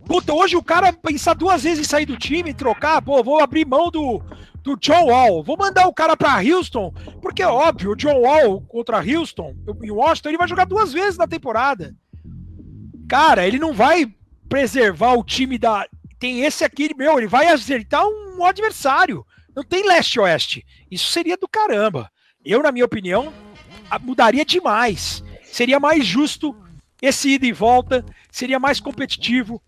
Speaker 4: Puta, hoje o cara pensar duas vezes em sair do time, trocar, pô, vou abrir mão do, do John Wall, vou mandar o cara pra Houston, porque é óbvio, o John Wall contra Houston, em Washington, ele vai jogar duas vezes na temporada. Cara, ele não vai preservar o time da. Tem esse aqui, meu, ele vai acertar um adversário. Não tem leste-oeste. Isso seria do caramba. Eu, na minha opinião, mudaria demais. Seria mais justo esse ida e volta, seria mais competitivo,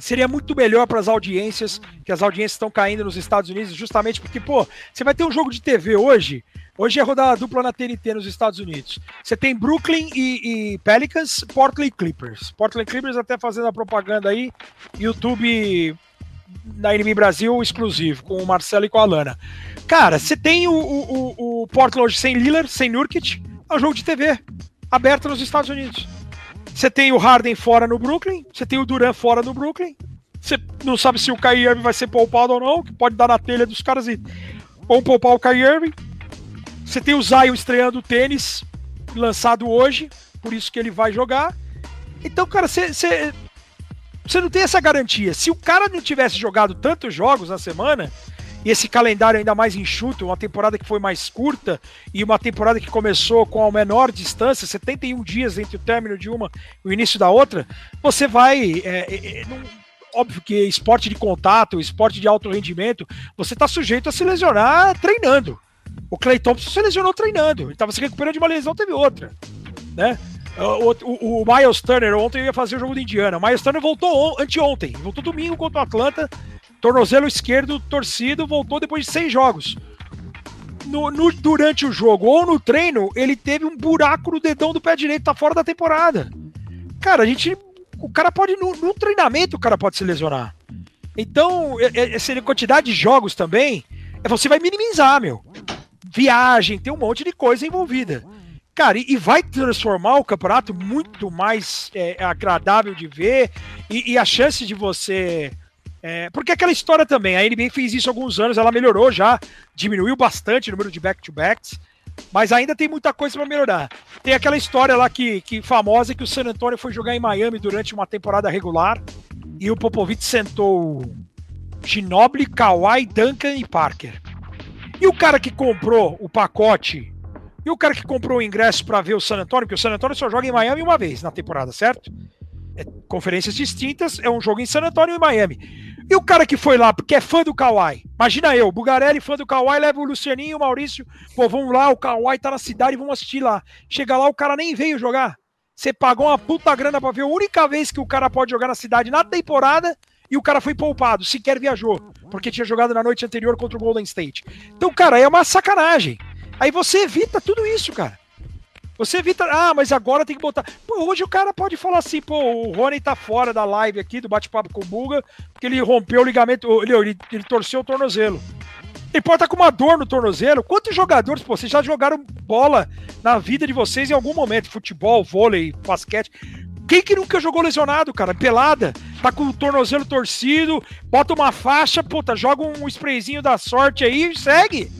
Speaker 4: seria muito melhor para as audiências, que as audiências estão caindo nos Estados Unidos, justamente porque, pô, você vai ter um jogo de TV hoje. Hoje é rodada dupla na TNT nos Estados Unidos. Você tem Brooklyn e, e Pelicans, Portland Clippers. Portland Clippers até fazendo a propaganda aí, YouTube na NBA Brasil exclusivo, com o Marcelo e com a Lana. Cara, você tem o, o, o Portland sem Lillard, sem Nurkic, é um jogo de TV, aberto nos Estados Unidos. Você tem o Harden fora no Brooklyn, você tem o Duran fora no Brooklyn, você não sabe se o Kyrie Irving vai ser poupado ou não, que pode dar na telha dos caras e ou poupar o Kyrie Irving. Você tem o Zion estreando o tênis, lançado hoje, por isso que ele vai jogar. Então, cara, você você não tem essa garantia. Se o cara não tivesse jogado tantos jogos na semana, e esse calendário ainda mais enxuto, uma temporada que foi mais curta e uma temporada que começou com a menor distância, 71 dias entre o término de uma e o início da outra, você vai. É, é, é não, óbvio que esporte de contato, esporte de alto rendimento, você está sujeito a se lesionar treinando. O Clay Thompson se lesionou treinando, ele estava se recuperando de uma lesão, teve outra. Né? O, o, o, Miles Turner ontem ia fazer o jogo do Indiana. O Miles Turner voltou anteontem, voltou domingo contra o Atlanta, tornozelo esquerdo torcido, voltou depois de seis jogos. No, no, durante o jogo ou no treino, ele teve um buraco no dedão do pé direito, tá fora da temporada. Cara, a gente. O cara pode. No, no treinamento, o cara pode se lesionar. Então, essa quantidade de jogos também, é você vai minimizar, meu. Viagem, tem um monte de coisa envolvida. Cara, e, e vai transformar o campeonato muito mais é, agradável de ver e, e, a chance de você. É, porque aquela história também, a NBA fez isso há alguns anos, ela melhorou já, diminuiu bastante o número de back-to-backs. Mas ainda tem muita coisa para melhorar. Tem aquela história lá que, que famosa que o San Antonio foi jogar em Miami durante uma temporada regular e o Popovich sentou Ginobili, Kawhi, Duncan e Parker. E o cara que comprou o pacote e o cara que comprou o ingresso para ver o San Antonio, porque o San Antonio só joga em Miami uma vez na temporada, certo? É conferências distintas, é um jogo em San Antonio e Miami. E o cara que foi lá, porque é fã do Kawhi, imagina eu, Bugarelli, fã do Kawhi, leva o Lucianinho e o Maurício, pô, vamos lá, o Kawhi tá na cidade, vamos assistir lá. Chega lá, o cara nem veio jogar. Você pagou uma puta grana pra ver a única vez que o cara pode jogar na cidade na temporada e o cara foi poupado, sequer viajou, porque tinha jogado na noite anterior contra o Golden State. Então, cara, é uma sacanagem. Aí você evita tudo isso, cara. Você evita, ah, mas agora tem que botar. Pô, hoje o cara pode falar assim, pô, o Rony tá fora da live aqui, do bate-papo com o Buga, porque ele rompeu o ligamento, ele, ele, ele torceu o tornozelo. Ele pode estar tá com uma dor no tornozelo. Quantos jogadores, pô, vocês já jogaram bola na vida de vocês em algum momento? Futebol, vôlei, basquete. Quem que nunca jogou lesionado, cara? Pelada, tá com o tornozelo torcido, bota uma faixa, puta, joga um sprayzinho da sorte aí e segue.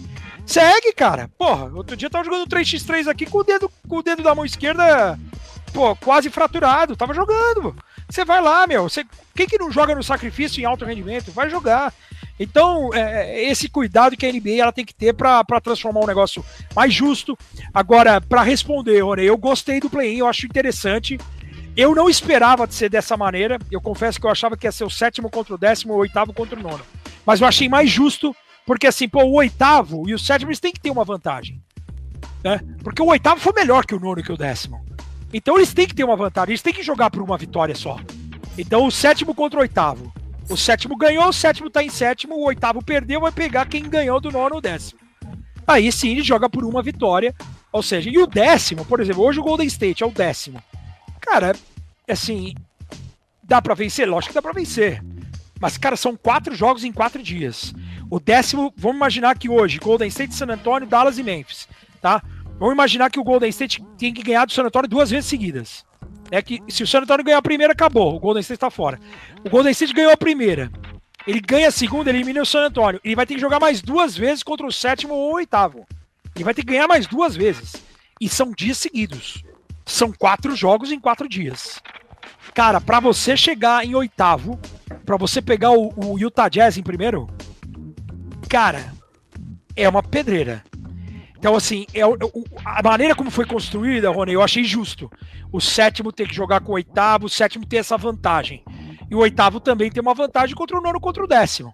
Speaker 4: Segue, cara. Porra, outro dia eu tava jogando 3x3 aqui com o dedo, com o dedo da mão esquerda, pô, quase fraturado. Tava jogando. Você vai lá, meu. Você, quem que não joga no sacrifício em alto rendimento? Vai jogar. Então, é, esse cuidado que a NBA ela tem que ter para transformar um negócio mais justo. Agora, para responder, Rony, eu gostei do play-in, eu acho interessante. Eu não esperava de ser dessa maneira. Eu confesso que eu achava que ia ser o sétimo contra o décimo, o oitavo contra o nono. Mas eu achei mais justo porque assim, pô, o oitavo e o sétimo eles têm que ter uma vantagem. Né? Porque o oitavo foi melhor que o nono e que o décimo. Então eles têm que ter uma vantagem, eles têm que jogar por uma vitória só. Então o sétimo contra o oitavo. O sétimo ganhou, o sétimo tá em sétimo, o oitavo perdeu, vai pegar quem ganhou do nono ou décimo. Aí sim ele joga por uma vitória. Ou seja, e o décimo, por exemplo, hoje o Golden State é o décimo. Cara, assim, dá para vencer? Lógico que dá para vencer. Mas, cara, são quatro jogos em quatro dias. O décimo, vamos imaginar que hoje, Golden State, San Antonio, Dallas e Memphis, tá? Vamos imaginar que o Golden State tem que ganhar do San Antonio duas vezes seguidas. É que se o San Antonio ganhar a primeira, acabou. O Golden State está fora. O Golden State ganhou a primeira. Ele ganha a segunda, elimina o San Antonio. Ele vai ter que jogar mais duas vezes contra o sétimo ou o oitavo. Ele vai ter que ganhar mais duas vezes. E são dias seguidos. São quatro jogos em quatro dias. Cara, para você chegar em oitavo, para você pegar o, o Utah Jazz em primeiro, cara, é uma pedreira. Então, assim, é, a maneira como foi construída, Rony, eu achei justo. O sétimo ter que jogar com o oitavo, o sétimo ter essa vantagem. E o oitavo também tem uma vantagem contra o nono contra o décimo.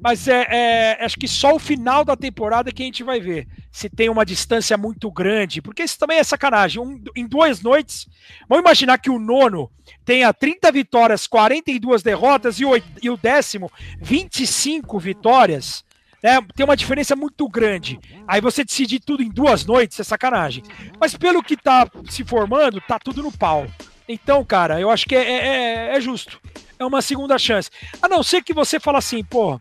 Speaker 4: Mas é, é, acho que só o final da temporada que a gente vai ver se tem uma distância muito grande, porque isso também é sacanagem. Um, em duas noites, vamos imaginar que o nono tenha 30 vitórias, 42 derrotas e o, e o décimo 25 vitórias né, tem uma diferença muito grande. Aí você decidir tudo em duas noites é sacanagem. Mas pelo que tá se formando, tá tudo no pau. Então, cara, eu acho que é, é, é, é justo. É uma segunda chance. A não ser que você fala assim, pô,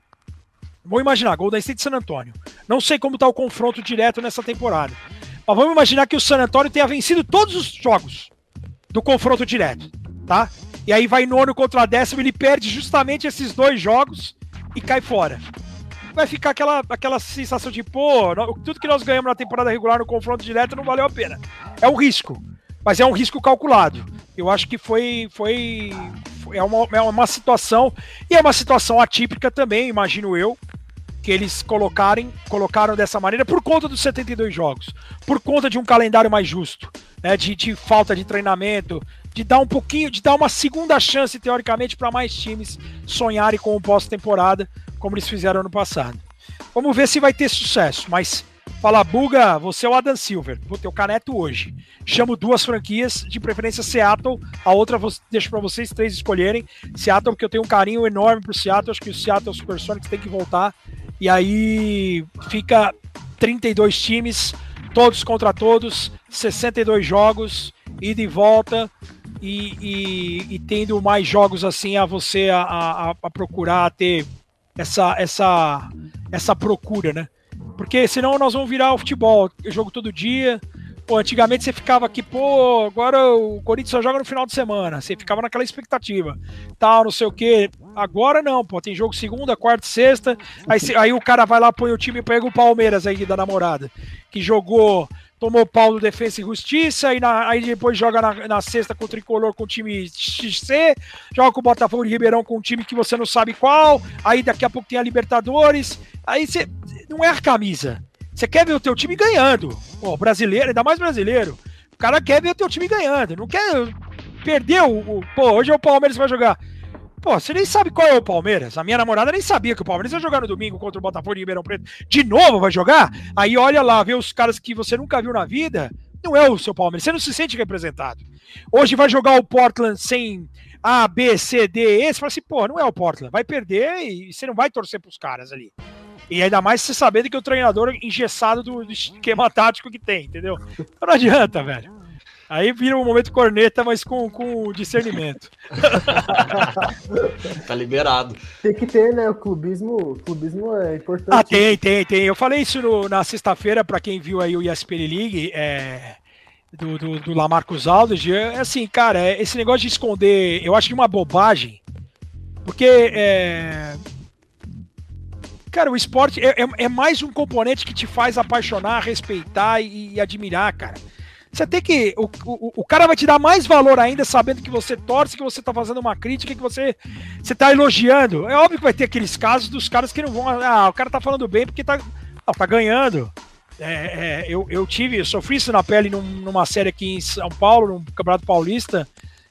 Speaker 4: vou imaginar, Golden State e San Antonio. Não sei como tá o confronto direto nessa temporada. Mas vamos imaginar que o San Antonio tenha vencido todos os jogos do confronto direto, tá? E aí vai nono contra décimo, ele perde justamente esses dois jogos e cai fora vai ficar aquela, aquela sensação de, pô, tudo que nós ganhamos na temporada regular no confronto direto não valeu a pena. É um risco, mas é um risco calculado. Eu acho que foi, foi, foi é, uma, é uma situação, e é uma situação atípica também, imagino eu, que eles colocarem, colocaram dessa maneira por conta dos 72 jogos, por conta de um calendário mais justo, né, de, de falta de treinamento, de dar um pouquinho, de dar uma segunda chance, teoricamente, para mais times sonharem com o pós-temporada, como eles fizeram ano passado. Vamos ver se vai ter sucesso, mas fala, Buga, você é o Adam Silver, vou ter o Caneto hoje. Chamo duas franquias, de preferência Seattle, a outra deixo para vocês três escolherem. Seattle, porque eu tenho um carinho enorme pro Seattle, acho que o Seattle Supersonics tem que voltar. E aí fica 32 times, todos contra todos, 62 jogos, ida e volta. E, e, e tendo mais jogos assim a você a, a, a procurar ter essa, essa, essa procura, né? Porque senão nós vamos virar o futebol, jogo todo dia, Pô, antigamente você ficava aqui, pô, agora o Corinthians só joga no final de semana. Você ficava naquela expectativa, tal, não sei o quê. Agora não, pô, tem jogo segunda, quarta, sexta. Aí, aí o cara vai lá, põe o time e pega o Palmeiras aí da namorada, que jogou tomou pau do Defesa e Justiça, e na, aí depois joga na, na, sexta com o Tricolor com o time XC, joga com o Botafogo de Ribeirão com um time que você não sabe qual, aí daqui a pouco tem a Libertadores, aí você não é a camisa. Você quer ver o teu time ganhando. Pô, brasileiro, ainda mais brasileiro. O cara quer ver o teu time ganhando, não quer perder o, o pô, hoje é o Palmeiras que vai jogar. Pô, você nem sabe qual é o Palmeiras. A minha namorada nem sabia que o Palmeiras ia jogar no domingo contra o Botafogo de Ribeirão Preto. De novo vai jogar? Aí olha lá, vê os caras que você nunca viu na vida. Não é o seu Palmeiras. Você não se sente representado. Hoje vai jogar o Portland sem A, B, C, D, E. Você fala assim, pô, não é o Portland. Vai perder e você não vai torcer pros caras ali. E ainda mais você sabendo que o treinador engessado do, do esquema tático que tem, entendeu? Então não adianta, velho. Aí vira um momento corneta, mas com, com discernimento.
Speaker 1: tá liberado.
Speaker 3: Tem que ter, né? O clubismo, o clubismo é importante.
Speaker 4: Ah, tem, tem, tem. Eu falei isso no, na sexta-feira, para quem viu aí o ESPN League, é, do, do, do Lamarcus Aldridge. É assim, cara, é, esse negócio de esconder, eu acho de uma bobagem. Porque, é, cara, o esporte é, é, é, mais um componente que te faz apaixonar, respeitar e, e admirar, cara. Você tem que. O, o, o, cara vai te dar mais valor ainda sabendo que você torce, que você tá fazendo uma crítica, que você, você tá elogiando. É óbvio que vai ter aqueles casos dos caras que não vão. Ah, o cara tá falando bem porque tá, ah, tá ganhando. É, é, eu, eu tive, eu sofri isso na pele num, numa série aqui em São Paulo, no Campeonato Paulista,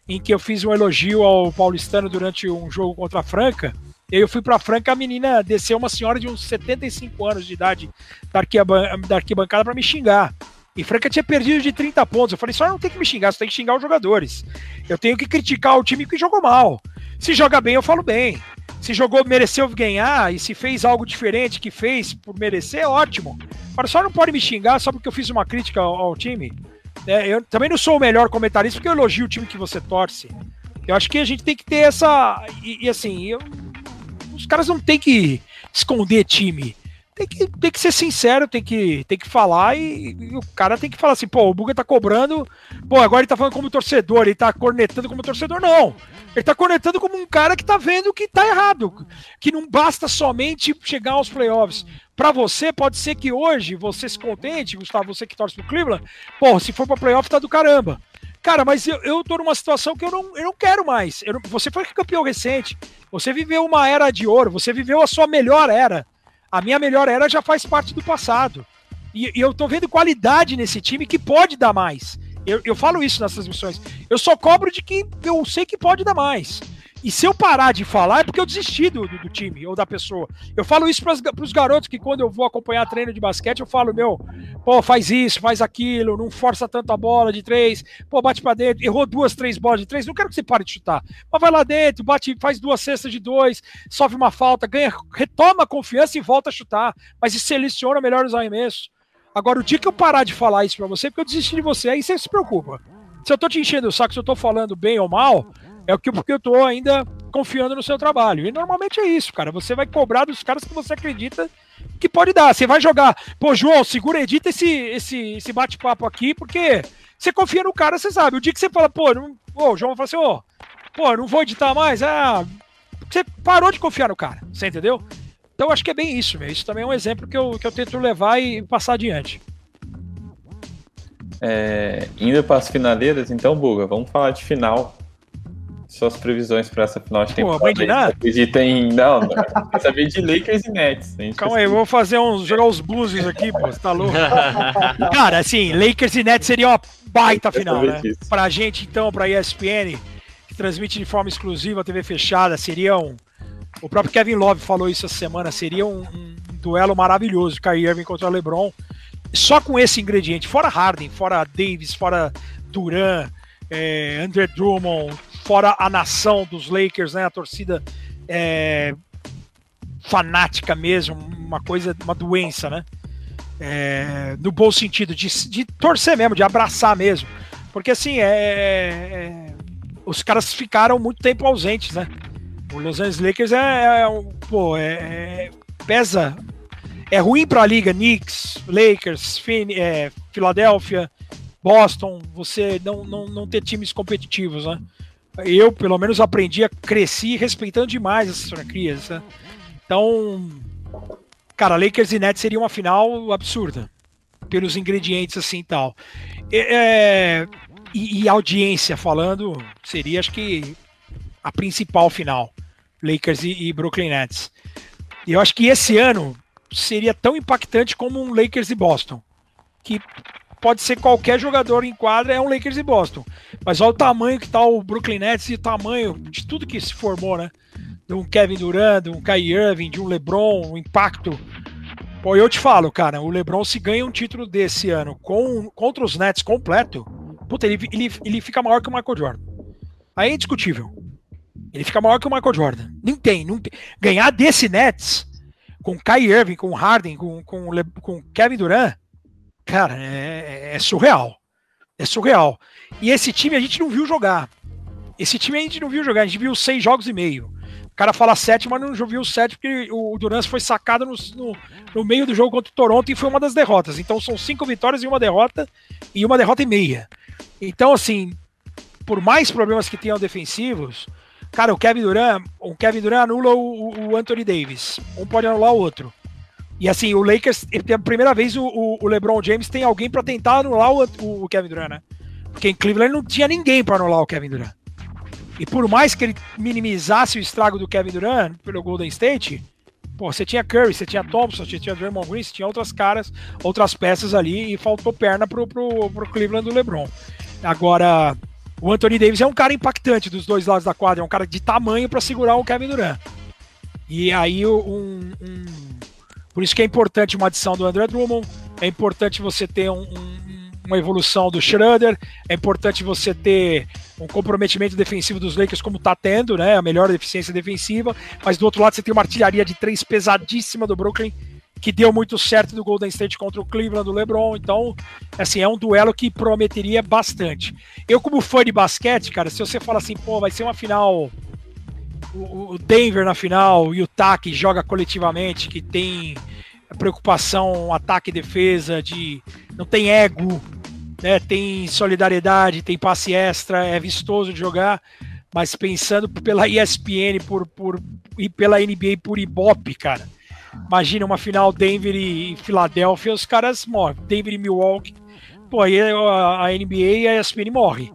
Speaker 4: em que eu fiz um elogio ao paulistano durante um jogo contra a Franca. E eu fui pra Franca, a menina desceu, uma senhora de uns 75 anos de idade da, arquibancada para me xingar. E Franca tinha perdido de 30 pontos. Eu falei, só não tem que me xingar, só tem que xingar os jogadores. Eu tenho que criticar o time que jogou mal. Se joga bem, eu falo bem. Se jogou, mereceu ganhar e se fez algo diferente que fez por merecer, é ótimo. Agora só não pode me xingar só porque eu fiz uma crítica ao, ao time. É, eu também não sou o melhor comentarista porque eu elogio o time que você torce. Eu acho que a gente tem que ter essa. E, e assim, eu, os caras não tem que esconder time tem que, tem que ser sincero, tem que, tem que falar e, e, o cara tem que falar assim, pô, o Buga tá cobrando, pô, agora ele tá falando como torcedor, ele tá cornetando como torcedor, não. Ele tá cornetando como um cara que tá vendo que tá errado, que não basta somente chegar aos playoffs. Para você, pode ser que hoje você se contente, Gustavo, você que torce pro Cleveland, pô, se for pra playoff tá do caramba. Cara, mas eu, eu tô numa situação que eu não, eu não quero mais. Eu, você foi campeão recente, você viveu uma era de ouro, você viveu a sua melhor era. A minha melhor era já faz parte do passado. E, e eu tô vendo qualidade nesse time que pode dar mais. Eu, eu falo isso nas transmissões. Eu só cobro de que eu sei que pode dar mais. E se eu parar de falar é porque eu desisti do, do, time ou da pessoa. Eu falo isso para os garotos que quando eu vou acompanhar treino de basquete, eu falo, meu, pô, faz isso, faz aquilo, não força tanto a bola de três, pô, bate para dentro, errou duas, três bolas de três, não quero que você pare de chutar. Mas vai lá dentro, bate, faz duas cestas de dois, sofre uma falta, ganha, retoma a confiança e volta a chutar, mas seleciona melhor os arremessos. Agora, o dia que eu parar de falar isso para você, é porque eu desisti de você, aí você se preocupa. Se eu tô te enchendo o saco, se eu tô falando bem ou mal, é porque eu tô ainda confiando no seu trabalho. E normalmente é isso, cara. Você vai cobrar dos caras que você acredita que pode dar. Você vai jogar, pô, João, segura, edita esse, esse, esse bate-papo aqui, porque você confia no cara, você sabe. O dia que você fala, pô, não, o João vai falar assim, ô, pô, não vou editar mais, ah, você parou de confiar no cara, você entendeu? Então acho que é bem isso, meu. Isso também é um exemplo que eu, que eu tento levar e passar adiante.
Speaker 2: É, indo para as finaleiras, então, Buga, vamos falar de final suas previsões para essa final de temporada. Pô, mãe de nada? Acredita em. Não, não. Quer saber de Lakers e Nets.
Speaker 4: Calma aí, eu vou fazer uns. jogar os blues aqui, pô. Você tá louco? Cara, assim, Lakers e Nets seria uma baita final, né? Isso. Pra gente, então, pra ESPN, que transmite de forma exclusiva, TV fechada, seria um. O próprio Kevin Love falou isso essa semana, seria um, um duelo maravilhoso, Kyrie Irving contra LeBron. Só com esse ingrediente, fora Harden, fora Davis, fora Duran, é, Andrew Drummond, fora a nação dos Lakers, né? A torcida é, fanática mesmo, uma coisa, uma doença, né? É, no bom sentido, de, de torcer mesmo, de abraçar mesmo. Porque assim, é, é, os caras ficaram muito tempo ausentes, né? O Los Angeles Lakers é, é um, pô, é, é, pesa, é ruim para a liga, Knicks, Lakers, Fin, é, Filadélfia, Boston, você não, não, não ter times competitivos, né? Eu, pelo menos, aprendi a crescer respeitando demais essas franquias, né? Então, cara, Lakers e Nets seria uma final absurda, pelos ingredientes assim e tal. É, e, e audiência falando, seria acho que a principal final, Lakers e, e Brooklyn Nets. E eu acho que esse ano seria tão impactante como um Lakers e Boston, que pode ser qualquer jogador em quadra, é um Lakers e Boston. Mas olha o tamanho que tá o Brooklyn Nets e o tamanho de tudo que se formou, né? De um Kevin Durant, de um Kyrie Irving, de um LeBron, o impacto. Pô, eu te falo, cara, o LeBron se ganha um título desse ano com, contra os Nets completo, puta, ele, ele, ele fica maior que o Michael Jordan. Aí é indiscutível. Ele fica maior que o Michael Jordan. Nem tem, não tem. Ganhar desse Nets com Kyrie Irving, com Harden, com, com, com Kevin Durant, cara, é, é, surreal. É surreal. E esse time a gente não viu jogar. Esse time a gente não viu jogar, a gente viu seis jogos e meio. O cara fala sete, mas não viu sete porque o Durant foi sacado no, no, no, meio do jogo contra o Toronto e foi uma das derrotas. Então são cinco vitórias e uma derrota e uma derrota e meia. Então, assim, por mais problemas que tenham defensivos, cara, o Kevin Durant, o Kevin Durant anula o, o Anthony Davis. Um pode anular o outro. E assim, o Lakers, pela primeira vez, o, o LeBron James tem alguém para tentar anular o, o, Kevin Durant, né? Porque em Cleveland não tinha ninguém para anular o Kevin Durant. E por mais que ele minimizasse o estrago do Kevin Durant pelo Golden State, pô, você tinha Curry, você tinha Thompson, você tinha Draymond Green, você tinha outras caras, outras peças ali e faltou perna pro, pro, pro Cleveland do LeBron. Agora, o Anthony Davis é um cara impactante dos dois lados da quadra, é um cara de tamanho para segurar o Kevin Durant. E aí um, um por isso que é importante uma adição do André Drummond, é importante você ter um, um, uma evolução do Schroeder, é importante você ter um comprometimento defensivo dos Lakers como está tendo, né? A melhor eficiência defensiva, mas do outro lado você tem uma artilharia de três pesadíssima do Brooklyn, que deu muito certo do Golden State contra o Cleveland do LeBron. Então, assim, é um duelo que prometeria bastante. Eu, como fã de basquete, cara, se você fala assim, pô, vai ser uma final o, Denver na final, o Utah que joga coletivamente, que tem preocupação, ataque e defesa, de não tem ego, né? Tem solidariedade, tem passe extra, é vistoso de jogar, mas pensando pela ESPN por, por, e pela NBA por Ibope, cara. Imagina uma final Denver e Filadélfia, os caras morrem. Denver e Milwaukee, pô, aí a, a NBA e a ESPN morre.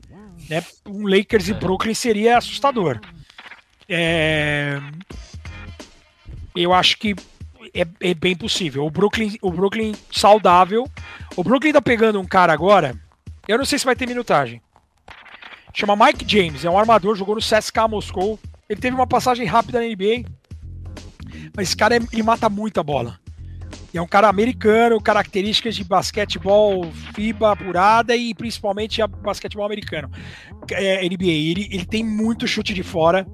Speaker 4: Né? Um Lakers e Brooklyn seria assustador. É... Eu acho que é, é, bem possível. O Brooklyn, o Brooklyn saudável. O Brooklyn tá pegando um cara agora. Eu não sei se vai ter minutagem. Chama Mike James, é um armador, jogou no CSKA Moscou. Ele teve uma passagem rápida na NBA. Mas esse cara é, ele mata muita bola. E é um cara americano, características de basquetebol FIBA apurada e principalmente basquetebol americano. É, NBA. Ele, ele tem muito chute de fora.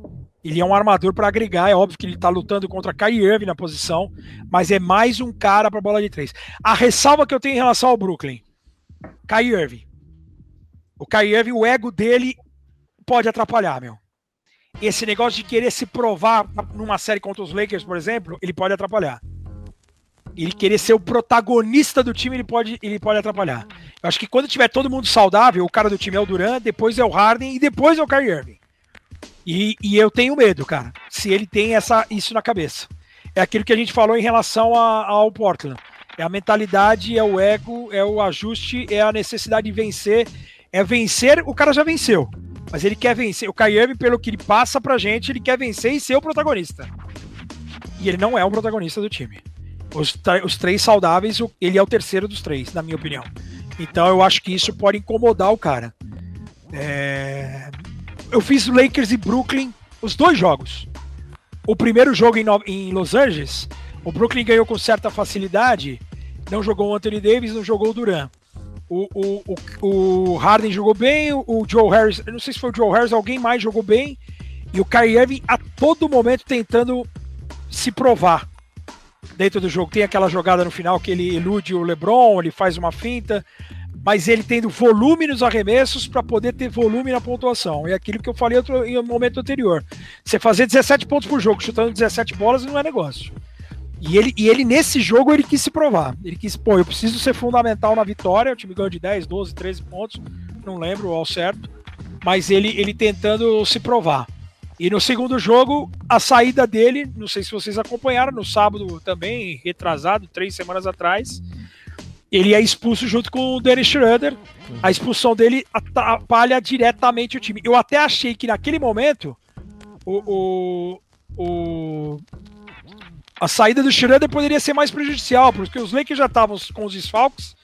Speaker 4: Ele é um armador para agregar, é óbvio que ele está lutando contra Kyrie Irving na posição, mas é mais um cara para bola de três. A ressalva que eu tenho em relação ao Brooklyn, Kyrie Irving. O Kyrie Irving, o ego dele pode atrapalhar, meu. Esse negócio de querer se provar numa série contra os Lakers, por exemplo, ele pode atrapalhar. Ele querer ser o protagonista do time, ele pode, ele pode atrapalhar. Eu acho que quando tiver todo mundo saudável, o cara do time é o Durant, depois é o Harden e depois é o Kyrie Irving. E, e eu tenho medo, cara, se ele tem essa, isso na cabeça. É aquilo que a gente falou em relação a, ao Portland. É a mentalidade, é o ego, é o ajuste, é a necessidade de vencer. É vencer, o cara já venceu. Mas ele quer vencer. O Kyrie, pelo que ele passa pra gente, ele quer vencer e ser o protagonista. E ele não é o protagonista do time. Os, os três saudáveis, ele é o terceiro dos três, na minha opinião. Então eu acho que isso pode incomodar o cara. É eu fiz Lakers e Brooklyn, os dois jogos. O primeiro jogo em, em Los Angeles, o Brooklyn ganhou com certa facilidade, não jogou o Anthony Davis, não jogou o Duran. O, o, o, o Harden jogou bem, o Joe Harris, não sei se foi o Joe Harris, alguém mais jogou bem, e o Kyrie Irving a todo momento tentando se provar dentro do jogo. Tem aquela jogada no final que ele elude o LeBron, ele faz uma finta, mas ele tendo volume nos arremessos para poder ter volume na pontuação. É aquilo que eu falei outro, em um momento anterior. Você fazer 17 pontos por jogo, chutando 17 bolas, não é negócio. E ele, e ele, nesse jogo, ele quis se provar. Ele quis, pô, eu preciso ser fundamental na vitória. O time ganhou de 10, 12, 13 pontos, não lembro ao certo. Mas ele, ele tentando se provar. E no segundo jogo, a saída dele, não sei se vocês acompanharam, no sábado também, retrasado, três semanas atrás, ele é expulso junto com o Dennis Schroeder. A expulsão dele atrapalha diretamente o time. Eu até achei que naquele momento o, o, o a saída do Schroeder poderia ser mais prejudicial, porque os Lakers já estavam com os desfalques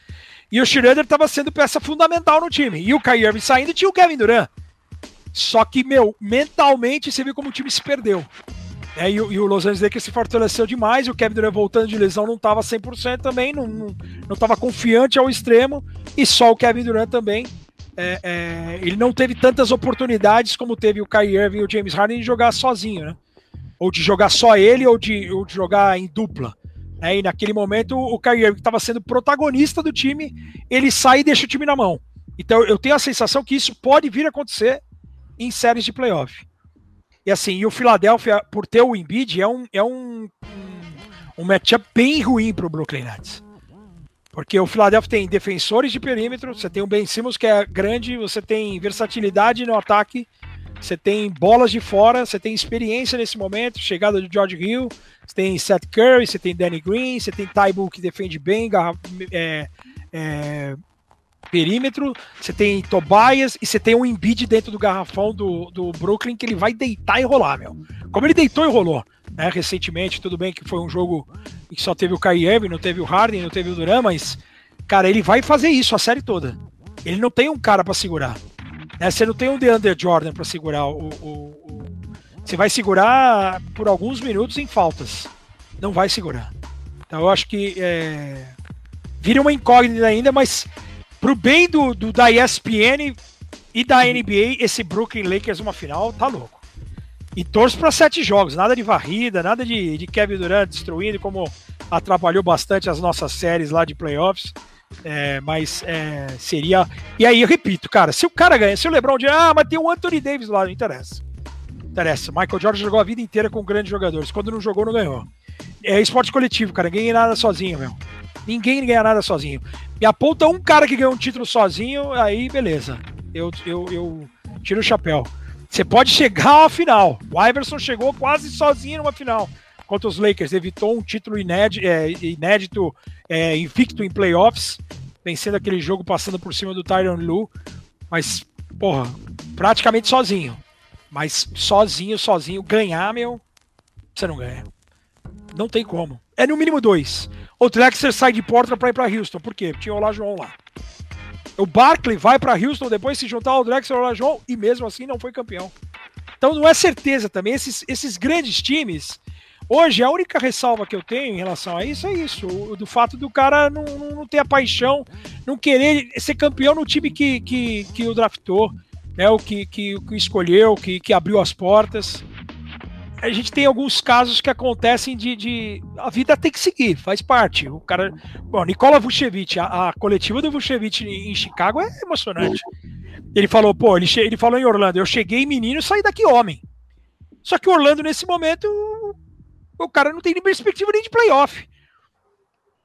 Speaker 4: e o Schroeder estava sendo peça fundamental no time. E o Kyrie Irving saindo tinha o Kevin Durant. Só que, meu, mentalmente você viu como o time se perdeu. É, e, e, o Los Angeles Lakers se fortaleceu demais. O Kevin Durant voltando de lesão não estava 100% também, não estava confiante ao extremo. E só o Kevin Durant também. É, é, ele não teve tantas oportunidades como teve o Kyrie Irving e o James Harden de jogar sozinho, né? Ou de jogar só ele ou de, ou de jogar em dupla. É, e naquele momento o Kyrie Irving estava sendo protagonista do time, ele sai e deixa o time na mão. Então eu tenho a sensação que isso pode vir a acontecer em séries de playoff. E assim, e o Philadelphia, por ter o Embiid, é um, é um, um, matchup bem ruim para o Brooklyn Nets. Porque o Philadelphia tem defensores de perímetro, você tem o Ben Simmons que é grande, você tem versatilidade no ataque, você tem bolas de fora, você tem experiência nesse momento, chegada do George Hill, você tem Seth Curry, você tem Danny Green, você tem Tybull que defende bem, é, é, perímetro, você tem Tobias e você tem um Embiid dentro do garrafão do, do Brooklyn que ele vai deitar e rolar, meu. Como ele deitou e rolou, né, recentemente, tudo bem que foi um jogo que só teve o Kyrie não teve o Harden, não teve o Durant, mas, cara, ele vai fazer isso a série toda. Ele não tem um cara para segurar. Né? Você não tem um DeAndre Jordan para segurar o, o, o, Você vai segurar por alguns minutos em faltas. Não vai segurar. Então eu acho que é... vira uma incógnita ainda, mas Pro bem do, do, da ESPN e da NBA, esse Brooklyn Lakers uma final, tá louco. E torço para sete jogos, nada de varrida, nada de, de Kevin Durant destruindo, como atrapalhou bastante as nossas séries lá de playoffs. É, mas é, seria. E aí eu repito, cara, se o cara ganha, se o LeBron diz, ah, mas tem o Anthony Davis lá, não interessa. Interessa. Michael Jordan jogou a vida inteira com grandes jogadores. Quando não jogou, não ganhou. É esporte coletivo, cara. Ninguém ganha nada sozinho, meu. Ninguém ganha nada sozinho. Me aponta um cara que ganhou um título sozinho, aí beleza. Eu, eu, eu tiro o chapéu. Você pode chegar à final. O Iverson chegou quase sozinho numa final contra os Lakers. Evitou um título inédito, é, inédito é, invicto em playoffs, vencendo aquele jogo passando por cima do Tyron Lu. Mas, porra, praticamente sozinho. Mas sozinho, sozinho, ganhar, meu, você não ganha. Não tem como. É no mínimo dois. O Drexler sai de Portland para ir para Houston. Por quê? Tinha o Olajuwon lá. O Barkley vai para Houston depois se juntar ao Drexler e Olajuwon e mesmo assim não foi campeão. Então não é certeza também. Esses, esses grandes times, hoje a única ressalva que eu tenho em relação a isso é isso. O, do fato do cara não, não, ter a paixão, não querer ser campeão no time que, que, que o draftou, né, o que, que, que escolheu, que, que abriu as portas a gente tem alguns casos que acontecem de, de, A vida tem que seguir, faz parte. O cara. Bom, Nicola Vucevic, a, a coletiva do Vucevic em Chicago é emocionante. Ele falou, pô, ele, ele falou em Orlando, eu cheguei menino e saí daqui homem. Só que Orlando, nesse momento, o cara não tem nem perspectiva nem de playoff.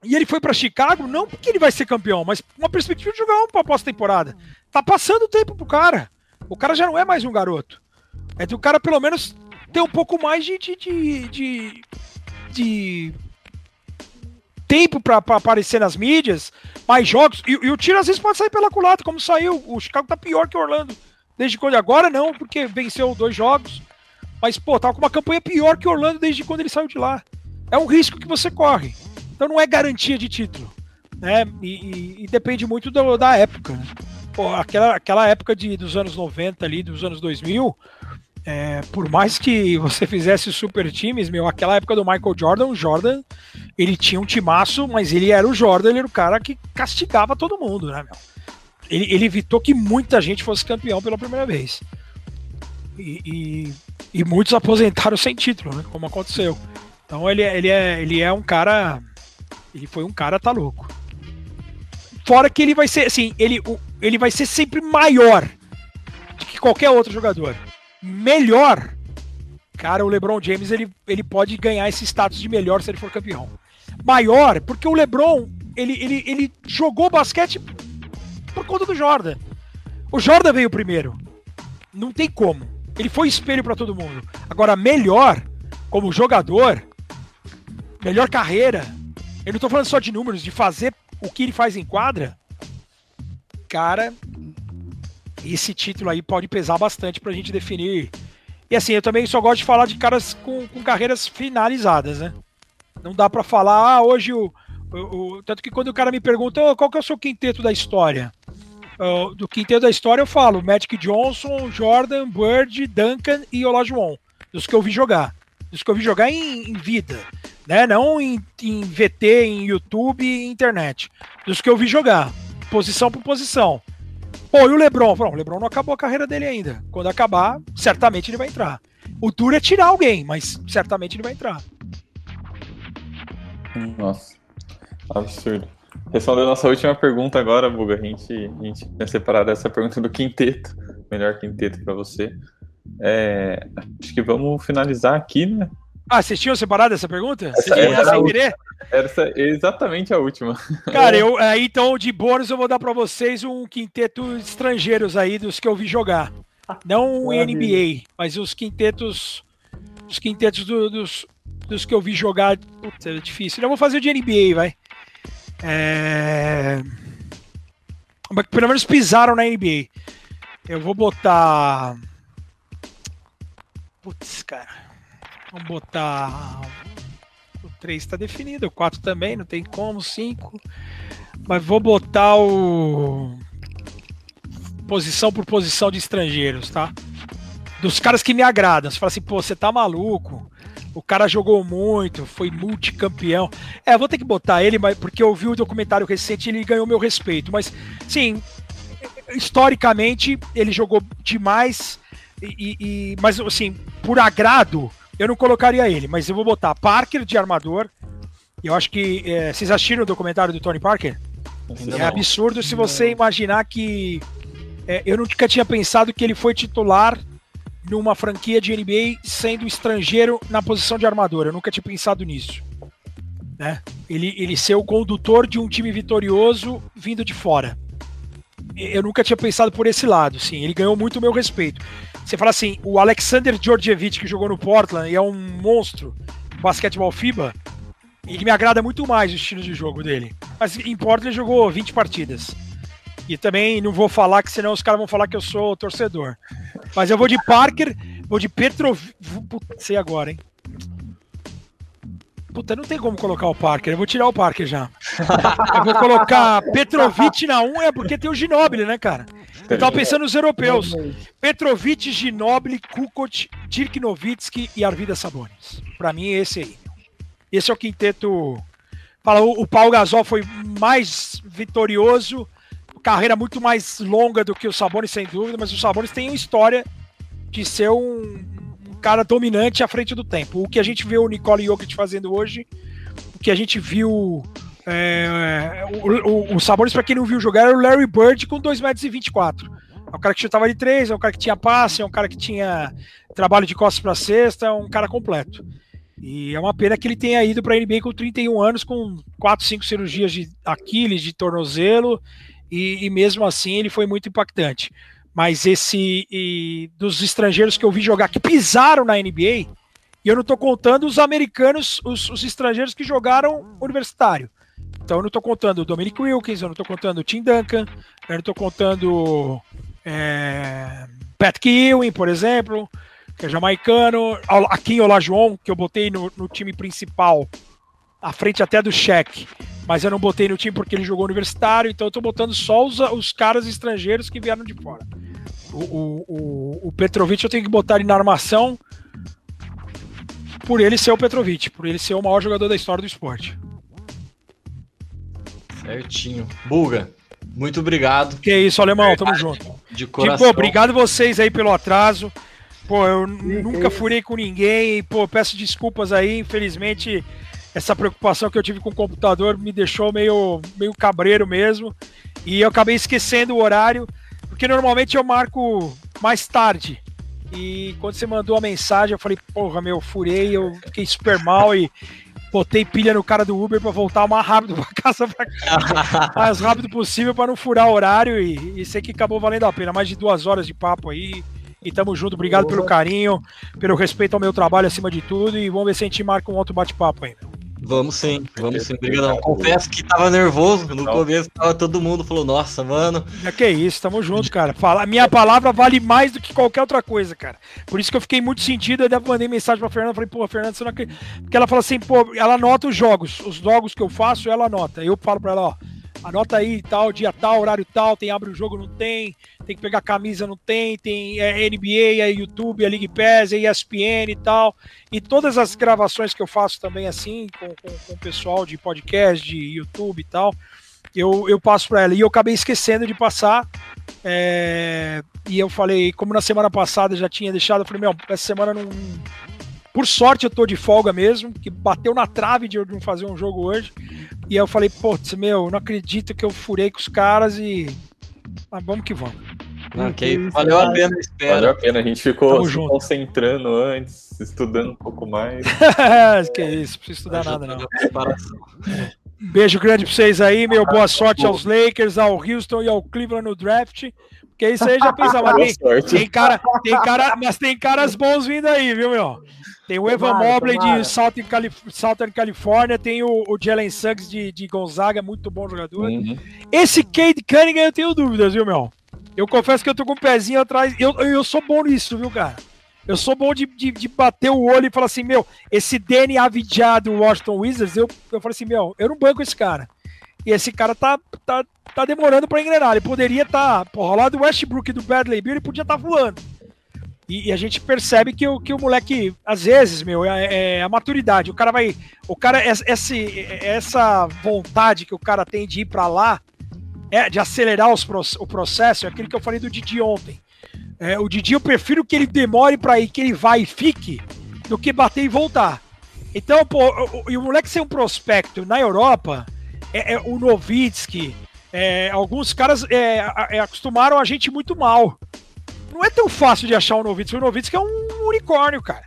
Speaker 4: E ele foi para Chicago não porque ele vai ser campeão, mas uma perspectiva de jogar uma pós-temporada. Tá passando o tempo pro cara. O cara já não é mais um garoto. É do cara pelo menos ter um pouco mais de, de, de, de, de tempo para aparecer nas mídias, mais jogos. E, e, o tiro às vezes pode sair pela culata, como saiu. O Chicago tá pior que o Orlando. Desde quando? Agora não, porque venceu dois jogos. Mas, pô, tava com uma campanha pior que o Orlando desde quando ele saiu de lá. É um risco que você corre. Então não é garantia de título. Né? E, e, e depende muito do, da época. Né? Pô, aquela, aquela época de, dos anos 90 ali, dos anos 2000, é, por mais que você fizesse super times, meu, aquela época do Michael Jordan, o Jordan, ele tinha um timaço, mas ele era o Jordan, ele era o cara que castigava todo mundo, né, meu? Ele, ele evitou que muita gente fosse campeão pela primeira vez. E, e, e, muitos aposentaram sem título, né? Como aconteceu. Então ele, ele, é, ele é um cara. Ele foi um cara, tá louco. Fora que ele vai ser, assim, ele, ele vai ser sempre maior do que qualquer outro jogador melhor Cara, o LeBron James ele, ele pode ganhar esse status de melhor se ele for campeão. Maior, porque o LeBron ele, ele, ele jogou basquete por conta do Jordan. O Jordan veio primeiro. Não tem como. Ele foi espelho para todo mundo. Agora, melhor como jogador, melhor carreira. Eu não tô falando só de números, de fazer o que ele faz em quadra. Cara, esse título aí pode pesar bastante pra gente definir. E assim, eu também só gosto de falar de caras com, com carreiras finalizadas, né? Não dá para falar, ah, hoje o, o, o, Tanto que quando o cara me pergunta oh, qual que é o seu quinteto da história, uh, do quinteto da história eu falo Magic Johnson, Jordan, Bird, Duncan e Olajuwon, dos que eu vi jogar. Dos que eu vi jogar em, em vida, né? Não em, em VT, em YouTube e internet. Dos que eu vi jogar, posição por posição. Pô, e o Lebron? Não, o Lebron não acabou a carreira dele ainda. Quando acabar, certamente ele vai entrar. O duro é tirar alguém, mas certamente ele vai entrar.
Speaker 2: Nossa, absurdo. Respondendo a nossa última pergunta agora, Buga, a gente, a gente tinha separado essa pergunta do quinteto, melhor quinteto para você. É, acho que vamos finalizar aqui, né?
Speaker 4: Ah, vocês tinham separado essa pergunta?
Speaker 2: Essa, era, sem querer? Essa é exatamente a última.
Speaker 4: Cara, eu, aí, então de bônus eu vou dar para vocês um quinteto estrangeiros aí dos que eu vi jogar. Não o NBA, mas os quintetos. Os quintetos do, dos, dos que eu vi jogar. Putz, é difícil. Eu vou fazer o de NBA, vai. É... Mas pelo menos pisaram na NBA. Eu vou botar. Putz, cara. Vamos botar. O 3 está definido, o 4 também, não tem como, 5. Mas vou botar o. Posição por posição de estrangeiros, tá? Dos caras que me agradam. Você fala assim, pô, você tá maluco. O cara jogou muito, foi multicampeão. É, vou ter que botar ele, porque eu vi o documentário recente e ele ganhou meu respeito. Mas, sim, historicamente, ele jogou demais. E, e, mas, assim, por agrado, eu não colocaria ele, mas eu vou botar Parker de armador. Eu acho que. É, vocês assistiram o documentário do Tony Parker? Ainda é não. absurdo se você imaginar que. É, eu nunca tinha pensado que ele foi titular numa franquia de NBA sendo estrangeiro na posição de armador. Eu nunca tinha pensado nisso. Né? Ele, ele ser o condutor de um time vitorioso vindo de fora. Eu nunca tinha pensado por esse lado, sim. Ele ganhou muito o meu respeito. Você fala assim, o Alexander Georgievich, que jogou no Portland e é um monstro basquetebol FIBA, ele me agrada muito mais o estilo de jogo dele. Mas em Portland ele jogou 20 partidas. E também não vou falar que senão os caras vão falar que eu sou torcedor. Mas eu vou de Parker, vou de Petrov... Sei agora, hein? Puta, não tem como colocar o Parker. Eu vou tirar o Parker já. Eu vou colocar Petrovic na 1 é porque tem o Ginobili, né, cara? Eu tava pensando nos europeus. Petrovic, Ginobili, Kukoc, Dirk Nowitzki e Arvidas Sabonis. Para mim, é esse aí. Esse é o quinteto. Fala, o, o Paulo Gasol foi mais vitorioso, carreira muito mais longa do que o Sabonis, sem dúvida, mas o Sabonis tem uma história de ser um cara dominante à frente do tempo. O que a gente vê o Nicole Jokic fazendo hoje, o que a gente viu é, o, o, o Sabonis, para quem não viu jogar, era o Larry Bird com 2,24 metros. É um cara que chutava de três, é um cara que tinha passe, é um cara que tinha trabalho de costas para cesta, é um cara completo. E é uma pena que ele tenha ido para a NBA com 31 anos, com 4, 5 cirurgias de Aquiles, de tornozelo, e, e mesmo assim ele foi muito impactante. Mas esse e, dos estrangeiros que eu vi jogar que pisaram na NBA, e eu não estou contando os americanos, os, os estrangeiros que jogaram universitário. Então eu não estou contando o Dominic Wilkins, eu não estou contando o Tim Duncan, eu não estou contando é, Pat Ewing, por exemplo, que é jamaicano, Akin Olajuwon, que eu botei no, no, time principal, à frente até do Shaq, mas eu não botei no time porque ele jogou universitário, então eu estou botando só os, os caras estrangeiros que vieram de fora. O, o, o, Petrovic eu tenho que botar ele na armação por ele ser o Petrovic, por ele ser o maior jogador da história do esporte.
Speaker 1: Certinho. Buga, muito obrigado.
Speaker 4: Que isso, alemão, tamo junto.
Speaker 1: De coração. Pô,
Speaker 4: obrigado vocês aí pelo atraso. Pô, eu nunca furei com ninguém. Pô, peço desculpas aí. Infelizmente, essa preocupação que eu tive com o computador me deixou meio, meio cabreiro mesmo. E eu acabei esquecendo o horário, porque normalmente eu marco mais tarde. E quando você mandou a mensagem, eu falei, porra, meu, furei, eu fiquei super mal e botei pilha no cara do Uber para voltar o mais rápido para casa, pra casa mais rápido possível para não furar o horário e, sei que acabou valendo a pena. Mais de duas horas de papo aí. E tamo junto. Obrigado Boa. pelo carinho, pelo respeito ao meu trabalho acima de tudo. E vamos ver se a gente marca um outro bate-papo aí.
Speaker 1: Vamos sim, vamos sim. Obrigadão. Confesso que tava nervoso. No começo tava todo mundo falou, nossa, mano.
Speaker 4: É que isso, tamo junto, cara. Fala, minha palavra vale mais do que qualquer outra coisa, cara. Por isso que eu fiquei muito sentido. Eu mandei mensagem pra Fernanda. Falei, pô, Fernanda, você não acredita. Porque ela fala assim, pô, ela anota os jogos. Os jogos que eu faço, ela anota. Eu falo pra ela, ó anota aí tal, dia tal, horário tal, tem abre o jogo, não tem, tem que pegar camisa, não tem, tem é, NBA, é YouTube, é League Pass, é ESPN e tal. E todas as gravações que eu faço também assim, com, com, com o pessoal de podcast, de YouTube e tal, eu, eu passo para ela. E eu acabei esquecendo de passar. É, e eu falei, como na semana passada já tinha deixado, eu falei, meu, essa semana não. Por sorte eu tô de folga mesmo, que bateu na trave de eu não fazer um jogo hoje. E aí eu falei, putz, meu, não acredito que eu furei com os caras e. Mas vamos que vamos.
Speaker 1: Ok, valeu a pena a espera.
Speaker 2: Valeu a pena, a gente ficou se concentrando antes, estudando um pouco mais.
Speaker 4: que isso, não precisa estudar nada não. Beijo grande pra vocês aí, meu. Boa sorte aos Lakers, ao Houston e ao Cleveland no draft. Porque isso aí já pensava. Tem, tem, cara, tem cara, mas tem caras bons vindo aí, viu, meu? Tem o Evan Mobley de Southern, Calif Southern California, tem o, o Jalen Suggs de, de Gonzaga, muito bom jogador. Uhum. Esse Cade Cunningham eu tenho dúvidas, viu, meu? Eu confesso que eu tô com o um pezinho atrás. Eu, eu sou bom nisso, viu, cara? Eu sou bom de, de, de, bater o olho e falar assim, meu, esse Danny Avdiya do Washington Wizards, eu, eu falei assim, meu, eu não banco esse cara. E esse cara tá, tá, tá demorando para engrenar. Ele poderia estar, tá, porra, lá do Westbrook e do Bradley Beal, ele podia estar tá voando. E, e, a gente percebe que o, que o moleque, às vezes, meu, é, é a maturidade. O cara vai. O cara, esse, essa vontade que o cara tem de ir para lá, é, de acelerar os, o processo, é aquilo que eu falei do Didi ontem. É, o Didi, eu prefiro que ele demore para ir, que ele vá e fique, do que bater e voltar. Então, pô, o, e o moleque ser um prospecto na Europa, é, é o Novitsky, é, alguns caras é, é, acostumaram a gente muito mal não é tão fácil de achar o Novitsky. O Novitsky é um unicórnio, cara.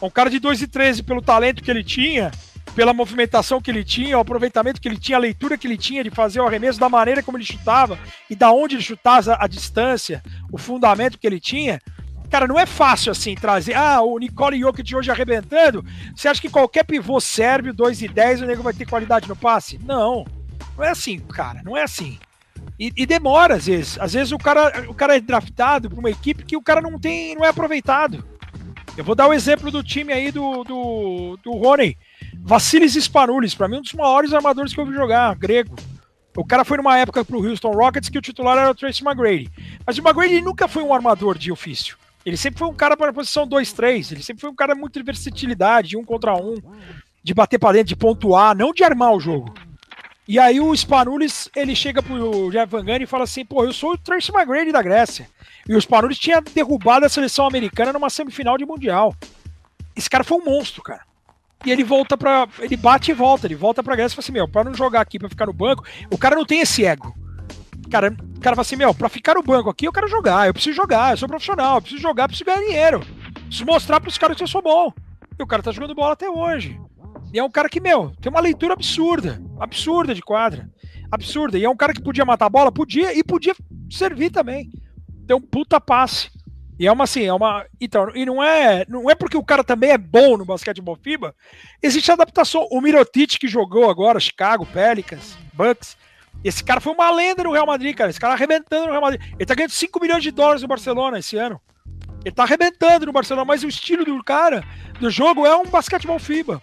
Speaker 4: É um cara de 2 e 13 pelo talento que ele tinha, pela movimentação que ele tinha, o aproveitamento que ele tinha, a leitura que ele tinha de fazer o arremesso, da maneira como ele chutava e da onde ele chutava a, distância, o fundamento que ele tinha. Cara, não é fácil assim trazer. Ah, o Nicole Jokic hoje arrebentando. Você acha que qualquer pivô sérvio, 2 e 10, o nego vai ter qualidade no passe? Não. Não é assim, cara. Não é assim. E, e, demora às vezes. Às vezes o cara, o cara é draftado para uma equipe que o cara não tem, não é aproveitado. Eu vou dar o exemplo do time aí do, do, do Rony. Vassilis Spanoulis, para mim um dos maiores armadores que eu vi jogar, grego. O cara foi numa época pro Houston Rockets que o titular era o Tracy McGrady. Mas o McGrady nunca foi um armador de ofício. Ele sempre foi um cara para a posição 2-3. Ele sempre foi um cara muito de versatilidade, de um contra um, de bater para dentro, de pontuar, não de armar o jogo. E aí o Spanulis, ele chega pro Jeff Van Gundy e fala assim, pô, eu sou o Tracy McGrady da Grécia. E o Spanulis tinha derrubado a seleção americana numa semifinal de Mundial. Esse cara foi um monstro, cara. E ele volta pra. Ele bate e volta, ele volta pra Grécia e fala assim, meu, pra não jogar aqui, pra ficar no banco, o cara não tem esse ego. Cara, o cara fala assim, meu, pra ficar no banco aqui, eu quero jogar, eu preciso jogar, eu sou profissional, eu preciso jogar, preciso ganhar dinheiro. Preciso mostrar pros caras que eu sou bom. E o cara tá jogando bola até hoje. E é um cara que, meu, tem uma leitura absurda. Absurda de quadra. Absurda. E é um cara que podia matar a bola? Podia, e podia servir também. Tem um puta passe. E é uma assim, é uma. Então, e não é, não é porque o cara também é bom no basquetebol FIBA. Existe adaptação. O Mirotic que jogou agora, Chicago, Pelicans, Bucks. Esse cara foi uma lenda no Real Madrid, cara. Esse cara arrebentando no Real Madrid. Ele tá ganhando 5 milhões de dólares no Barcelona esse ano. Ele tá arrebentando no Barcelona, mas o estilo do cara, do jogo, é um basquetebol FIBA.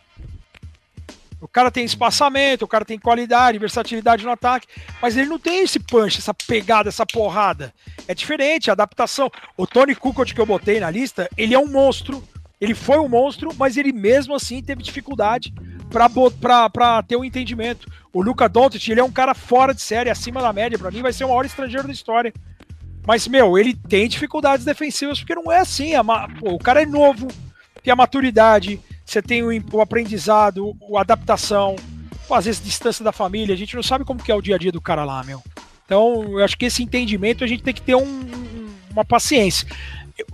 Speaker 4: O cara tem espaçamento, o cara tem qualidade, versatilidade no ataque, mas ele não tem esse punch, essa pegada, essa porrada. É diferente, a adaptação. O Tony Kukoc que eu botei na lista, ele é um monstro, ele foi um monstro, mas ele mesmo assim teve dificuldade para ter um entendimento. O Luca Doncic, ele é um cara fora de série, acima da média, para mim vai ser o maior estrangeiro da história. Mas, meu, ele tem dificuldades defensivas, porque não é assim. Pô, o cara é novo, tem a maturidade, você tem o, o aprendizado, a adaptação, às vezes distância da família, a gente não sabe como que é o dia a dia do cara lá, meu. Então, eu acho que esse entendimento a gente tem que ter um, uma paciência.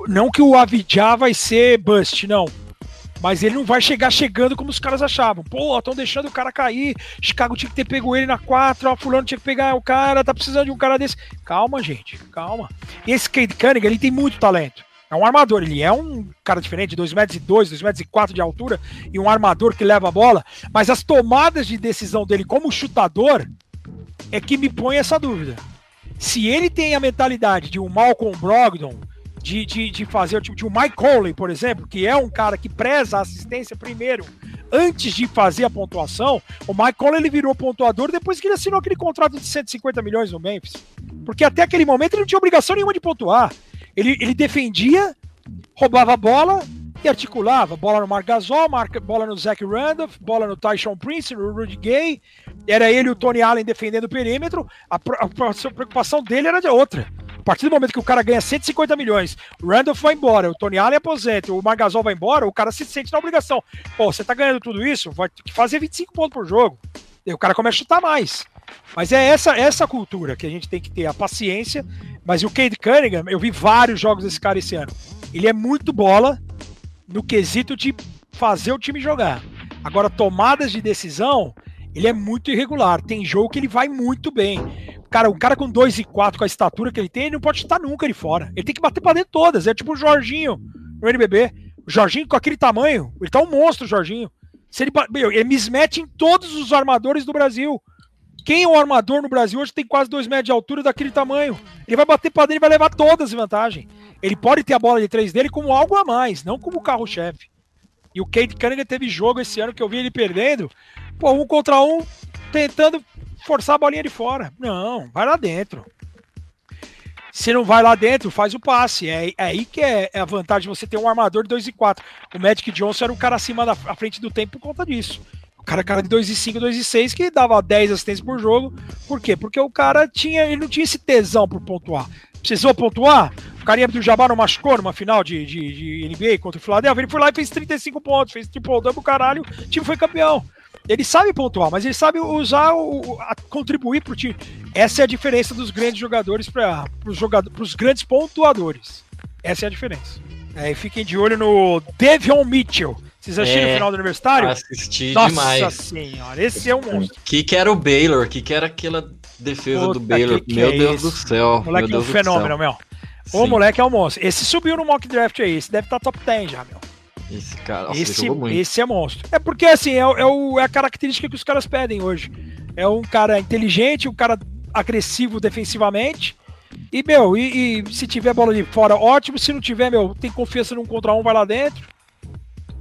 Speaker 4: Não que o Avidja vai ser bust, não. Mas ele não vai chegar chegando como os caras achavam. Pô, estão deixando o cara cair. Chicago tinha que ter pego ele na 4. Ó, fulano tinha que pegar o cara. Tá precisando de um cara desse. Calma, gente. Calma. Esse Cade Cunningham, ele tem muito talento. É um armador, ele é um cara diferente, 2 metros e 2, 2 metros e 4 de altura e um armador que leva a bola, mas as tomadas de decisão dele como chutador é que me põe essa dúvida. Se ele tem a mentalidade de um Malcolm Brogdon, de, de, de fazer o tipo de um Mike Conley, por exemplo, que é um cara que preza a assistência primeiro, antes de fazer a pontuação, o Mike Conley ele virou pontuador depois que ele assinou aquele contrato de 150 milhões no Memphis. Porque até aquele momento ele não tinha obrigação nenhuma de pontuar. Ele, ele defendia, roubava a bola e articulava. Bola no Mark Gasol, marca, bola no Zach Randolph, bola no Tyson Prince, no Rudy Gay. Era ele e o Tony Allen defendendo o perímetro. A, a, a preocupação dele era de outra. A partir do momento que o cara ganha 150 milhões, o Randolph vai embora, o Tony Allen aposenta, o Margasol vai embora, o cara se sente na obrigação. Pô, você tá ganhando tudo isso, vai ter que fazer 25 pontos por jogo. E o cara começa a chutar mais. Mas é essa essa cultura que a gente tem que ter, a paciência. Mas o Cade Cunningham, eu vi vários jogos desse cara esse ano. Ele é muito bola no quesito de fazer o time jogar. Agora, tomadas de decisão, ele é muito irregular. Tem jogo que ele vai muito bem. Cara, um cara com 2 e 4 com a estatura que ele tem, ele não pode chutar nunca ele fora. Ele tem que bater pra dentro todas. É tipo o Jorginho no NBB. O Jorginho com aquele tamanho, ele tá um monstro, o Jorginho. Se ele, meu, ele mismatch em todos os armadores do Brasil. Quem é o armador no Brasil hoje tem quase 2 metros de altura daquele tamanho. Ele vai bater para dentro e vai levar todas as vantagens. Ele pode ter a bola de três dele como algo a mais, não como carro-chefe. E o Kate Cunningham teve jogo esse ano que eu vi ele perdendo. Pô, um contra um, tentando forçar a bolinha de fora. Não, vai lá dentro. Se não vai lá dentro, faz o passe. É, é aí que é, é, a vantagem de você ter um armador de 2 e 4. O Magic Johnson era um cara acima da frente do tempo por conta disso. O cara, cara de 2,5, 2,6 que dava 10 assistências por jogo. Por quê? Porque o cara tinha, ele não tinha esse tesão por pontuar. Precisou pontuar? O carinha do Jabá não machucou numa final de, de, de NBA contra o Philadelphia. Ele foi lá e fez 35 pontos, fez triple double, caralho, o time foi campeão. Ele sabe pontuar, mas ele sabe usar, o, a, contribuir para o time. Essa é a diferença dos grandes jogadores para os jogadores, grandes pontuadores. Essa é a diferença. É, fiquem de olho no Devion Mitchell. Vocês assistiram é, o final do Universitário?
Speaker 1: Assisti Nossa demais.
Speaker 4: Nossa senhora, esse é um monstro.
Speaker 1: Que que era o Baylor? Que que era aquela defesa Puta, do Baylor? Que que meu é Deus isso? do céu.
Speaker 4: Moleque
Speaker 1: meu
Speaker 4: é um fenômeno, meu. Sim. O moleque é um monstro. Esse subiu no mock draft aí. Esse deve estar tá top 10 já, meu.
Speaker 1: Esse cara, nossa,
Speaker 4: esse, esse é monstro. É porque, assim, é, é, o, é a característica que os caras pedem hoje. É um cara inteligente, um cara agressivo defensivamente. E, meu, e, e, se tiver bola de fora, ótimo. Se não tiver, meu, tem confiança num contra um, vai lá dentro.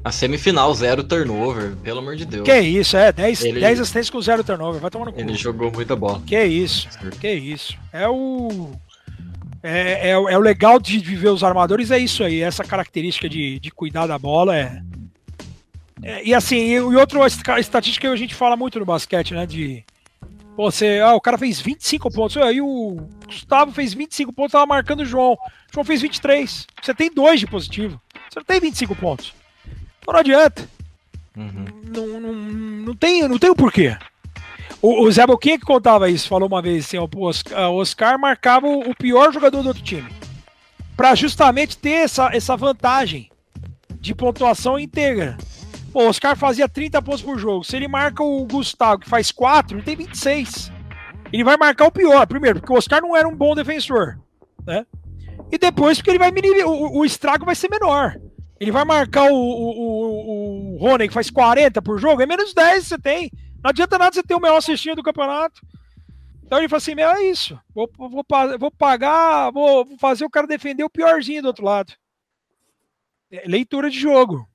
Speaker 1: A semifinal, zero turnover, pelo amor de Deus.
Speaker 4: Que isso, é, 10, ele... 10 assistências com zero turnover, vai tomar no
Speaker 1: cu. Ele jogou muita bola.
Speaker 4: Que isso, que isso. É o. É, é, é, o legal de viver os armadores, é isso aí, essa característica de, de cuidar da bola é. é e assim, e, e outra estatística que a gente fala muito no basquete, né? De. Pô, você, ah, o cara fez 25 pontos. Aí o Gustavo fez 25 pontos, tava marcando o João. O João fez 23. Você tem dois de positivo. Você não tem 25 pontos. Então não adianta. Uhum. Não, não, não, tem, não tem o porquê. O, o Zé Boquinha que contava isso, falou uma vez assim, o Oscar, marcava o pior jogador do outro time. para justamente ter essa, essa vantagem de pontuação íntegra. Pô, o Oscar fazia 30 pontos por jogo. Se ele marca o Gustavo, que faz 4, ele tem 26. Ele vai marcar o pior, primeiro, porque o Oscar não era um bom defensor, né? E depois, porque ele vai o, o estrago vai ser menor. Ele vai marcar o, o, o, o Rony, que faz 40 por jogo, é menos 10 você tem. Não adianta nada você ter o melhor cestinho do campeonato. Então ele falou assim: meu, é isso. Vou, vou, vou pagar, vou fazer o cara defender o piorzinho do outro lado. É leitura de jogo.